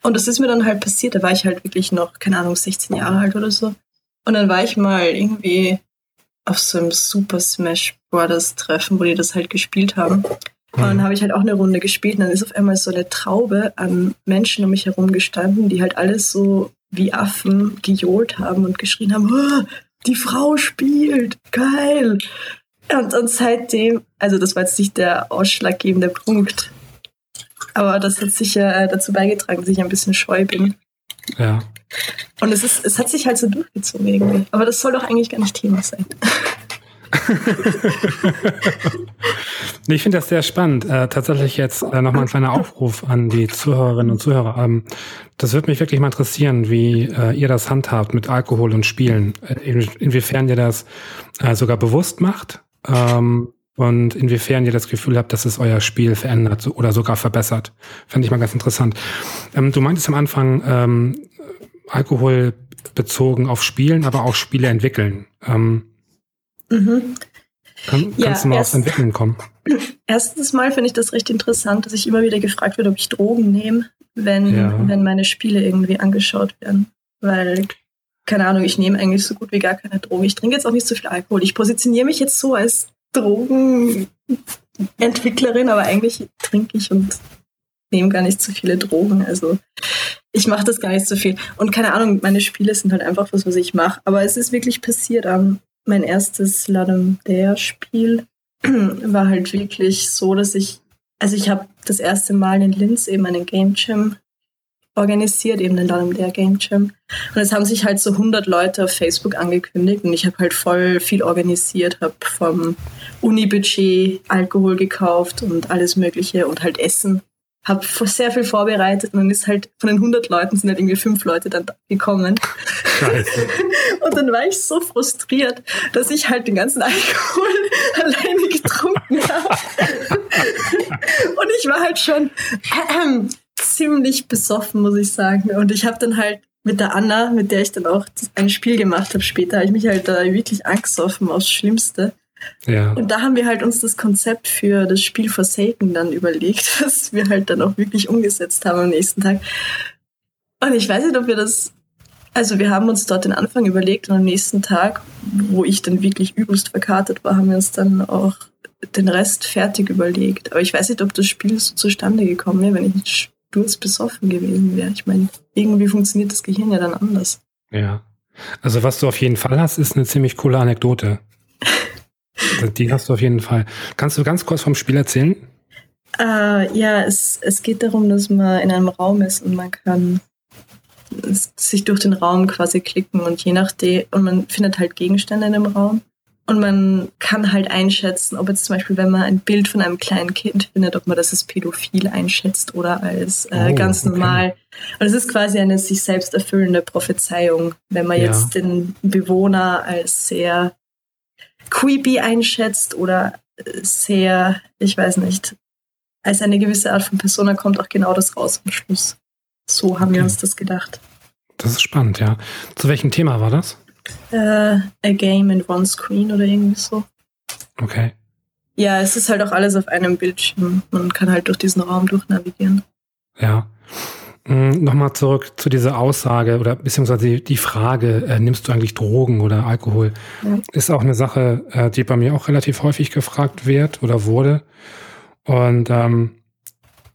Speaker 5: Und das ist mir dann halt passiert, da war ich halt wirklich noch, keine Ahnung, 16 Jahre alt oder so. Und dann war ich mal irgendwie auf so einem Super Smash Brothers Treffen, wo die das halt gespielt haben. Und dann habe ich halt auch eine Runde gespielt und dann ist auf einmal so eine Traube an Menschen um mich herum gestanden, die halt alles so wie Affen gejohlt haben und geschrien haben, oh, die Frau spielt, geil. Und, und seitdem, also das war jetzt nicht der ausschlaggebende Punkt, aber das hat sicher äh, dazu beigetragen, dass ich ein bisschen scheu bin.
Speaker 1: Ja.
Speaker 5: Und es, ist, es hat sich halt so durchgezogen irgendwie. Aber das soll doch eigentlich gar nicht Thema sein.
Speaker 1: Ich finde das sehr spannend. Äh, tatsächlich jetzt äh, nochmal ein kleiner Aufruf an die Zuhörerinnen und Zuhörer. Ähm, das würde mich wirklich mal interessieren, wie äh, ihr das handhabt mit Alkohol und Spielen. Äh, in, inwiefern ihr das äh, sogar bewusst macht ähm, und inwiefern ihr das Gefühl habt, dass es euer Spiel verändert oder sogar verbessert. Fände ich mal ganz interessant. Ähm, du meintest am Anfang, ähm, Alkohol bezogen auf Spielen, aber auch Spiele entwickeln. Ähm, mhm. kann, ja, kannst du mal erst, aufs Entwickeln kommen?
Speaker 5: Erstens mal finde ich das recht interessant, dass ich immer wieder gefragt werde, ob ich Drogen nehme, wenn, ja. wenn meine Spiele irgendwie angeschaut werden. Weil keine Ahnung, ich nehme eigentlich so gut wie gar keine Drogen. Ich trinke jetzt auch nicht so viel Alkohol. Ich positioniere mich jetzt so als Drogenentwicklerin, aber eigentlich trinke ich und nehme gar nicht so viele Drogen. Also ich mache das gar nicht so viel. Und keine Ahnung, meine Spiele sind halt einfach was, was ich mache. Aber es ist wirklich passiert. Um, mein erstes Ladum Dare Spiel war halt wirklich so, dass ich, also ich habe das erste Mal in Linz eben einen Game Jam organisiert, eben den Down der Game Jam. Und es haben sich halt so 100 Leute auf Facebook angekündigt und ich habe halt voll viel organisiert, habe vom Uni-Budget Alkohol gekauft und alles Mögliche und halt Essen. Habe sehr viel vorbereitet und dann ist halt von den 100 Leuten sind halt irgendwie fünf Leute dann gekommen. Scheiße. Und dann war ich so frustriert, dass ich halt den ganzen Alkohol alleine getrunken habe. und ich war halt schon äh, ziemlich besoffen, muss ich sagen. Und ich habe dann halt mit der Anna, mit der ich dann auch ein Spiel gemacht habe später, habe ich mich halt da wirklich angesoffen aufs Schlimmste. Ja. Und da haben wir halt uns das Konzept für das Spiel Forsaken dann überlegt, was wir halt dann auch wirklich umgesetzt haben am nächsten Tag. Und ich weiß nicht, ob wir das, also wir haben uns dort den Anfang überlegt und am nächsten Tag, wo ich dann wirklich übelst verkartet war, haben wir uns dann auch den Rest fertig überlegt. Aber ich weiß nicht, ob das Spiel so zustande gekommen wäre, wenn ich nicht besoffen gewesen wäre. Ich meine, irgendwie funktioniert das Gehirn ja dann anders.
Speaker 1: Ja. Also was du auf jeden Fall hast, ist eine ziemlich coole Anekdote. Die hast du auf jeden Fall. Kannst du ganz kurz vom Spiel erzählen?
Speaker 5: Uh, ja, es, es geht darum, dass man in einem Raum ist und man kann sich durch den Raum quasi klicken und je nachdem, und man findet halt Gegenstände in dem Raum. Und man kann halt einschätzen, ob jetzt zum Beispiel, wenn man ein Bild von einem kleinen Kind findet, ob man das als pädophil einschätzt oder als äh, oh, ganz normal. Okay. Und es ist quasi eine sich selbst erfüllende Prophezeiung, wenn man ja. jetzt den Bewohner als sehr creepy einschätzt oder sehr, ich weiß nicht, als eine gewisse Art von Persona kommt auch genau das raus am Schluss. So haben okay. wir uns das gedacht.
Speaker 1: Das ist spannend, ja. Zu welchem Thema war das?
Speaker 5: Uh, a Game in One Screen oder irgendwie so.
Speaker 1: Okay.
Speaker 5: Ja, es ist halt auch alles auf einem Bildschirm. Man kann halt durch diesen Raum durchnavigieren.
Speaker 1: Ja. Hm, Nochmal zurück zu dieser Aussage oder beziehungsweise die Frage, äh, nimmst du eigentlich Drogen oder Alkohol? Ja. Ist auch eine Sache, äh, die bei mir auch relativ häufig gefragt wird oder wurde. Und ähm,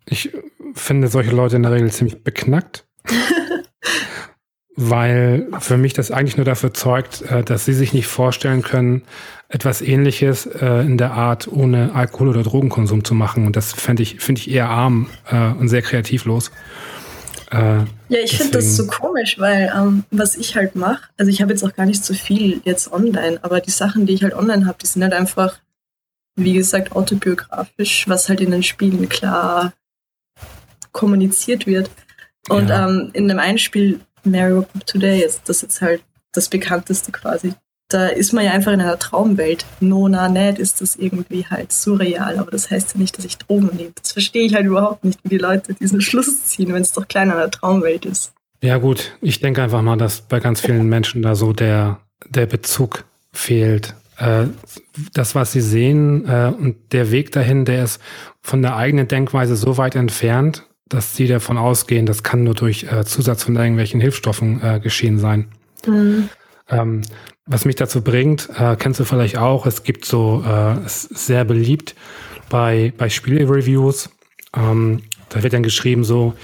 Speaker 1: ich finde solche Leute in der Regel ziemlich beknackt. weil für mich das eigentlich nur dafür zeugt, äh, dass sie sich nicht vorstellen können, etwas ähnliches äh, in der Art ohne Alkohol- oder Drogenkonsum zu machen. Und das finde ich, finde ich eher arm äh, und sehr kreativlos.
Speaker 5: Ja, ich finde das so komisch, weil ähm, was ich halt mache, also ich habe jetzt auch gar nicht so viel jetzt online, aber die Sachen, die ich halt online habe, die sind halt einfach, wie gesagt, autobiografisch, was halt in den Spielen klar kommuniziert wird. Und ja. ähm, in dem einen Spiel Mario Today ist das jetzt halt das bekannteste quasi. Da ist man ja einfach in einer Traumwelt. Nona, net ist das irgendwie halt surreal, aber das heißt ja nicht, dass ich Drogen nehme. Das verstehe ich halt überhaupt nicht, wie die Leute diesen Schluss ziehen, wenn es doch klein an der Traumwelt ist.
Speaker 1: Ja gut, ich denke einfach mal, dass bei ganz vielen Menschen da so der, der Bezug fehlt. Äh, das, was sie sehen äh, und der Weg dahin, der ist von der eigenen Denkweise so weit entfernt, dass sie davon ausgehen, das kann nur durch äh, Zusatz von irgendwelchen Hilfsstoffen äh, geschehen sein. Mhm. Ähm, was mich dazu bringt, äh, kennst du vielleicht auch, es gibt so, äh, ist sehr beliebt bei, bei Spielreviews, ähm, da wird dann geschrieben so,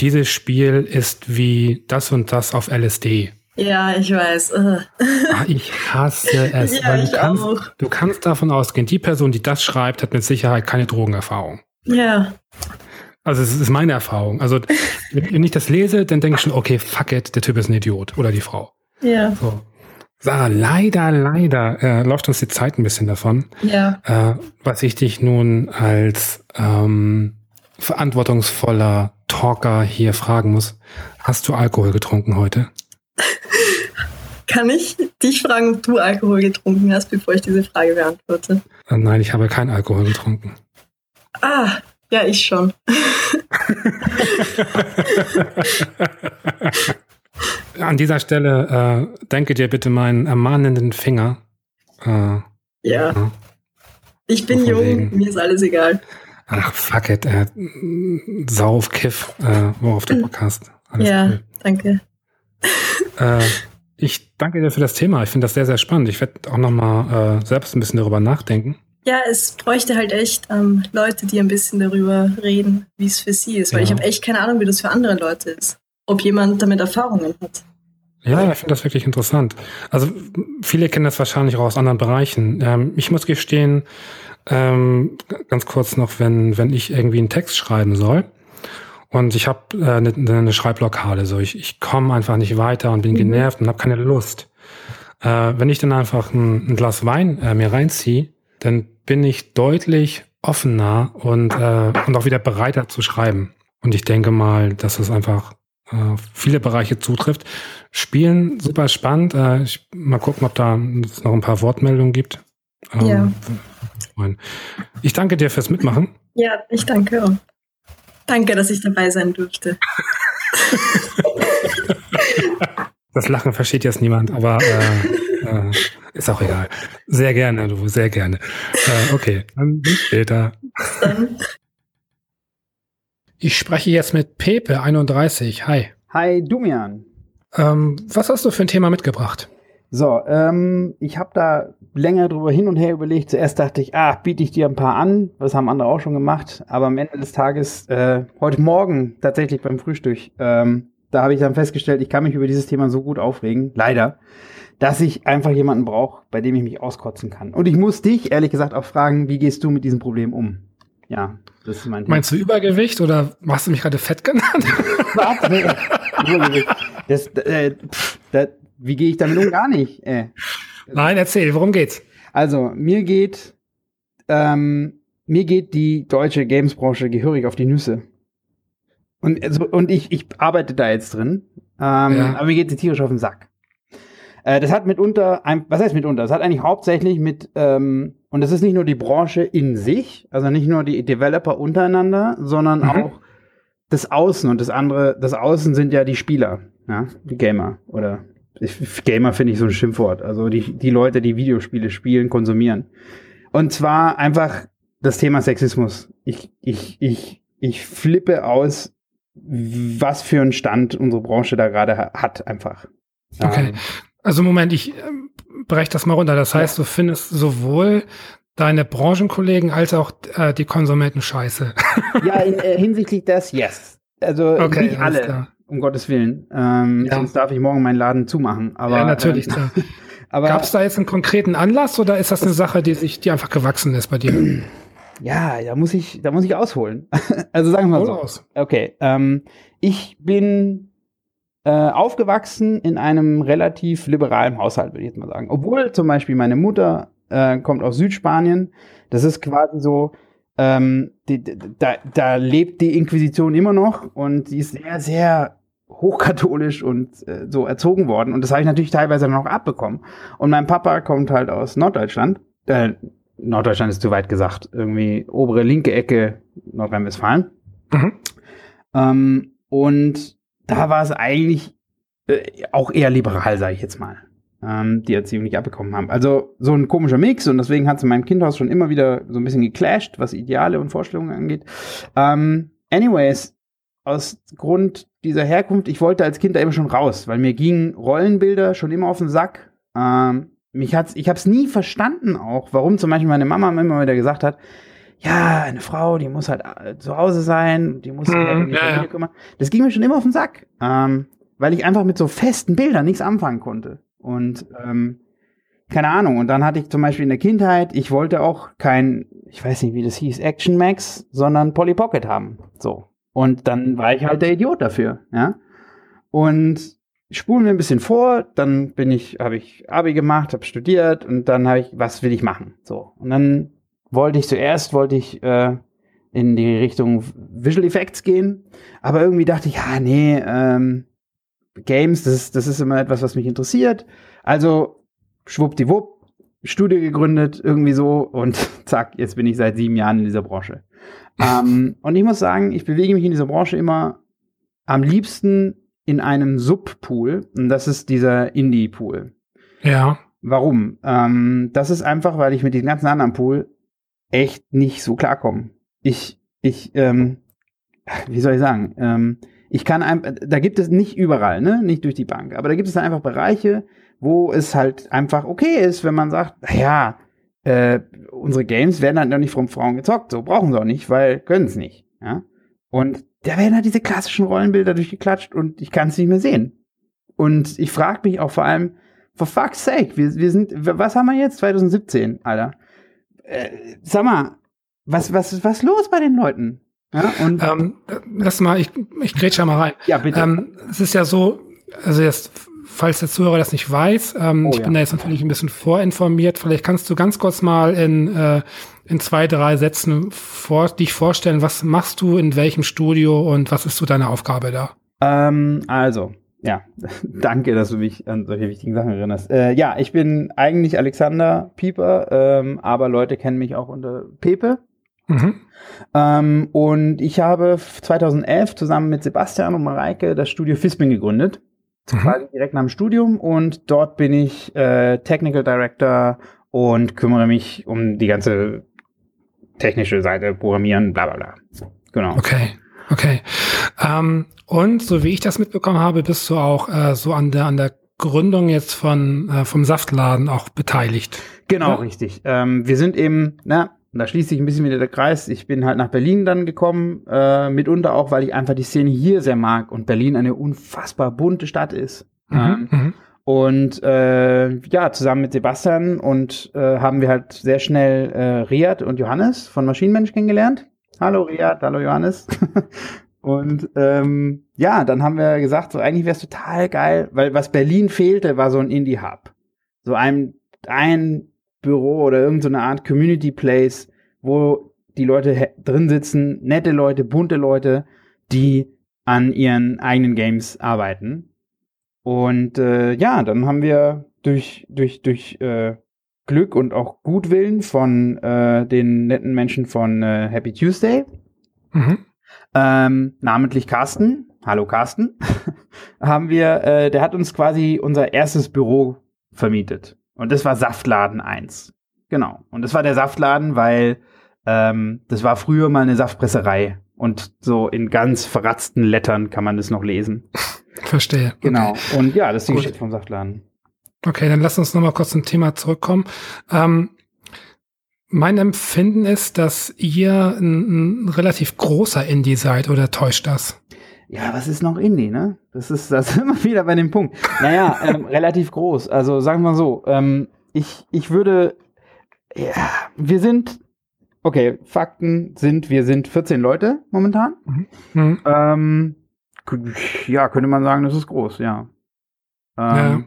Speaker 1: dieses Spiel ist wie das und das auf LSD.
Speaker 5: Ja, ich weiß.
Speaker 1: Ah, ich hasse es. ja, weil du, kannst, auch. du kannst davon ausgehen, die Person, die das schreibt, hat mit Sicherheit keine Drogenerfahrung.
Speaker 5: Ja.
Speaker 1: Also es ist meine Erfahrung. Also wenn ich das lese, dann denke ich schon, okay, fuck it, der Typ ist ein Idiot oder die Frau.
Speaker 5: Ja.
Speaker 1: So. Sarah, leider, leider äh, läuft uns die Zeit ein bisschen davon.
Speaker 5: Ja.
Speaker 1: Äh, was ich dich nun als ähm, verantwortungsvoller Talker hier fragen muss. Hast du Alkohol getrunken heute?
Speaker 5: Kann ich dich fragen, ob du Alkohol getrunken hast, bevor ich diese Frage beantworte?
Speaker 1: Äh, nein, ich habe keinen Alkohol getrunken.
Speaker 5: Ah, ja, ich schon.
Speaker 1: An dieser Stelle äh, denke dir bitte meinen ermahnenden Finger.
Speaker 5: Äh, ja. Ich bin jung, wegen. mir ist alles egal.
Speaker 1: Ach, fuck it. Äh, sau auf Kiff, äh, worauf du Bock hast.
Speaker 5: Alles ja, cool. danke.
Speaker 1: Äh, ich danke dir für das Thema. Ich finde das sehr, sehr spannend. Ich werde auch noch mal äh, selbst ein bisschen darüber nachdenken.
Speaker 5: Ja, es bräuchte halt echt ähm, Leute, die ein bisschen darüber reden, wie es für sie ist. Weil ja. ich habe echt keine Ahnung, wie das für andere Leute ist. Ob jemand damit Erfahrungen hat.
Speaker 1: Ja, ich finde das wirklich interessant. Also viele kennen das wahrscheinlich auch aus anderen Bereichen. Ähm, ich muss gestehen, ähm, ganz kurz noch, wenn, wenn ich irgendwie einen Text schreiben soll Und ich habe äh, eine ne Schreibblockade. So, ich, ich komme einfach nicht weiter und bin mhm. genervt und habe keine Lust. Äh, wenn ich dann einfach ein, ein Glas Wein äh, mir reinziehe, dann bin ich deutlich offener und, äh, und auch wieder bereiter zu schreiben. Und ich denke mal, dass es einfach äh, viele Bereiche zutrifft. Spielen super spannend. Äh, ich, mal gucken, ob da noch ein paar Wortmeldungen gibt.
Speaker 5: Ähm, ja.
Speaker 1: Ich danke dir fürs Mitmachen.
Speaker 5: Ja, ich danke auch. Danke, dass ich dabei sein durfte.
Speaker 1: das Lachen versteht jetzt niemand, aber äh, äh, ist auch egal. Sehr gerne, du, sehr gerne. Äh, okay, dann bis später. Ich spreche jetzt mit Pepe, 31. Hi.
Speaker 6: Hi, Dumian.
Speaker 1: Ähm, was hast du für ein Thema mitgebracht?
Speaker 6: So, ähm, ich habe da länger drüber hin und her überlegt. Zuerst dachte ich, ah, biete ich dir ein paar an. Das haben andere auch schon gemacht. Aber am Ende des Tages, äh, heute Morgen tatsächlich beim Frühstück, ähm, da habe ich dann festgestellt, ich kann mich über dieses Thema so gut aufregen, leider, dass ich einfach jemanden brauche, bei dem ich mich auskotzen kann. Und ich muss dich ehrlich gesagt auch fragen, wie gehst du mit diesem Problem um? Ja,
Speaker 1: das ist mein. Meinst du Übergewicht oder hast du mich gerade fett genannt? Was? Nee,
Speaker 6: Übergewicht. Das, äh, pff, das, wie gehe ich damit um? Gar nicht. Äh.
Speaker 1: Nein, erzähl, worum geht's?
Speaker 6: Also, mir geht, ähm, mir geht die deutsche Gamesbranche gehörig auf die Nüsse. Und, also, und ich, ich arbeite da jetzt drin, ähm, ja. aber mir geht sie tierisch auf den Sack. Äh, das hat mitunter, ein, was heißt mitunter? Das hat eigentlich hauptsächlich mit, ähm, und das ist nicht nur die Branche in sich, also nicht nur die Developer untereinander, sondern mhm. auch das Außen und das andere, das Außen sind ja die Spieler, ja, die Gamer oder ich, Gamer finde ich so ein Schimpfwort. Also die, die Leute, die Videospiele spielen, konsumieren. Und zwar einfach das Thema Sexismus. Ich, ich, ich, ich flippe aus, was für einen Stand unsere Branche da gerade hat, einfach.
Speaker 1: Okay. Ähm, also Moment, ich äh, breche das mal runter. Das heißt, ja. du findest sowohl deine Branchenkollegen als auch äh, die Konsumenten scheiße.
Speaker 6: ja, in, äh, hinsichtlich des, yes. Also okay, nicht alle. Klar um Gottes Willen. Ähm, ja. Sonst darf ich morgen meinen Laden zumachen. Aber,
Speaker 1: ja, natürlich. Ähm, Gab es da jetzt einen konkreten Anlass oder ist das eine Sache, die sich, die einfach gewachsen ist bei dir?
Speaker 6: Ja, da muss ich, da muss ich ausholen. also sagen wir mal so. Aus. Okay, ähm, ich bin äh, aufgewachsen in einem relativ liberalen Haushalt, würde ich jetzt mal sagen. Obwohl zum Beispiel meine Mutter äh, kommt aus Südspanien. Das ist quasi so, ähm, die, da, da lebt die Inquisition immer noch und sie ist sehr, sehr hochkatholisch und äh, so erzogen worden. Und das habe ich natürlich teilweise dann auch abbekommen. Und mein Papa kommt halt aus Norddeutschland. Äh, Norddeutschland ist zu weit gesagt. Irgendwie obere linke Ecke Nordrhein-Westfalen. Mhm. Ähm, und da war es eigentlich äh, auch eher liberal, sage ich jetzt mal. Ähm, die Erziehung nicht abbekommen haben. Also so ein komischer Mix und deswegen hat es in meinem Kindhaus schon immer wieder so ein bisschen geclasht, was Ideale und Vorstellungen angeht. Ähm, anyways, aus Grund dieser Herkunft, ich wollte als Kind da immer schon raus, weil mir gingen Rollenbilder schon immer auf den Sack. Ähm, mich hat's, ich habe es nie verstanden auch, warum zum Beispiel meine Mama immer wieder gesagt hat, ja, eine Frau, die muss halt äh, zu Hause sein, die muss sich halt um die Familie kümmern. Das ging mir schon immer auf den Sack, ähm, weil ich einfach mit so festen Bildern nichts anfangen konnte. Und ähm, keine Ahnung. Und dann hatte ich zum Beispiel in der Kindheit, ich wollte auch kein, ich weiß nicht, wie das hieß, Action Max, sondern Polly Pocket haben. So. Und dann war ich halt der Idiot dafür, ja. Und spulen wir ein bisschen vor, dann bin ich, habe ich Abi gemacht, habe studiert und dann habe ich, was will ich machen? So. Und dann wollte ich zuerst, wollte ich äh, in die Richtung Visual Effects gehen, aber irgendwie dachte ich, ja, nee, ähm, Games, das ist, das ist immer etwas, was mich interessiert. Also schwuppdiwupp, Studie gegründet, irgendwie so und zack, jetzt bin ich seit sieben Jahren in dieser Branche. ähm, und ich muss sagen, ich bewege mich in dieser Branche immer am liebsten in einem Subpool und das ist dieser Indie-Pool.
Speaker 1: Ja.
Speaker 6: Warum? Ähm, das ist einfach, weil ich mit dem ganzen anderen Pool echt nicht so klarkomme. Ich, ich, ähm, wie soll ich sagen? Ähm, ich kann einfach, da gibt es nicht überall, ne, nicht durch die Bank, aber da gibt es einfach Bereiche, wo es halt einfach okay ist, wenn man sagt, naja, äh, unsere Games werden halt noch nicht von Frauen gezockt, so brauchen sie auch nicht, weil können es nicht, ja. Und da werden halt diese klassischen Rollenbilder durchgeklatscht und ich kann es nicht mehr sehen. Und ich frage mich auch vor allem, for fuck's sake, wir, wir sind, was haben wir jetzt? 2017, Alter. Äh, sag mal, was, was, was los bei den Leuten?
Speaker 1: Ja, und ähm, lass mal, ich, ich grätsche mal rein.
Speaker 6: Ja, bitte.
Speaker 1: Ähm, es ist ja so, also jetzt, falls der Zuhörer das nicht weiß, ähm, oh, ich ja. bin da jetzt natürlich ein bisschen vorinformiert. Vielleicht kannst du ganz kurz mal in, äh, in zwei, drei Sätzen vor, dich vorstellen, was machst du in welchem Studio und was ist so deine Aufgabe da?
Speaker 6: Ähm, also, ja, danke, dass du mich an solche wichtigen Sachen erinnerst. Äh, ja, ich bin eigentlich Alexander Pieper, ähm, aber Leute kennen mich auch unter Pepe. Mhm. Ähm, und ich habe 2011 zusammen mit Sebastian und Mareike das Studio Fisping gegründet. Mhm. Direkt nach dem Studium und dort bin ich äh, Technical Director und kümmere mich um die ganze technische Seite, Programmieren, bla bla bla.
Speaker 1: Genau. Okay, okay. Ähm, und so wie ich das mitbekommen habe, bist du auch äh, so an der an der Gründung jetzt von äh, vom Saftladen auch beteiligt.
Speaker 6: Genau, ja? richtig. Ähm, wir sind eben, na, da schließt sich ein bisschen wieder der Kreis. Ich bin halt nach Berlin dann gekommen, äh, mitunter auch, weil ich einfach die Szene hier sehr mag und Berlin eine unfassbar bunte Stadt ist. Mhm, ähm. Und äh, ja, zusammen mit Sebastian und äh, haben wir halt sehr schnell äh, Riad und Johannes von Maschinenmensch kennengelernt. Hallo Riad, hallo Johannes. und ähm, ja, dann haben wir gesagt, so eigentlich wäre es total geil, weil was Berlin fehlte, war so ein Indie-Hub. So ein, ein Büro oder irgendeine so Art Community Place, wo die Leute drin sitzen, nette Leute, bunte Leute, die an ihren eigenen Games arbeiten. Und äh, ja, dann haben wir durch, durch, durch äh, Glück und auch Gutwillen von äh, den netten Menschen von äh, Happy Tuesday, mhm. ähm, namentlich Carsten, hallo Carsten, haben wir, äh, der hat uns quasi unser erstes Büro vermietet. Und das war Saftladen 1. Genau. Und das war der Saftladen, weil ähm, das war früher mal eine Saftpresserei. Und so in ganz verratzten Lettern kann man das noch lesen.
Speaker 1: Verstehe.
Speaker 6: Genau. Okay. Und ja, das ist die Geschichte vom Saftladen.
Speaker 1: Okay, dann lass uns noch mal kurz zum Thema zurückkommen. Ähm, mein Empfinden ist, dass ihr ein, ein relativ großer Indie seid oder täuscht das?
Speaker 6: Ja, was ist noch Indie, ne? Das ist, das ist immer wieder bei dem Punkt. Naja, ähm, relativ groß. Also sagen wir mal so, ähm, ich, ich würde, ja, wir sind, okay, Fakten sind, wir sind 14 Leute momentan. Mhm. Mhm. Ähm, ja, könnte man sagen, das ist groß, ja.
Speaker 1: Ähm, ja.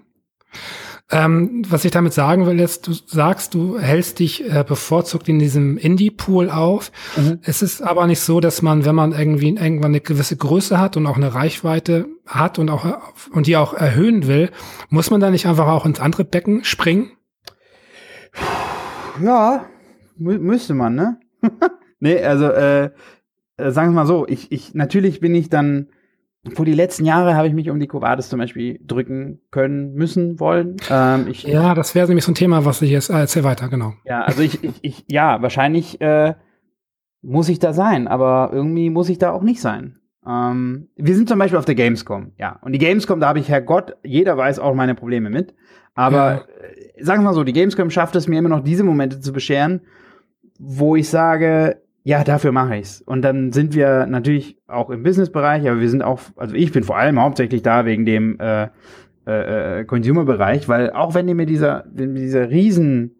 Speaker 1: Ähm, was ich damit sagen will, ist, du sagst, du hältst dich äh, bevorzugt in diesem Indie-Pool auf. Mhm. Es ist aber nicht so, dass man, wenn man irgendwie irgendwann eine gewisse Größe hat und auch eine Reichweite hat und auch und die auch erhöhen will, muss man da nicht einfach auch ins andere Becken springen?
Speaker 6: Ja, mü müsste man, ne? nee, also äh, äh, sagen wir mal so, ich, ich natürlich bin ich dann vor die letzten Jahre habe ich mich um die Covades zum Beispiel drücken können, müssen, wollen.
Speaker 1: Ähm, ich, ja, das wäre nämlich so ein Thema, was ich jetzt äh, erzähl weiter, genau.
Speaker 6: Ja, also ich, ich, ich ja, wahrscheinlich äh, muss ich da sein, aber irgendwie muss ich da auch nicht sein. Ähm, wir sind zum Beispiel auf der Gamescom, ja. Und die Gamescom, da habe ich, Herrgott, jeder weiß auch meine Probleme mit. Aber ja. äh, sagen wir mal so, die Gamescom schafft es mir immer noch, diese Momente zu bescheren, wo ich sage, ja, dafür mache ich's. Und dann sind wir natürlich auch im Businessbereich, aber wir sind auch, also ich bin vor allem hauptsächlich da wegen dem äh, äh, äh Consumer-Bereich, weil auch wenn ihr mir dieser, dieser riesen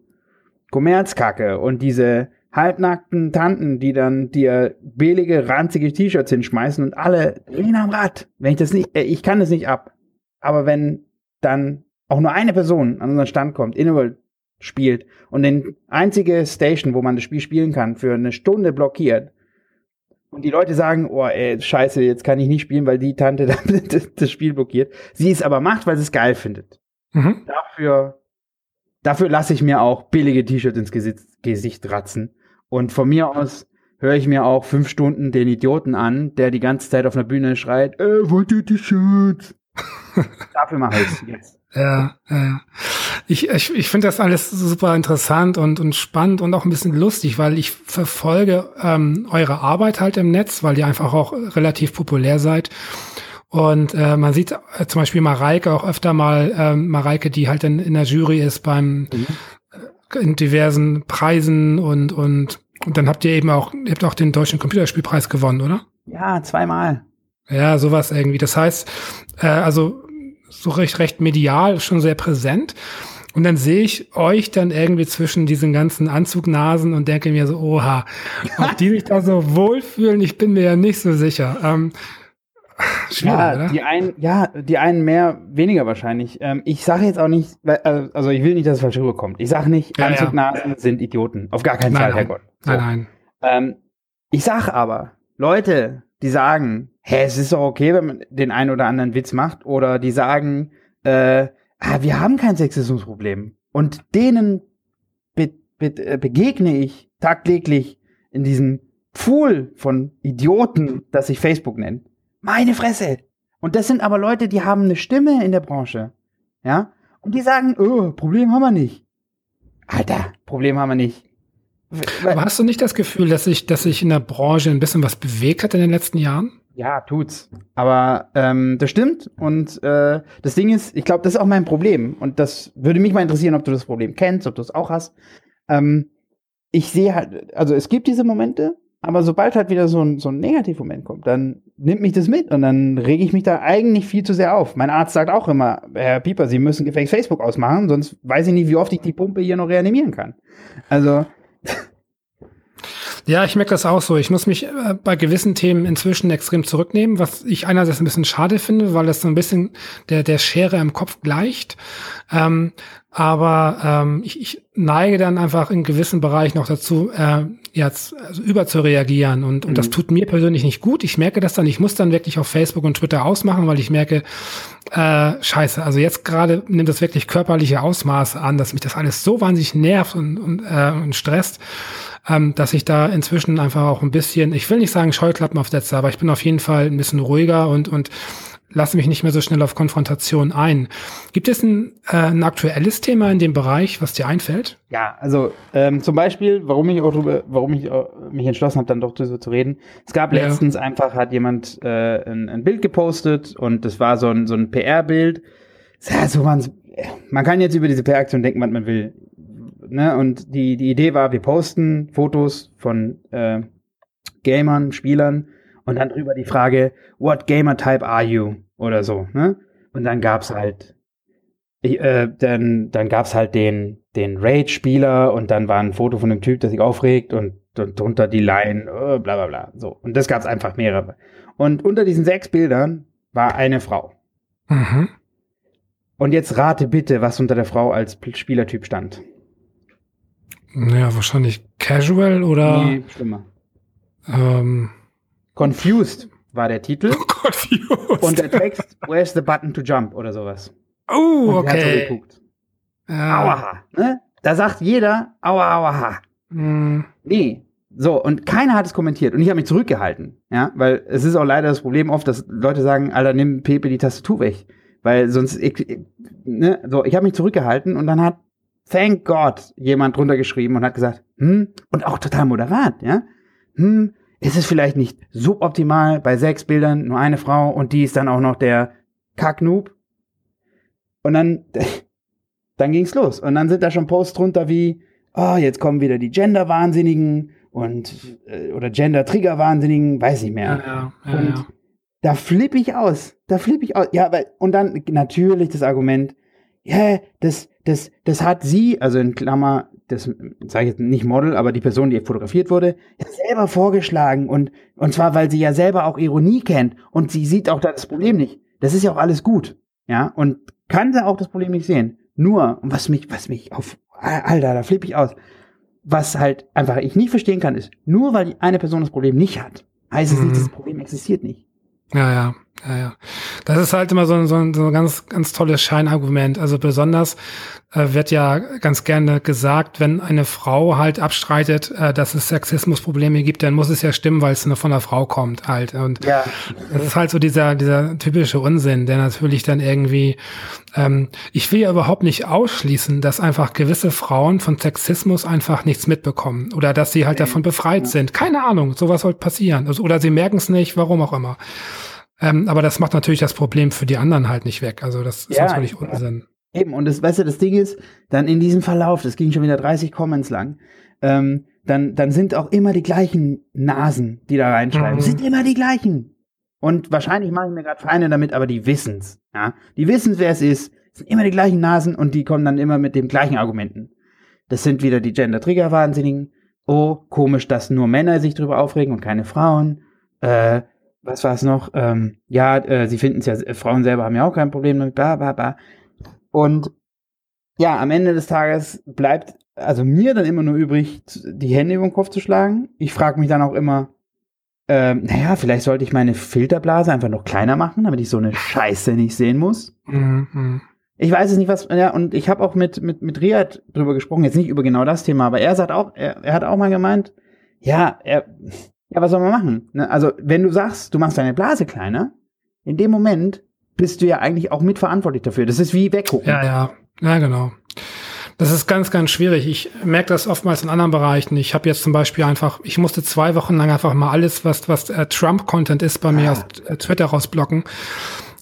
Speaker 6: Kommerzkacke und diese halbnackten Tanten, die dann dir billige, ranzige T-Shirts hinschmeißen und alle drehen am Rad. Wenn ich das nicht, äh, ich kann das nicht ab. Aber wenn dann auch nur eine Person an unseren Stand kommt, Innoval spielt und den einzige Station, wo man das Spiel spielen kann, für eine Stunde blockiert und die Leute sagen, oh ey, scheiße, jetzt kann ich nicht spielen, weil die Tante das Spiel blockiert. Sie es aber macht, weil sie es geil findet. Mhm. Dafür, dafür lasse ich mir auch billige T-Shirts ins Gesicht, Gesicht ratzen. Und von mir aus höre ich mir auch fünf Stunden den Idioten an, der die ganze Zeit auf einer Bühne schreit, äh, wollt ihr T-Shirts? Dafür mache ich es jetzt.
Speaker 1: Ja, ja. Ich, ich, ich finde das alles super interessant und, und spannend und auch ein bisschen lustig, weil ich verfolge ähm, eure Arbeit halt im Netz, weil ihr einfach auch relativ populär seid. Und äh, man sieht äh, zum Beispiel Mareike auch öfter mal, äh, Mareike, die halt in, in der Jury ist beim mhm. äh, in diversen Preisen und, und, und dann habt ihr eben auch, ihr habt auch den Deutschen Computerspielpreis gewonnen, oder?
Speaker 6: Ja, zweimal.
Speaker 1: Ja, sowas irgendwie. Das heißt, äh, also so recht, recht medial, schon sehr präsent. Und dann sehe ich euch dann irgendwie zwischen diesen ganzen Anzugnasen und denke mir so, oha, ob die sich da so wohlfühlen, ich bin mir ja nicht so sicher. Ähm,
Speaker 6: schwierig, ja, oder? Die einen, ja, die einen mehr, weniger wahrscheinlich. Ähm, ich sage jetzt auch nicht, äh, also ich will nicht, dass es falsch rüberkommt. Ich sage nicht, ja, Anzugnasen ja. sind Idioten. Auf gar keinen nein, Fall,
Speaker 1: nein.
Speaker 6: Herrgott.
Speaker 1: So. Nein, nein.
Speaker 6: Ähm, ich sage aber, Leute, die sagen, hä, es ist doch okay, wenn man den einen oder anderen Witz macht, oder die sagen, äh, ah, wir haben kein Sexismusproblem. Und denen be be äh, begegne ich tagtäglich in diesem Pool von Idioten, das sich Facebook nennt. Meine Fresse. Und das sind aber Leute, die haben eine Stimme in der Branche. Ja? Und die sagen, oh, Problem haben wir nicht. Alter, Problem haben wir nicht.
Speaker 1: Aber hast du nicht das Gefühl, dass sich, dass sich in der Branche ein bisschen was bewegt hat in den letzten Jahren?
Speaker 6: Ja, tut's. Aber ähm, das stimmt. Und äh, das Ding ist, ich glaube, das ist auch mein Problem. Und das würde mich mal interessieren, ob du das Problem kennst, ob du es auch hast. Ähm, ich sehe halt, also es gibt diese Momente, aber sobald halt wieder so ein, so ein Negativmoment kommt, dann nimmt mich das mit und dann rege ich mich da eigentlich viel zu sehr auf. Mein Arzt sagt auch immer, Herr Pieper, Sie müssen Facebook ausmachen, sonst weiß ich nicht, wie oft ich die Pumpe hier noch reanimieren kann. Also
Speaker 1: ja, ich merke das auch so. Ich muss mich äh, bei gewissen Themen inzwischen extrem zurücknehmen, was ich einerseits ein bisschen schade finde, weil das so ein bisschen der, der Schere im Kopf gleicht. Ähm, aber ähm, ich, ich neige dann einfach in gewissen Bereichen noch dazu, äh, jetzt also über zu reagieren und, und mhm. das tut mir persönlich nicht gut. Ich merke das dann, ich muss dann wirklich auf Facebook und Twitter ausmachen, weil ich merke, äh, scheiße, also jetzt gerade nimmt das wirklich körperliche Ausmaße an, dass mich das alles so wahnsinnig nervt und, und, äh, und stresst ähm, dass ich da inzwischen einfach auch ein bisschen, ich will nicht sagen Scheuklappen aufsetze, aber ich bin auf jeden Fall ein bisschen ruhiger und, und lasse mich nicht mehr so schnell auf Konfrontation ein. Gibt es ein, äh, ein aktuelles Thema in dem Bereich, was dir einfällt?
Speaker 6: Ja, also ähm, zum Beispiel, warum ich auch drüber, warum ich äh, mich entschlossen habe, dann doch darüber zu reden. Es gab ja. letztens einfach, hat jemand äh, ein, ein, Bild gepostet und das war so ein, so ein PR-Bild. Ja, so man, man kann jetzt über diese PR-Aktion denken, was man will ne, und die, die Idee war, wir posten Fotos von äh, Gamern, Spielern und dann drüber die Frage, what gamer type are you? Oder so, ne? Und dann gab's halt, äh, dann, dann gab's halt den, den Raid-Spieler und dann war ein Foto von einem Typ, der sich aufregt und, und drunter die Line, oh, bla bla bla. So. Und das gab's einfach mehrere. Und unter diesen sechs Bildern war eine Frau. Mhm. Und jetzt rate bitte, was unter der Frau als Spielertyp stand.
Speaker 1: Naja, wahrscheinlich Casual oder. Nee, schlimmer.
Speaker 6: Ähm, Confused war der Titel. Confused. Und der Text, Where's the button to jump oder sowas.
Speaker 1: Oh, Und okay. So
Speaker 6: ja. Auaha. Ne? Da sagt jeder, aua, auaha. Mm. Nee. So, und keiner hat es kommentiert. Und ich habe mich zurückgehalten. Ja, weil es ist auch leider das Problem oft, dass Leute sagen, Alter, nimm Pepe die Tastatur weg. Weil sonst, ich, ne, so, ich habe mich zurückgehalten und dann hat thank God, jemand drunter geschrieben und hat gesagt, hm, und auch total moderat, ja, hm, ist es vielleicht nicht suboptimal bei sechs Bildern nur eine Frau und die ist dann auch noch der Kacknoob? Und dann, dann ging's los. Und dann sind da schon Posts drunter wie, oh, jetzt kommen wieder die Gender-Wahnsinnigen und, äh, oder Gender-Trigger-Wahnsinnigen, weiß ich mehr. Ja, ja, und ja. da flippe ich aus. Da flippe ich aus. Ja, weil, und dann natürlich das Argument, ja, das, das, das hat sie, also in Klammer, das sage ich jetzt nicht Model, aber die Person, die fotografiert wurde, selber vorgeschlagen und, und zwar, weil sie ja selber auch Ironie kennt und sie sieht auch das Problem nicht. Das ist ja auch alles gut, ja, und kann sie auch das Problem nicht sehen. Nur, was mich, was mich auf, Alter, da flippe ich aus. Was halt einfach ich nicht verstehen kann, ist, nur weil eine Person das Problem nicht hat, heißt es mhm. nicht, das Problem existiert nicht.
Speaker 1: Ja, ja. Ja, ja. Das ist halt immer so, ein, so, ein, so ein ganz, ganz tolles Scheinargument. Also besonders äh, wird ja ganz gerne gesagt, wenn eine Frau halt abstreitet, äh, dass es Sexismusprobleme gibt, dann muss es ja stimmen, weil es nur von einer Frau kommt halt. Und ja. das ist halt so dieser, dieser typische Unsinn, der natürlich dann irgendwie, ähm, ich will ja überhaupt nicht ausschließen, dass einfach gewisse Frauen von Sexismus einfach nichts mitbekommen oder dass sie halt davon befreit sind. Keine Ahnung, sowas soll passieren. Also, oder sie merken es nicht, warum auch immer. Ähm, aber das macht natürlich das Problem für die anderen halt nicht weg. Also das ist ja, natürlich Unsinn.
Speaker 6: Eben, und das, weißt du, das Ding ist, dann in diesem Verlauf, das ging schon wieder 30 Comments lang, ähm, dann, dann sind auch immer die gleichen Nasen, die da reinschreiben. Mhm. Sind immer die gleichen. Und wahrscheinlich mache ich mir gerade Feinde damit, aber die wissen's. Ja? Die wissen, wer es ist. Das sind immer die gleichen Nasen und die kommen dann immer mit den gleichen Argumenten. Das sind wieder die Gender-Trigger-Wahnsinnigen. Oh, komisch, dass nur Männer sich drüber aufregen und keine Frauen. Äh, was war es noch? Ähm, ja, äh, sie finden es ja, äh, Frauen selber haben ja auch kein Problem damit, bla bla bla. Und ja, am Ende des Tages bleibt also mir dann immer nur übrig, die Hände über den Kopf zu schlagen. Ich frage mich dann auch immer, ähm, naja, vielleicht sollte ich meine Filterblase einfach noch kleiner machen, damit ich so eine Scheiße nicht sehen muss. Mhm. Ich weiß es nicht, was, ja, und ich habe auch mit, mit, mit Riyad drüber gesprochen, jetzt nicht über genau das Thema, aber er sagt auch, er, er hat auch mal gemeint, ja, er, ja, was soll man machen? Ne? Also, wenn du sagst, du machst deine Blase kleiner, in dem Moment bist du ja eigentlich auch mitverantwortlich dafür. Das ist wie weggucken.
Speaker 1: Ja, ja, ja, genau. Das ist ganz, ganz schwierig. Ich merke das oftmals in anderen Bereichen. Ich habe jetzt zum Beispiel einfach, ich musste zwei Wochen lang einfach mal alles, was, was äh, Trump-Content ist, bei mir ah. aus äh, Twitter rausblocken,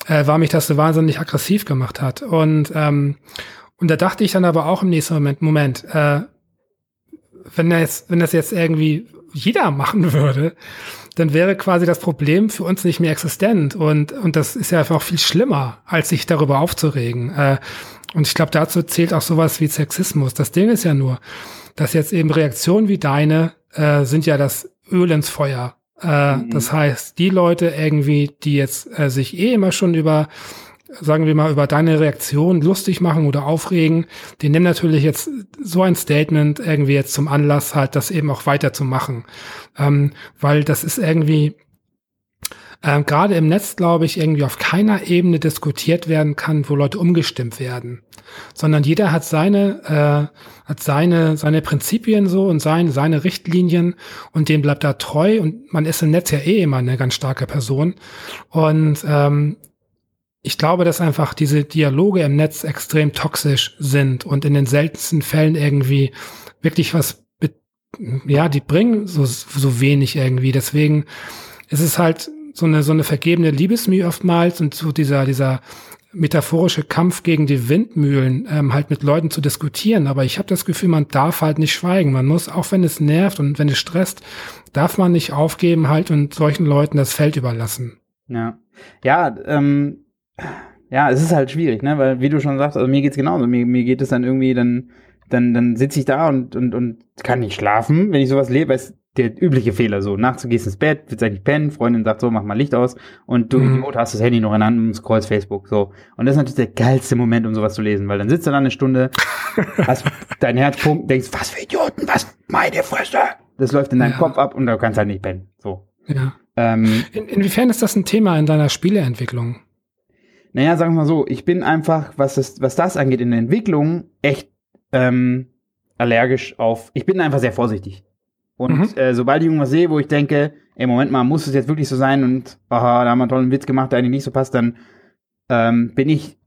Speaker 1: äh, weil mich das so wahnsinnig aggressiv gemacht hat. Und, ähm, und da dachte ich dann aber auch im nächsten Moment, Moment, äh, wenn das, wenn das jetzt irgendwie jeder machen würde, dann wäre quasi das Problem für uns nicht mehr existent. Und, und das ist ja einfach auch viel schlimmer, als sich darüber aufzuregen. Äh, und ich glaube, dazu zählt auch sowas wie Sexismus. Das Ding ist ja nur, dass jetzt eben Reaktionen wie deine äh, sind ja das Öl ins Feuer. Äh, mhm. Das heißt, die Leute irgendwie, die jetzt äh, sich eh immer schon über sagen wir mal, über deine Reaktion lustig machen oder aufregen, die nehmen natürlich jetzt so ein Statement irgendwie jetzt zum Anlass, halt das eben auch weiterzumachen. Ähm, weil das ist irgendwie, ähm, gerade im Netz, glaube ich, irgendwie auf keiner Ebene diskutiert werden kann, wo Leute umgestimmt werden, sondern jeder hat seine, äh, hat seine, seine Prinzipien so und sein, seine Richtlinien und dem bleibt er treu und man ist im Netz ja eh immer eine ganz starke Person und ähm, ich glaube, dass einfach diese Dialoge im Netz extrem toxisch sind und in den seltensten Fällen irgendwie wirklich was, ja, die bringen so, so wenig irgendwie. Deswegen ist es halt so eine, so eine vergebene Liebesmühe oftmals und so dieser, dieser metaphorische Kampf gegen die Windmühlen, ähm, halt mit Leuten zu diskutieren. Aber ich habe das Gefühl, man darf halt nicht schweigen. Man muss, auch wenn es nervt und wenn es stresst, darf man nicht aufgeben halt und solchen Leuten das Feld überlassen.
Speaker 6: Ja. Ja, ähm, ja, es ist halt schwierig, ne? Weil, wie du schon sagst, also mir geht's genauso. Mir, mir geht es dann irgendwie, dann, dann, dann sitze ich da und, und, und kann nicht schlafen, wenn ich sowas lebe, weil es der übliche Fehler so. Nachts du gehst ins Bett, willst eigentlich pennen, Freundin sagt so, mach mal Licht aus und du mhm. Idiot hast das Handy noch in der Hand und scrollst Facebook so. Und das ist natürlich der geilste Moment, um sowas zu lesen, weil dann sitzt du da eine Stunde, hast dein Herz pumpt, denkst, was für Idioten, was, meine Fresse. Das läuft in deinem ja. Kopf ab und du kannst halt nicht pennen. So.
Speaker 1: Ja. Ähm, in, inwiefern ist das ein Thema in deiner Spieleentwicklung?
Speaker 6: Naja, sagen wir mal so, ich bin einfach, was das, was das angeht in der Entwicklung, echt ähm, allergisch auf. Ich bin einfach sehr vorsichtig. Und mhm. äh, sobald ich irgendwas sehe, wo ich denke, ey, Moment mal, muss es jetzt wirklich so sein und aha, da haben wir einen tollen Witz gemacht, der eigentlich nicht so passt, dann ähm, bin ich,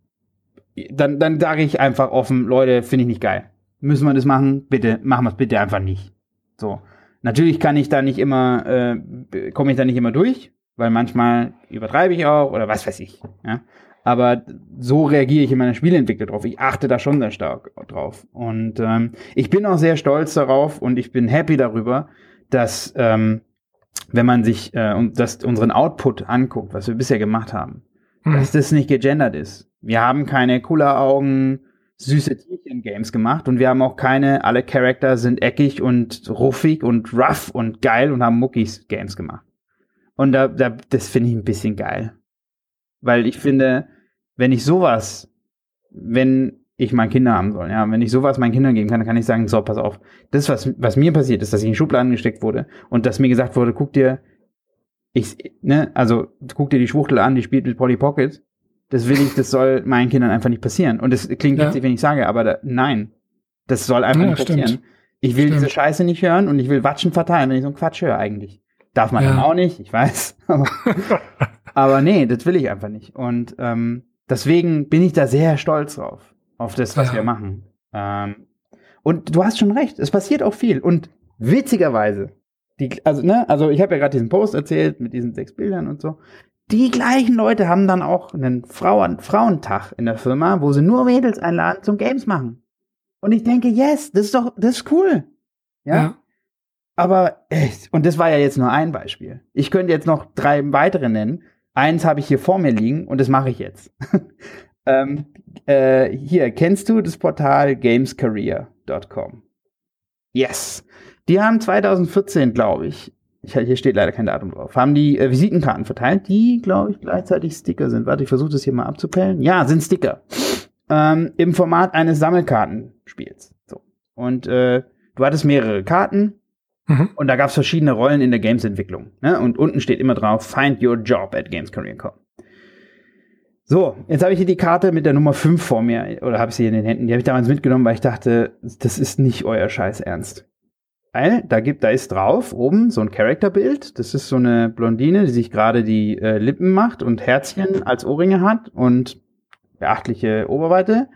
Speaker 6: dann, dann sage ich einfach offen, Leute, finde ich nicht geil. Müssen wir das machen? Bitte, machen wir es bitte einfach nicht. So. Natürlich kann ich da nicht immer, äh, komme ich da nicht immer durch, weil manchmal übertreibe ich auch oder was weiß ich. Ja? Aber so reagiere ich in meiner Spieleentwicklung drauf. Ich achte da schon sehr stark drauf. Und ähm, ich bin auch sehr stolz darauf und ich bin happy darüber, dass ähm, wenn man sich äh, das, unseren Output anguckt, was wir bisher gemacht haben, hm. dass das nicht gegendert ist. Wir haben keine cooler Augen, süße Tierchen-Games gemacht und wir haben auch keine, alle Charakter sind eckig und ruffig und rough und geil und haben Muckis-Games gemacht. Und da, da, das finde ich ein bisschen geil. Weil ich finde, wenn ich sowas, wenn ich mal Kinder haben soll, ja, wenn ich sowas meinen Kindern geben kann, dann kann ich sagen, so, pass auf, das, was, was mir passiert ist, dass ich in Schubladen gesteckt wurde und dass mir gesagt wurde, guck dir, ich, ne, also, guck dir die Schwuchtel an, die spielt mit Polly Pocket, das will ich, das soll meinen Kindern einfach nicht passieren. Und das klingt ja. witzig, wenn ich sage, aber da, nein, das soll einfach ja, nicht passieren. Stimmt. Ich will stimmt. diese Scheiße nicht hören und ich will Watschen verteilen, wenn ich so einen Quatsch höre eigentlich. Darf man ja. dann auch nicht, ich weiß. Aber, aber nee, das will ich einfach nicht. Und ähm, deswegen bin ich da sehr stolz drauf, auf das, was ja. wir machen. Ähm, und du hast schon recht, es passiert auch viel. Und witzigerweise, die, also, ne, also ich habe ja gerade diesen Post erzählt mit diesen sechs Bildern und so. Die gleichen Leute haben dann auch einen Frauen Frauentag in der Firma, wo sie nur Mädels einladen zum Games machen. Und ich denke, yes, das ist doch, das ist cool. Ja. ja. Aber echt, und das war ja jetzt nur ein Beispiel. Ich könnte jetzt noch drei weitere nennen, Eins habe ich hier vor mir liegen und das mache ich jetzt. Ähm, äh, hier, kennst du das Portal gamescareer.com? Yes. Die haben 2014, glaube ich, ich, hier steht leider kein Datum drauf, haben die äh, Visitenkarten verteilt, die, glaube ich, gleichzeitig Sticker sind. Warte, ich versuche das hier mal abzupellen. Ja, sind Sticker. Ähm, Im Format eines Sammelkartenspiels. So. Und äh, du hattest mehrere Karten mhm. und da gab es verschiedene Rollen in der Games-Entwicklung. Ne? Und unten steht immer drauf, find your job at GamesCareer.com. So, jetzt habe ich hier die Karte mit der Nummer 5 vor mir, oder habe ich sie in den Händen. Die habe ich damals mitgenommen, weil ich dachte, das ist nicht euer Scheiß Ernst. Weil da gibt, da ist drauf oben so ein Charakterbild. Das ist so eine Blondine, die sich gerade die äh, Lippen macht und Herzchen als Ohrringe hat und beachtliche Oberweite.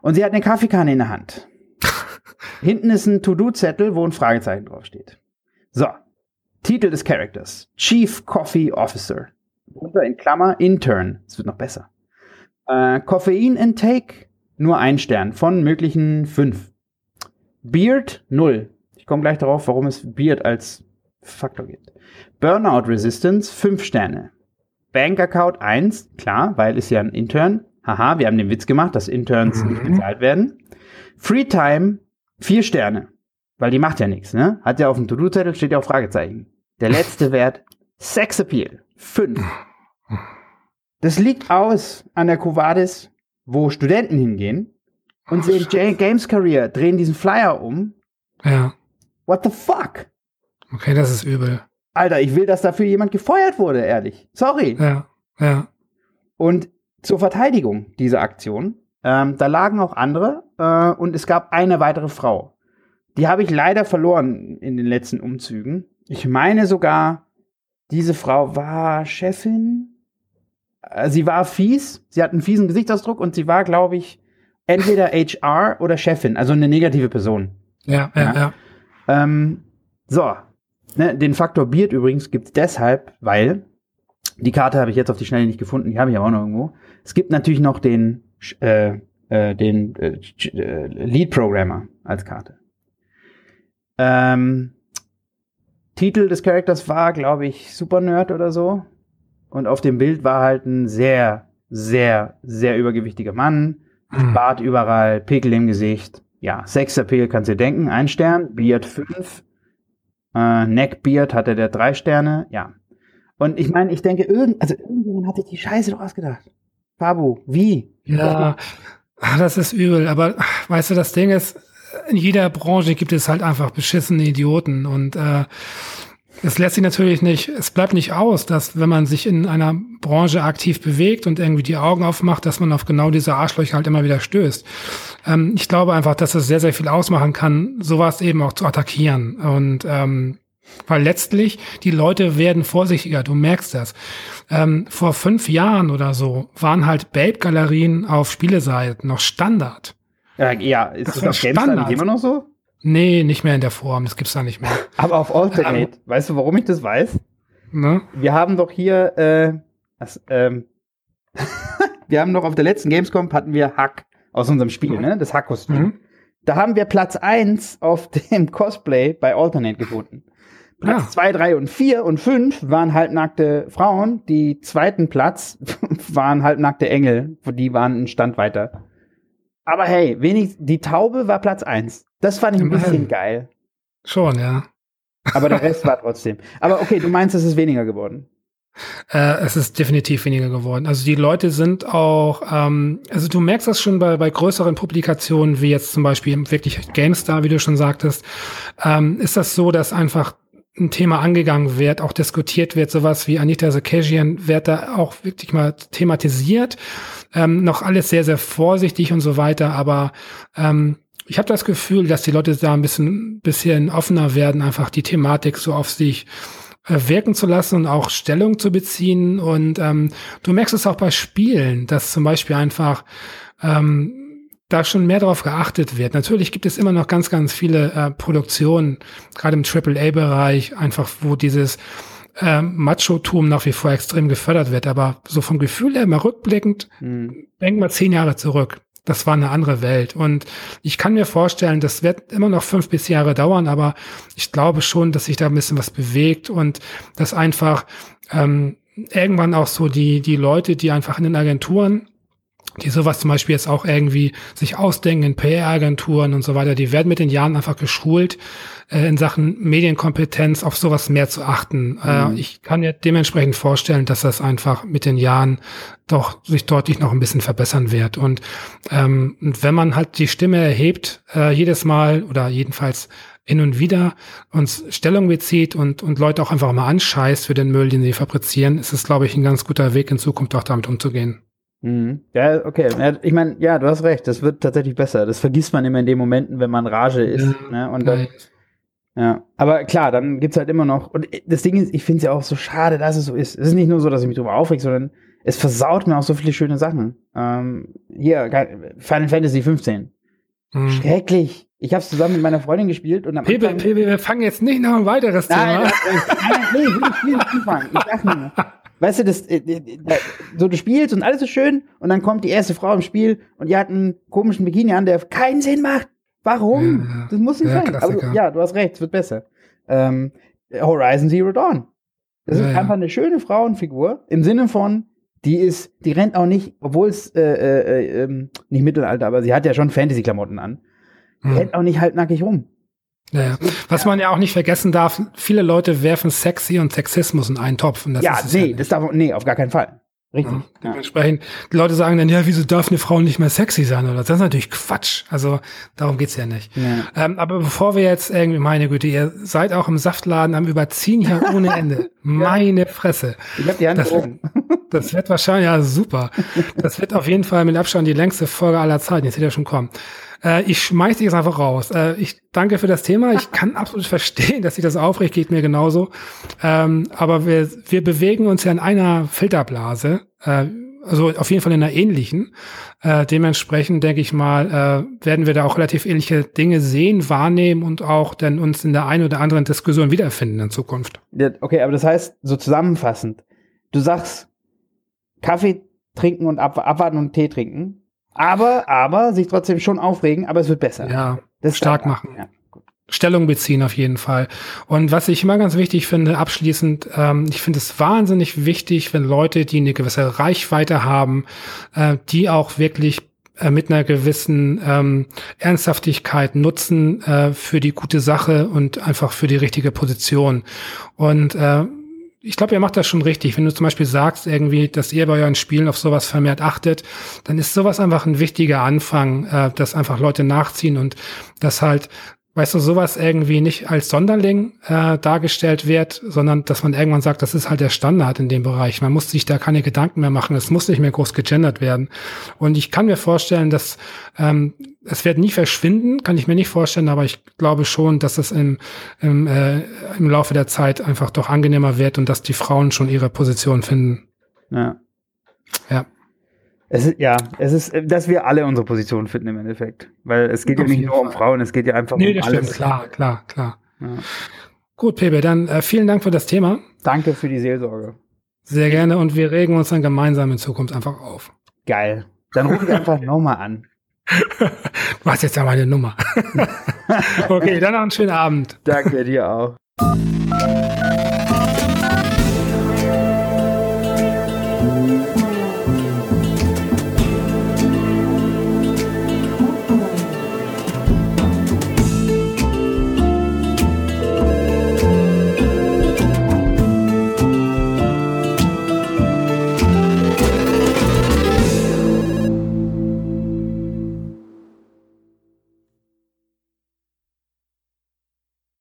Speaker 6: Und sie hat eine Kaffeekanne in der Hand. Hinten ist ein To-Do-Zettel, wo ein Fragezeichen draufsteht. So. Titel des Charakters. Chief Coffee Officer runter in Klammer Intern. Es wird noch besser. Äh, Koffein Intake nur ein Stern von möglichen fünf. Beard null. Ich komme gleich darauf, warum es Beard als Faktor gibt. Burnout Resistance fünf Sterne. Bank Account eins, klar, weil ist ja ein Intern. Haha, wir haben den Witz gemacht, dass Interns mhm. nicht bezahlt werden. Free Time vier Sterne, weil die macht ja nichts, ne? Hat ja auf dem To-Do-Zettel steht ja auch Fragezeichen. Der letzte Wert Sex Appeal Fünf. Das liegt aus an der Covadis, wo Studenten hingehen und sehen J Games Career, drehen diesen Flyer um.
Speaker 1: Ja.
Speaker 6: What the fuck?
Speaker 1: Okay, das ist übel.
Speaker 6: Alter, ich will, dass dafür jemand gefeuert wurde, ehrlich. Sorry.
Speaker 1: Ja, ja.
Speaker 6: Und zur Verteidigung dieser Aktion, ähm, da lagen auch andere äh, und es gab eine weitere Frau. Die habe ich leider verloren in den letzten Umzügen. Ich meine sogar, diese Frau war Chefin. Äh, sie war fies. Sie hat einen fiesen Gesichtsausdruck und sie war, glaube ich, entweder HR oder Chefin, also eine negative Person.
Speaker 1: Ja, ja, ja. ja.
Speaker 6: Ähm, so. Ne, den Faktor Beard übrigens gibt es deshalb, weil die Karte habe ich jetzt auf die Schnelle nicht gefunden, die habe ich aber auch noch irgendwo. Es gibt natürlich noch den, äh, äh, den äh, äh Lead Programmer als Karte. Ähm, Titel des Charakters war, glaube ich, Super Nerd oder so. Und auf dem Bild war halt ein sehr, sehr, sehr übergewichtiger Mann. Mhm. Bart überall, Pickel im Gesicht. Ja, Sexappeal kannst du dir denken. Ein Stern, Beard fünf. Äh, Neckbeard hatte der drei Sterne. Ja. Und ich meine, ich denke, irgend, also irgendjemand hat sich die Scheiße doch ausgedacht. Fabu, wie?
Speaker 1: Ja, das ist übel. Aber weißt du, das Ding ist, in jeder Branche gibt es halt einfach beschissene Idioten und äh, es lässt sich natürlich nicht, es bleibt nicht aus, dass wenn man sich in einer Branche aktiv bewegt und irgendwie die Augen aufmacht, dass man auf genau diese Arschlöcher halt immer wieder stößt. Ähm, ich glaube einfach, dass es sehr, sehr viel ausmachen kann, sowas eben auch zu attackieren. Und ähm, weil letztlich die Leute werden vorsichtiger, du merkst das. Ähm, vor fünf Jahren oder so waren halt Babe-Galerien auf Spieleseiten noch Standard.
Speaker 6: Ja, ja ist das, das auf nicht immer noch so?
Speaker 1: Nee, nicht mehr in der Form, das gibt's da nicht mehr.
Speaker 6: Aber auf Alternate, um, weißt du, warum ich das weiß? Ne? Wir haben doch hier, äh, das, ähm, wir haben noch auf der letzten Gamescom hatten wir Hack aus unserem Spiel, ne? Das Hack-Kostüm. Mhm. Da haben wir Platz 1 auf dem Cosplay bei Alternate gefunden. Platz 2, ja. 3 und 4 und 5 waren halbnackte Frauen. Die zweiten Platz waren halbnackte Engel. Die waren einen Stand weiter. Aber hey, wenig, die Taube war Platz 1. Das fand ich ein bisschen geil.
Speaker 1: Schon, ja.
Speaker 6: Aber der Rest war trotzdem. Aber okay, du meinst, es ist weniger geworden.
Speaker 1: Äh, es ist definitiv weniger geworden. Also die Leute sind auch, ähm, also du merkst das schon bei, bei größeren Publikationen, wie jetzt zum Beispiel wirklich GameStar, wie du schon sagtest, ähm, ist das so, dass einfach ein Thema angegangen wird, auch diskutiert wird, sowas wie Anita Sarkeesian wird da auch wirklich mal thematisiert. Ähm, noch alles sehr, sehr vorsichtig und so weiter, aber ähm, ich habe das Gefühl, dass die Leute da ein bisschen, bisschen offener werden, einfach die Thematik so auf sich äh, wirken zu lassen und auch Stellung zu beziehen. Und ähm, du merkst es auch bei Spielen, dass zum Beispiel einfach ähm, da schon mehr darauf geachtet wird. Natürlich gibt es immer noch ganz, ganz viele äh, Produktionen, gerade im AAA-Bereich, einfach wo dieses äh, Macho-Tum nach wie vor extrem gefördert wird. Aber so vom Gefühl her, mal rückblickend, mhm. denken wir zehn Jahre zurück. Das war eine andere Welt. Und ich kann mir vorstellen, das wird immer noch fünf bis Jahre dauern, aber ich glaube schon, dass sich da ein bisschen was bewegt und dass einfach ähm, irgendwann auch so die, die Leute, die einfach in den Agenturen die sowas zum Beispiel jetzt auch irgendwie sich ausdenken in PR-Agenturen und so weiter, die werden mit den Jahren einfach geschult, äh, in Sachen Medienkompetenz auf sowas mehr zu achten. Äh, mhm. Äh, ich kann mir dementsprechend vorstellen, dass das einfach mit den Jahren doch sich deutlich noch ein bisschen verbessern wird. Und ähm, wenn man halt die Stimme erhebt, äh, jedes Mal oder jedenfalls hin und wieder uns Stellung bezieht und, und Leute auch einfach mal anscheißt für den Müll, den sie fabrizieren, ist es, glaube ich, ein ganz guter Weg in Zukunft auch damit umzugehen.
Speaker 6: Mhm. Ja, okay. Ja, ich meine, ja, du hast recht, das wird tatsächlich besser. Das vergisst man immer in den Momenten, wenn man Rage ist. Ja, ne? Und dann, ja. Aber klar, dann gibt's halt immer noch. Und das Ding ist, ich finde es ja auch so schade, dass es so ist. Es ist nicht nur so, dass ich mich drüber aufreg, sondern es versaut mir auch so viele schöne Sachen. Ähm, hier, Final Fantasy 15. Mhm. Schrecklich. Ich habe es zusammen mit meiner Freundin gespielt und am
Speaker 1: Pepe, Anfang, Pepe, wir fangen jetzt nicht noch ein weiteres Thema. Nein, nein, nee, ich will nicht, will nicht anfangen.
Speaker 6: Ich sag nur, weißt du, das, äh, äh, so du spielst und alles ist schön und dann kommt die erste Frau im Spiel und die hat einen komischen Bikini an, der keinen Sinn macht. Warum? Ja, das muss nicht ja, sein. Aber du, ja, du hast recht, es wird besser. Ähm, Horizon Zero Dawn. Das ja, ist einfach eine schöne Frauenfigur im Sinne von, die ist, die rennt auch nicht, obwohl es äh, äh, äh, nicht Mittelalter, aber sie hat ja schon Fantasy-Klamotten an. Die hm. rennt auch nicht halbnackig rum.
Speaker 1: Ja, Was man ja auch nicht vergessen darf, viele Leute werfen Sexy und Sexismus in einen Topf. Und
Speaker 6: das ja, nee, ja das darf, nee, auf gar keinen Fall. Richtig. Ja,
Speaker 1: dementsprechend, die Leute sagen dann, ja, wieso darf eine Frau nicht mehr sexy sein? Oder das ist natürlich Quatsch. Also darum geht's ja nicht. Ja. Ähm, aber bevor wir jetzt irgendwie, meine Güte, ihr seid auch im Saftladen am Überziehen hier ohne Ende. meine Fresse.
Speaker 6: Ich hab die Hand
Speaker 1: das,
Speaker 6: oben.
Speaker 1: das wird wahrscheinlich, ja, super. Das wird auf jeden Fall mit Abstand die längste Folge aller Zeiten. Jetzt wird ja schon kommen. Äh, ich schmeiß dich jetzt einfach raus. Äh, ich danke für das Thema. Ich kann absolut verstehen, dass sich das aufregt, geht mir genauso. Ähm, aber wir, wir bewegen uns ja in einer Filterblase. Äh, also auf jeden Fall in einer ähnlichen. Äh, dementsprechend denke ich mal, äh, werden wir da auch relativ ähnliche Dinge sehen, wahrnehmen und auch dann uns in der einen oder anderen Diskussion wiederfinden in Zukunft.
Speaker 6: Ja, okay, aber das heißt, so zusammenfassend, du sagst Kaffee trinken und ab, abwarten und Tee trinken. Aber, aber sich trotzdem schon aufregen, aber es wird besser.
Speaker 1: Ja, das stark machen. Ja. Stellung beziehen auf jeden Fall. Und was ich immer ganz wichtig finde, abschließend, ähm, ich finde es wahnsinnig wichtig, wenn Leute, die eine gewisse Reichweite haben, äh, die auch wirklich äh, mit einer gewissen ähm, Ernsthaftigkeit nutzen äh, für die gute Sache und einfach für die richtige Position. Und äh, ich glaube, ihr macht das schon richtig. Wenn du zum Beispiel sagst, irgendwie, dass ihr bei euren Spielen auf sowas vermehrt achtet, dann ist sowas einfach ein wichtiger Anfang, äh, dass einfach Leute nachziehen und dass halt weißt du, sowas irgendwie nicht als Sonderling äh, dargestellt wird, sondern dass man irgendwann sagt, das ist halt der Standard in dem Bereich. Man muss sich da keine Gedanken mehr machen, es muss nicht mehr groß gegendert werden. Und ich kann mir vorstellen, dass ähm, es wird nie verschwinden, kann ich mir nicht vorstellen, aber ich glaube schon, dass es im, im, äh, im Laufe der Zeit einfach doch angenehmer wird und dass die Frauen schon ihre Position finden.
Speaker 6: Ja. Ja. Es ist, ja, es ist, dass wir alle unsere Position finden im Endeffekt. Weil es geht ja nicht nur um Frauen, es geht ja einfach nee, um alles.
Speaker 1: Stimmt. Klar, klar, klar. Ja. Gut, Pepe, dann äh, vielen Dank für das Thema.
Speaker 6: Danke für die Seelsorge.
Speaker 1: Sehr gerne und wir regen uns dann gemeinsam in Zukunft einfach auf.
Speaker 6: Geil. Dann ruf ich einfach nochmal an.
Speaker 1: du hast jetzt ja meine Nummer. okay, dann noch einen schönen Abend.
Speaker 6: Danke dir auch.